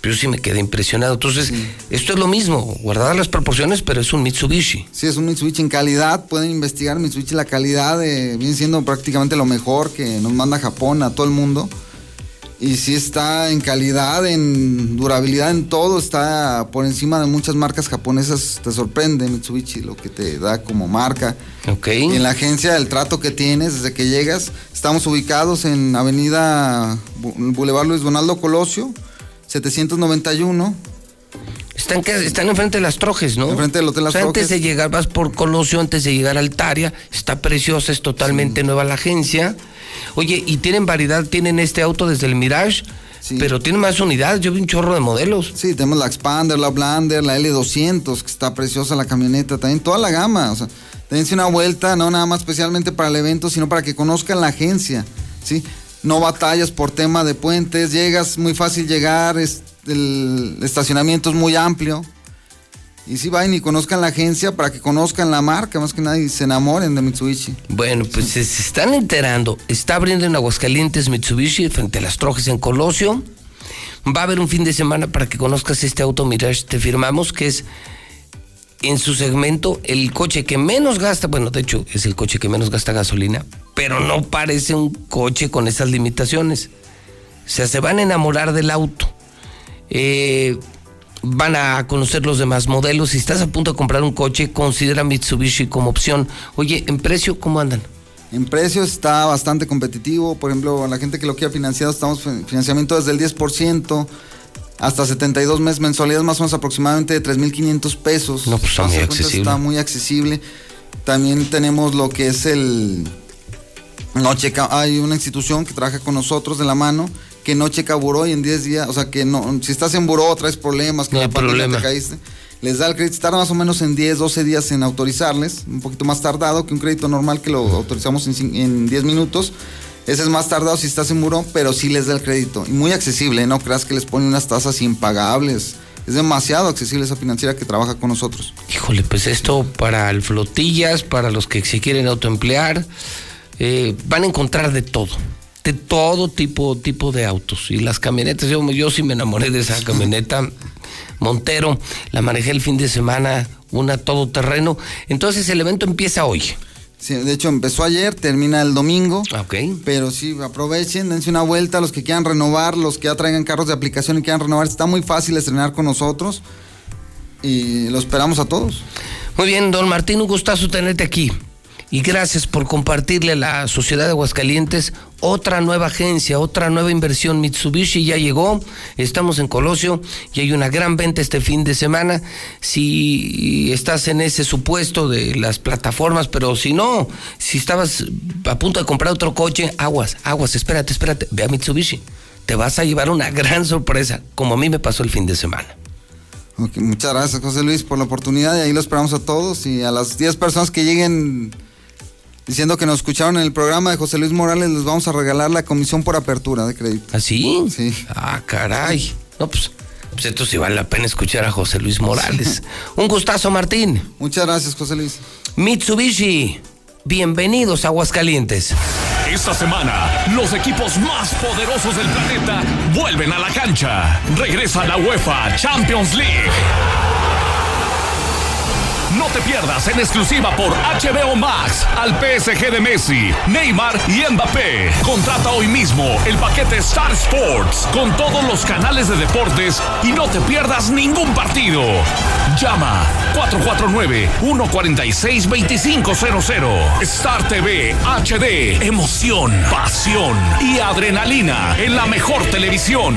pero yo sí me quedé impresionado. Entonces, esto es lo mismo, guardadas las proporciones, pero es un Mitsubishi. Sí, es un Mitsubishi en calidad, pueden investigar Mitsubishi la calidad, de, viene siendo prácticamente lo mejor que nos manda Japón a todo el mundo. Y sí está en calidad, en durabilidad, en todo, está por encima de muchas marcas japonesas. Te sorprende Mitsubishi lo que te da como marca. Ok. Y en la agencia, el trato que tienes desde que llegas, estamos ubicados en Avenida Boulevard Luis Donaldo Colosio, 791. Están, están enfrente de las trojes, ¿no? Enfrente del Hotel Las O sea, antes Trojes. de llegar, vas por Colosio, antes de llegar a Altaria, está preciosa, es totalmente nueva la agencia. Oye, y tienen variedad, tienen este auto desde el Mirage, pero tienen más unidades, yo vi un chorro de modelos. Sí, tenemos la Expander, la Blander, la L200, que está preciosa la camioneta, también toda la gama. O sea, dense una vuelta, no nada más especialmente para el evento, sino para que conozcan la agencia, ¿sí? No batallas por tema de puentes, llegas, muy fácil llegar, es- el estacionamiento es muy amplio. Y sí, vayan y conozcan la agencia para que conozcan la marca, más que nada, y se enamoren de Mitsubishi. Bueno, pues se se están enterando. Está abriendo en Aguascalientes Mitsubishi frente a las trojes en Colosio. Va a haber un fin de semana para que conozcas este auto Mirage. Te firmamos que es en su segmento el coche que menos gasta, bueno, de hecho es el coche que menos gasta gasolina, pero no parece un coche con esas limitaciones. O sea, se van a enamorar del auto. Eh, van a conocer los demás modelos. Si estás a punto de comprar un coche, considera Mitsubishi como opción. Oye, ¿en precio cómo andan? En precio está bastante competitivo. Por ejemplo, a la gente que lo quiera financiado, estamos en financiamiento desde el 10% hasta 72 meses, mensualidades más o menos aproximadamente de 3.500 pesos. No, pues está muy accesible. Está muy accesible. También tenemos lo que es el... No checa, hay una institución que trabaja con nosotros de la mano que no checa buró y en 10 días, o sea que no, si estás en buró traes problemas, que No la problema. te caíste, les da el crédito, tarda más o menos en 10, 12 días en autorizarles, un poquito más tardado que un crédito normal que lo autorizamos en, en 10 minutos. Ese es más tardado si estás en buró, pero sí les da el crédito. Y muy accesible, no creas que les pone unas tasas impagables. Es demasiado accesible esa financiera que trabaja con nosotros. Híjole, pues esto para el flotillas, para los que se quieren autoemplear, eh, van a encontrar de todo, de todo tipo, tipo de autos. Y las camionetas, yo, yo sí me enamoré de esa [laughs] camioneta Montero, la manejé el fin de semana, una todoterreno. Entonces el evento empieza hoy. Sí, de hecho empezó ayer, termina el domingo. Ok. Pero sí, aprovechen, dense una vuelta, los que quieran renovar, los que ya traigan carros de aplicación y quieran renovar, está muy fácil estrenar con nosotros. Y lo esperamos a todos. Muy bien, don Martín, un gustazo tenerte aquí. Y gracias por compartirle a la sociedad de Aguascalientes otra nueva agencia, otra nueva inversión. Mitsubishi ya llegó, estamos en Colosio y hay una gran venta este fin de semana. Si estás en ese supuesto de las plataformas, pero si no, si estabas a punto de comprar otro coche, aguas, aguas, espérate, espérate, ve a Mitsubishi. Te vas a llevar una gran sorpresa, como a mí me pasó el fin de semana. Ok, muchas gracias, José Luis, por la oportunidad y ahí lo esperamos a todos. Y a las 10 personas que lleguen diciendo que nos escucharon en el programa de José Luis Morales, les vamos a regalar la comisión por apertura de crédito. ¿Ah, sí? Sí. Ah, caray. No, pues, pues esto sí vale la pena escuchar a José Luis Morales. [laughs] Un gustazo, Martín. Muchas gracias, José Luis. Mitsubishi, bienvenidos a Aguascalientes. Esta semana, los equipos más poderosos del planeta vuelven a la cancha. Regresa la UEFA Champions League. No te pierdas en exclusiva por HBO Max al PSG de Messi, Neymar y Mbappé. Contrata hoy mismo el paquete Star Sports con todos los canales de deportes y no te pierdas ningún partido. Llama 449-146-2500. Star TV HD. Emoción, pasión y adrenalina en la mejor televisión.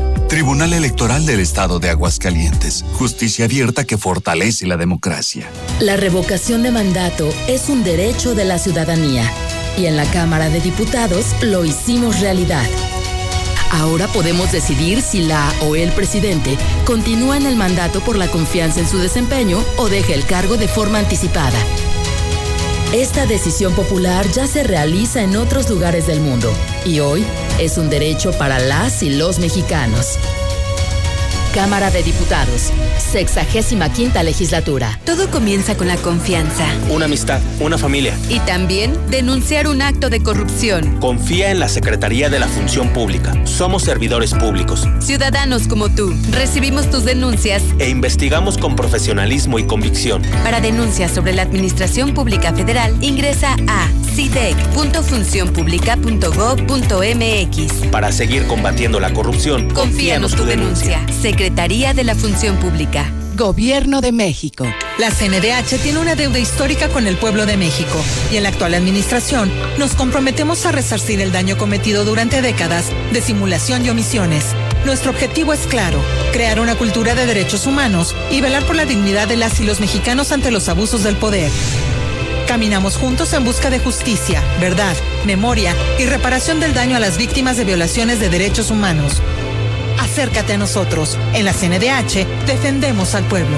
Tribunal Electoral del Estado de Aguascalientes. Justicia abierta que fortalece la democracia. La revocación de mandato es un derecho de la ciudadanía y en la Cámara de Diputados lo hicimos realidad. Ahora podemos decidir si la o el presidente continúa en el mandato por la confianza en su desempeño o deja el cargo de forma anticipada. Esta decisión popular ya se realiza en otros lugares del mundo y hoy es un derecho para las y los mexicanos. Cámara de Diputados, 65 legislatura. Todo comienza con la confianza Una amistad, una familia. y también denunciar un acto de corrupción. Confía en la Secretaría de la Función Pública. Somos servidores públicos Ciudadanos como tú, recibimos tus denuncias. e investigamos con profesionalismo y convicción. Para denuncias sobre la Administración Pública Federal, ingresa a cidec.funcionpublica.gov.mx. Para seguir combatiendo la corrupción, Confíanos tu denuncia. Secretaría de la Función Pública. Gobierno de México. La CNDH tiene una deuda histórica con el pueblo de México y en la actual administración nos comprometemos a resarcir el daño cometido durante décadas de simulación y omisiones. Nuestro objetivo es claro, crear una cultura de derechos humanos y velar por la dignidad de las y los mexicanos ante los abusos del poder. Caminamos juntos en busca de justicia, verdad, memoria y reparación del daño a las víctimas de violaciones de derechos humanos. Acércate a nosotros. En la CNDH defendemos al pueblo.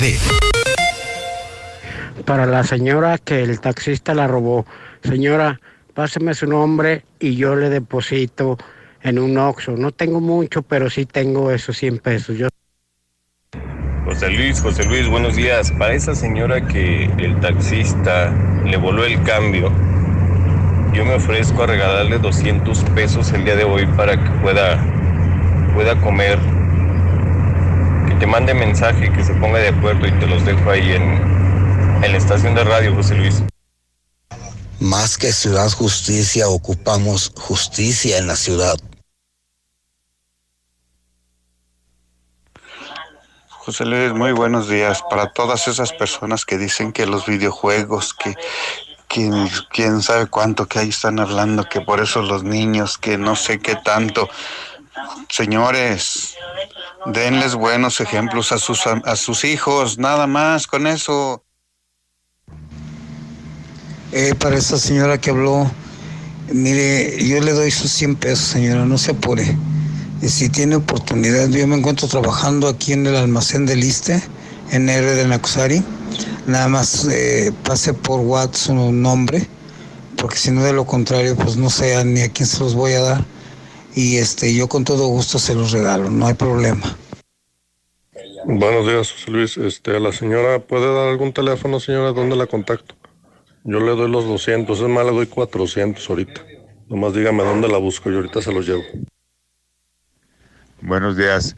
Para la señora que el taxista la robó. Señora, páseme su nombre y yo le deposito en un Oxxo. No tengo mucho, pero sí tengo esos 100 pesos. Yo... José Luis, José Luis, buenos días. Para esa señora que el taxista le voló el cambio, yo me ofrezco a regalarle 200 pesos el día de hoy para que pueda, pueda comer. Que te mande mensaje, que se ponga de acuerdo y te los dejo ahí en, en la estación de radio, José Luis. Más que ciudad justicia, ocupamos justicia en la ciudad. José Luis, muy buenos días. Para todas esas personas que dicen que los videojuegos, que quién, quién sabe cuánto que ahí están hablando, que por eso los niños, que no sé qué tanto. Señores, denles buenos ejemplos a sus, a sus hijos, nada más con eso. Eh, para esa señora que habló, mire, yo le doy sus 100 pesos, señora, no se apure. Y si tiene oportunidad, yo me encuentro trabajando aquí en el almacén del Liste, en R de Nacusari. Nada más eh, pase por WhatsApp su nombre, porque si no de lo contrario, pues no sé ni a quién se los voy a dar. Y este, yo con todo gusto se los regalo, no hay problema. Buenos días, José Luis. Este, la señora puede dar algún teléfono, señora, ¿dónde la contacto? Yo le doy los 200, es más, le doy 400 ahorita. Nomás dígame dónde la busco y ahorita se los llevo. Buenos días.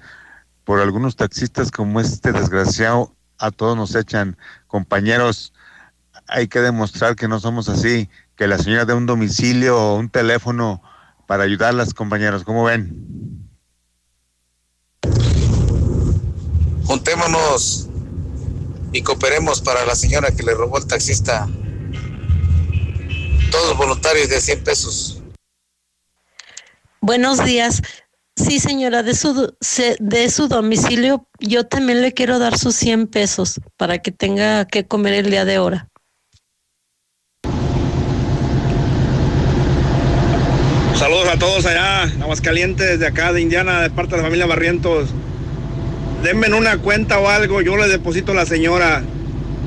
Por algunos taxistas como este desgraciado, a todos nos echan. Compañeros, hay que demostrar que no somos así, que la señora dé un domicilio o un teléfono para ayudarlas, compañeros. ¿Cómo ven? Juntémonos y cooperemos para la señora que le robó el taxista. Todos voluntarios de 100 pesos. Buenos días. Sí, señora, de su, se- de su domicilio, yo también le quiero dar sus 100 pesos para que tenga que comer el día de ahora. Saludos a todos allá, en Aguascalientes, desde acá de Indiana, de parte de la familia Barrientos. Denme en una cuenta o algo, yo le deposito a la señora.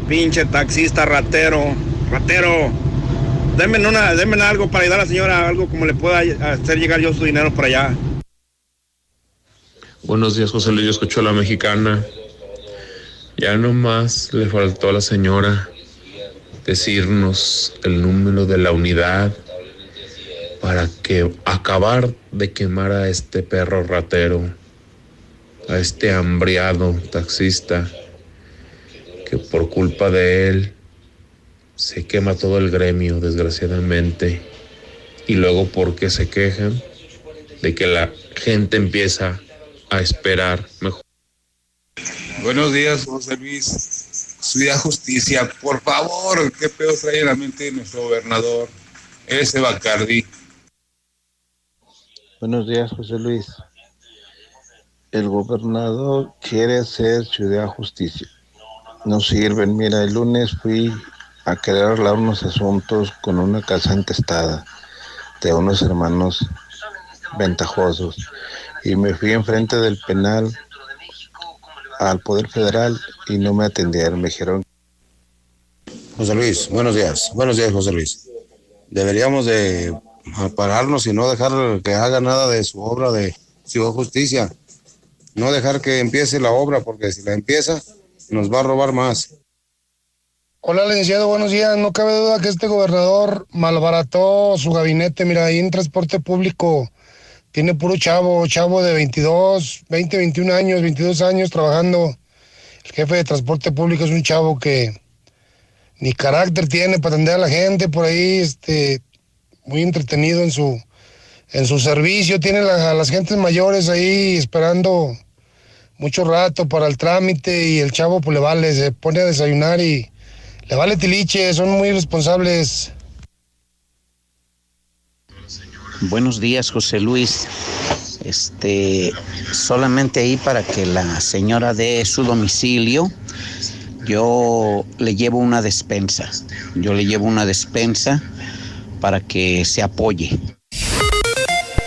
Pinche taxista, ratero, ratero. Denme en una, denme en algo para ayudar a la señora, algo como le pueda hacer llegar yo su dinero por allá. Buenos días, José Luis. Yo escucho a la mexicana. Ya nomás le faltó a la señora decirnos el número de la unidad para que acabar de quemar a este perro ratero, a este hambriado taxista, que por culpa de él se quema todo el gremio, desgraciadamente. Y luego, ¿por qué se quejan? De que la gente empieza a esperar mejor. Buenos días, José Luis. Ciudad Justicia, por favor, qué pedo trae la mente de nuestro gobernador, ese Bacardi. Buenos días, José Luis. El gobernador quiere hacer ciudad justicia. No sirven. Mira, el lunes fui a querer hablar unos asuntos con una casa entestada de unos hermanos ventajosos y me fui enfrente del penal al Poder Federal y no me atendieron. Me dijeron José Luis, buenos días. Buenos días, José Luis. Deberíamos de pararnos y no dejar que haga nada de su obra de Ciudad Justicia. No dejar que empiece la obra, porque si la empieza, nos va a robar más. Hola, licenciado, buenos días. No cabe duda que este gobernador malbarató su gabinete. Mira, ahí en transporte público tiene puro chavo, chavo de 22, 20, 21 años, 22 años trabajando. El jefe de transporte público es un chavo que ni carácter tiene para atender a la gente por ahí, este, muy entretenido en su, en su servicio. Tiene a las gentes mayores ahí esperando mucho rato para el trámite y el chavo pues le vale, se pone a desayunar y le vale tiliche, son muy responsables. Buenos días, José Luis. Este, solamente ahí para que la señora dé su domicilio, yo le llevo una despensa. Yo le llevo una despensa para que se apoye.